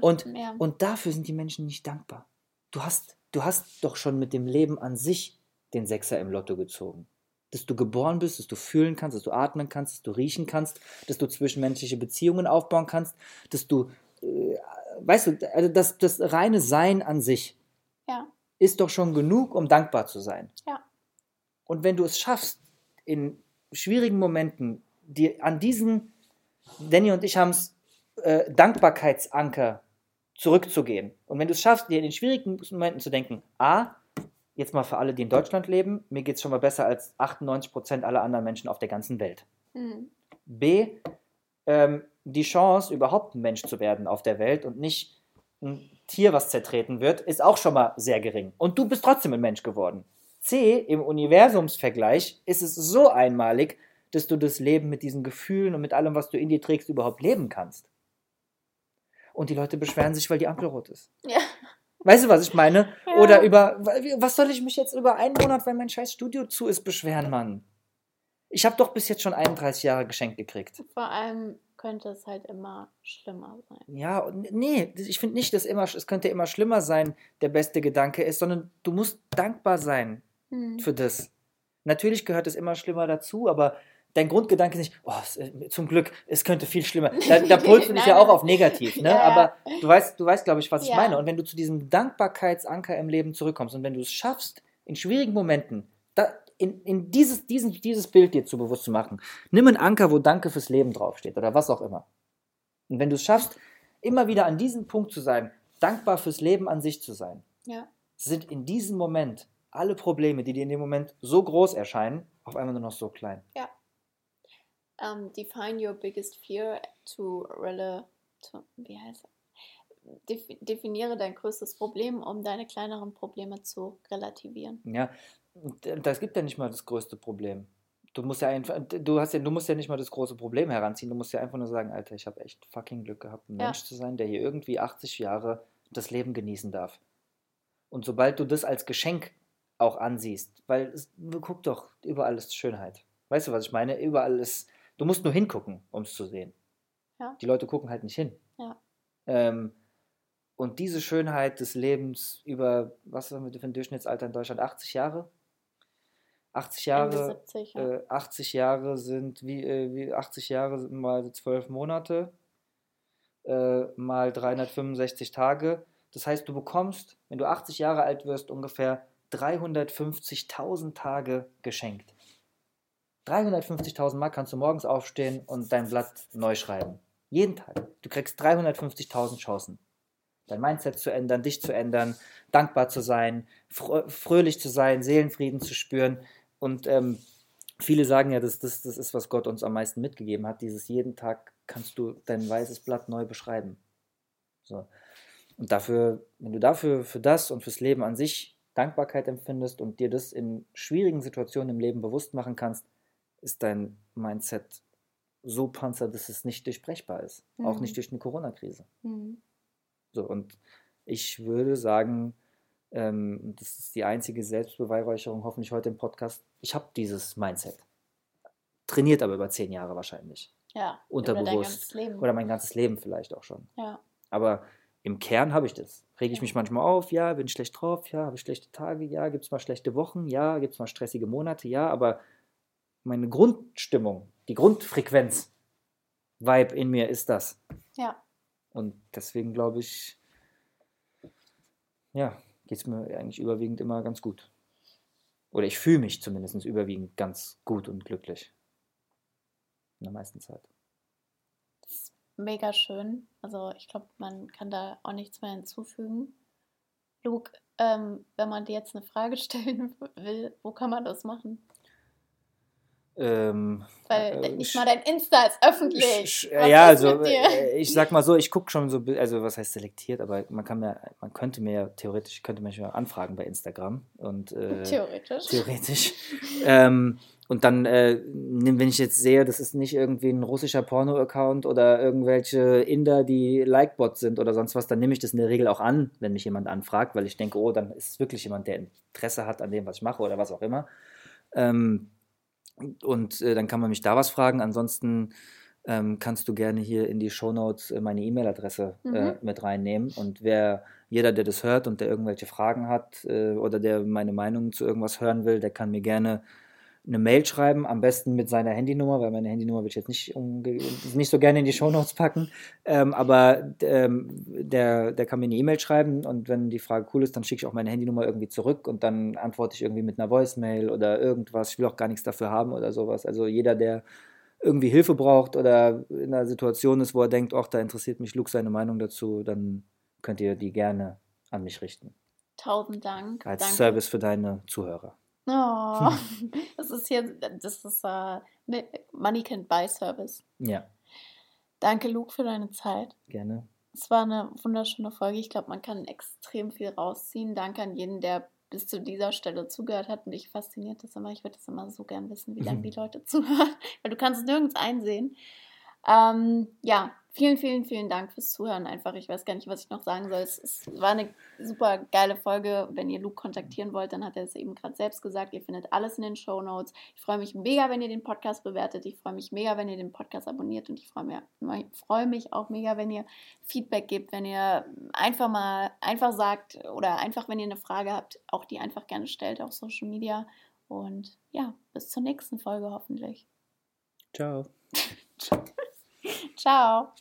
und, und dafür sind die Menschen nicht dankbar. Du hast, du hast doch schon mit dem Leben an sich den Sechser im Lotto gezogen. Dass du geboren bist, dass du fühlen kannst, dass du atmen kannst, dass du riechen kannst, dass du zwischenmenschliche Beziehungen aufbauen kannst, dass du, äh, weißt du, also das, das reine Sein an sich ja. ist doch schon genug, um dankbar zu sein. Ja. Und wenn du es schaffst, in schwierigen Momenten die, an diesen, Danny und ich haben es, äh, Dankbarkeitsanker zurückzugehen. Und wenn du es schaffst, dir in den schwierigen Momenten zu denken, A, jetzt mal für alle, die in Deutschland leben, mir geht es schon mal besser als 98% aller anderen Menschen auf der ganzen Welt. Mhm. B, ähm, die Chance, überhaupt ein Mensch zu werden auf der Welt und nicht ein Tier, was zertreten wird, ist auch schon mal sehr gering. Und du bist trotzdem ein Mensch geworden. C, im Universumsvergleich ist es so einmalig, dass du das Leben mit diesen Gefühlen und mit allem, was du in dir trägst, überhaupt leben kannst. Und die Leute beschweren sich, weil die Ampel rot ist. Ja. Weißt du, was ich meine? Ja. Oder über, was soll ich mich jetzt über einen Monat, weil mein scheiß Studio zu ist, beschweren, Mann? Ich habe doch bis jetzt schon 31 Jahre geschenkt gekriegt. Vor allem könnte es halt immer schlimmer sein. Ja, nee, ich finde nicht, dass immer, es könnte immer schlimmer sein, der beste Gedanke ist, sondern du musst dankbar sein hm. für das. Natürlich gehört es immer schlimmer dazu, aber dein Grundgedanke ist nicht, oh, äh, zum Glück, es könnte viel schlimmer. Da, da pulst du dich ja auch auf negativ, ne? Ja, Aber du weißt, du weißt, glaube ich, was ja. ich meine. Und wenn du zu diesem Dankbarkeitsanker im Leben zurückkommst und wenn du es schaffst, in schwierigen Momenten, da, in, in dieses, diesen, dieses Bild dir zu bewusst zu machen, nimm einen Anker, wo Danke fürs Leben draufsteht oder was auch immer. Und wenn du es schaffst, immer wieder an diesem Punkt zu sein, dankbar fürs Leben an sich zu sein, ja. sind in diesem Moment alle Probleme, die dir in dem Moment so groß erscheinen, auf einmal nur noch so klein. Ja um, define your biggest fear to, rela to wie heißt Def definiere dein größtes Problem, um deine kleineren Probleme zu relativieren. Ja, das gibt ja nicht mal das größte Problem. Du musst ja einfach, du hast ja, du musst ja nicht mal das große Problem heranziehen. Du musst ja einfach nur sagen, Alter, ich habe echt fucking Glück gehabt, ein ja. Mensch zu sein, der hier irgendwie 80 Jahre das Leben genießen darf. Und sobald du das als Geschenk auch ansiehst, weil es, guck doch, überall ist Schönheit. Weißt du, was ich meine? Überall ist Du musst nur hingucken, um es zu sehen. Ja. Die Leute gucken halt nicht hin. Ja. Ähm, und diese Schönheit des Lebens über, was haben wir für ein Durchschnittsalter in Deutschland? 80 Jahre? 80 Jahre, 70, ja. äh, 80 Jahre sind wie, äh, wie 80 Jahre sind mal 12 Monate, äh, mal 365 Tage. Das heißt, du bekommst, wenn du 80 Jahre alt wirst, ungefähr 350.000 Tage geschenkt. 350.000 Mark kannst du morgens aufstehen und dein Blatt neu schreiben. Jeden Tag. Du kriegst 350.000 Chancen. Dein Mindset zu ändern, dich zu ändern, dankbar zu sein, fröhlich zu sein, Seelenfrieden zu spüren. Und ähm, viele sagen ja, dass das, das ist, was Gott uns am meisten mitgegeben hat. Dieses jeden Tag kannst du dein weißes Blatt neu beschreiben. So. Und dafür, wenn du dafür, für das und fürs Leben an sich Dankbarkeit empfindest und dir das in schwierigen Situationen im Leben bewusst machen kannst, ist dein Mindset so panzer, dass es nicht durchbrechbar ist. Mhm. Auch nicht durch eine Corona-Krise. Mhm. So, und ich würde sagen, ähm, das ist die einzige Selbstbeweihräucherung, hoffentlich heute im Podcast. Ich habe dieses Mindset. Trainiert aber über zehn Jahre wahrscheinlich. Ja. Unterbewusst. Oder, oder mein ganzes Leben vielleicht auch schon. Ja. Aber im Kern habe ich das. Rege ich mich manchmal auf, ja, bin ich schlecht drauf, ja, habe ich schlechte Tage, ja, gibt es mal schlechte Wochen, ja, gibt es mal stressige Monate, ja, aber meine Grundstimmung, die Grundfrequenz, Vibe in mir ist das. Ja. Und deswegen glaube ich, ja, geht es mir eigentlich überwiegend immer ganz gut. Oder ich fühle mich zumindest überwiegend ganz gut und glücklich. In der meisten Zeit. Das ist mega schön. Also ich glaube, man kann da auch nichts mehr hinzufügen. Luke, ähm, wenn man dir jetzt eine Frage stellen will, wo kann man das machen? Ähm, Weil äh, nicht mal dein Insta ist öffentlich. Ich, ja, also äh, ich sag mal so, ich gucke schon so, also was heißt selektiert, aber man kann mir, man könnte mir ja theoretisch, könnte mich ja anfragen bei Instagram und äh, theoretisch. Theoretisch. ähm, und dann, äh, wenn ich jetzt sehe, das ist nicht irgendwie ein russischer Porno-Account oder irgendwelche Inder, die Likebots sind oder sonst was, dann nehme ich das in der Regel auch an, wenn mich jemand anfragt, weil ich denke, oh, dann ist es wirklich jemand, der Interesse hat an dem, was ich mache oder was auch immer. Ähm, und äh, dann kann man mich da was fragen. Ansonsten ähm, kannst du gerne hier in die Shownotes äh, meine E-Mail-Adresse äh, mhm. äh, mit reinnehmen. Und wer, jeder, der das hört und der irgendwelche Fragen hat äh, oder der meine Meinung zu irgendwas hören will, der kann mir gerne eine Mail schreiben, am besten mit seiner Handynummer, weil meine Handynummer will ich jetzt nicht, nicht so gerne in die Shownotes packen. Ähm, aber ähm, der, der kann mir eine E-Mail schreiben und wenn die Frage cool ist, dann schicke ich auch meine Handynummer irgendwie zurück und dann antworte ich irgendwie mit einer Voicemail oder irgendwas. Ich will auch gar nichts dafür haben oder sowas. Also jeder, der irgendwie Hilfe braucht oder in einer Situation ist, wo er denkt, ach, da interessiert mich Luke seine Meinung dazu, dann könnt ihr die gerne an mich richten. Tausend Dank. Als Danke. Service für deine Zuhörer. Oh, das ist hier, das ist uh, Money Can Buy Service. Ja. Danke, Luke, für deine Zeit. Gerne. Es war eine wunderschöne Folge. Ich glaube, man kann extrem viel rausziehen. Danke an jeden, der bis zu dieser Stelle zugehört hat. Und ich fasziniert das immer. Ich würde das immer so gern wissen, wie lange die Leute zuhören, weil du kannst es nirgends einsehen. Ähm, ja, vielen, vielen, vielen Dank fürs Zuhören. Einfach, ich weiß gar nicht, was ich noch sagen soll. Es, es war eine super geile Folge. Wenn ihr Luke kontaktieren wollt, dann hat er es eben gerade selbst gesagt. Ihr findet alles in den Show Notes. Ich freue mich mega, wenn ihr den Podcast bewertet. Ich freue mich mega, wenn ihr den Podcast abonniert. Und ich freue mich, freu mich auch mega, wenn ihr Feedback gebt, wenn ihr einfach mal einfach sagt oder einfach, wenn ihr eine Frage habt, auch die einfach gerne stellt auf Social Media. Und ja, bis zur nächsten Folge hoffentlich. Ciao. Ciao.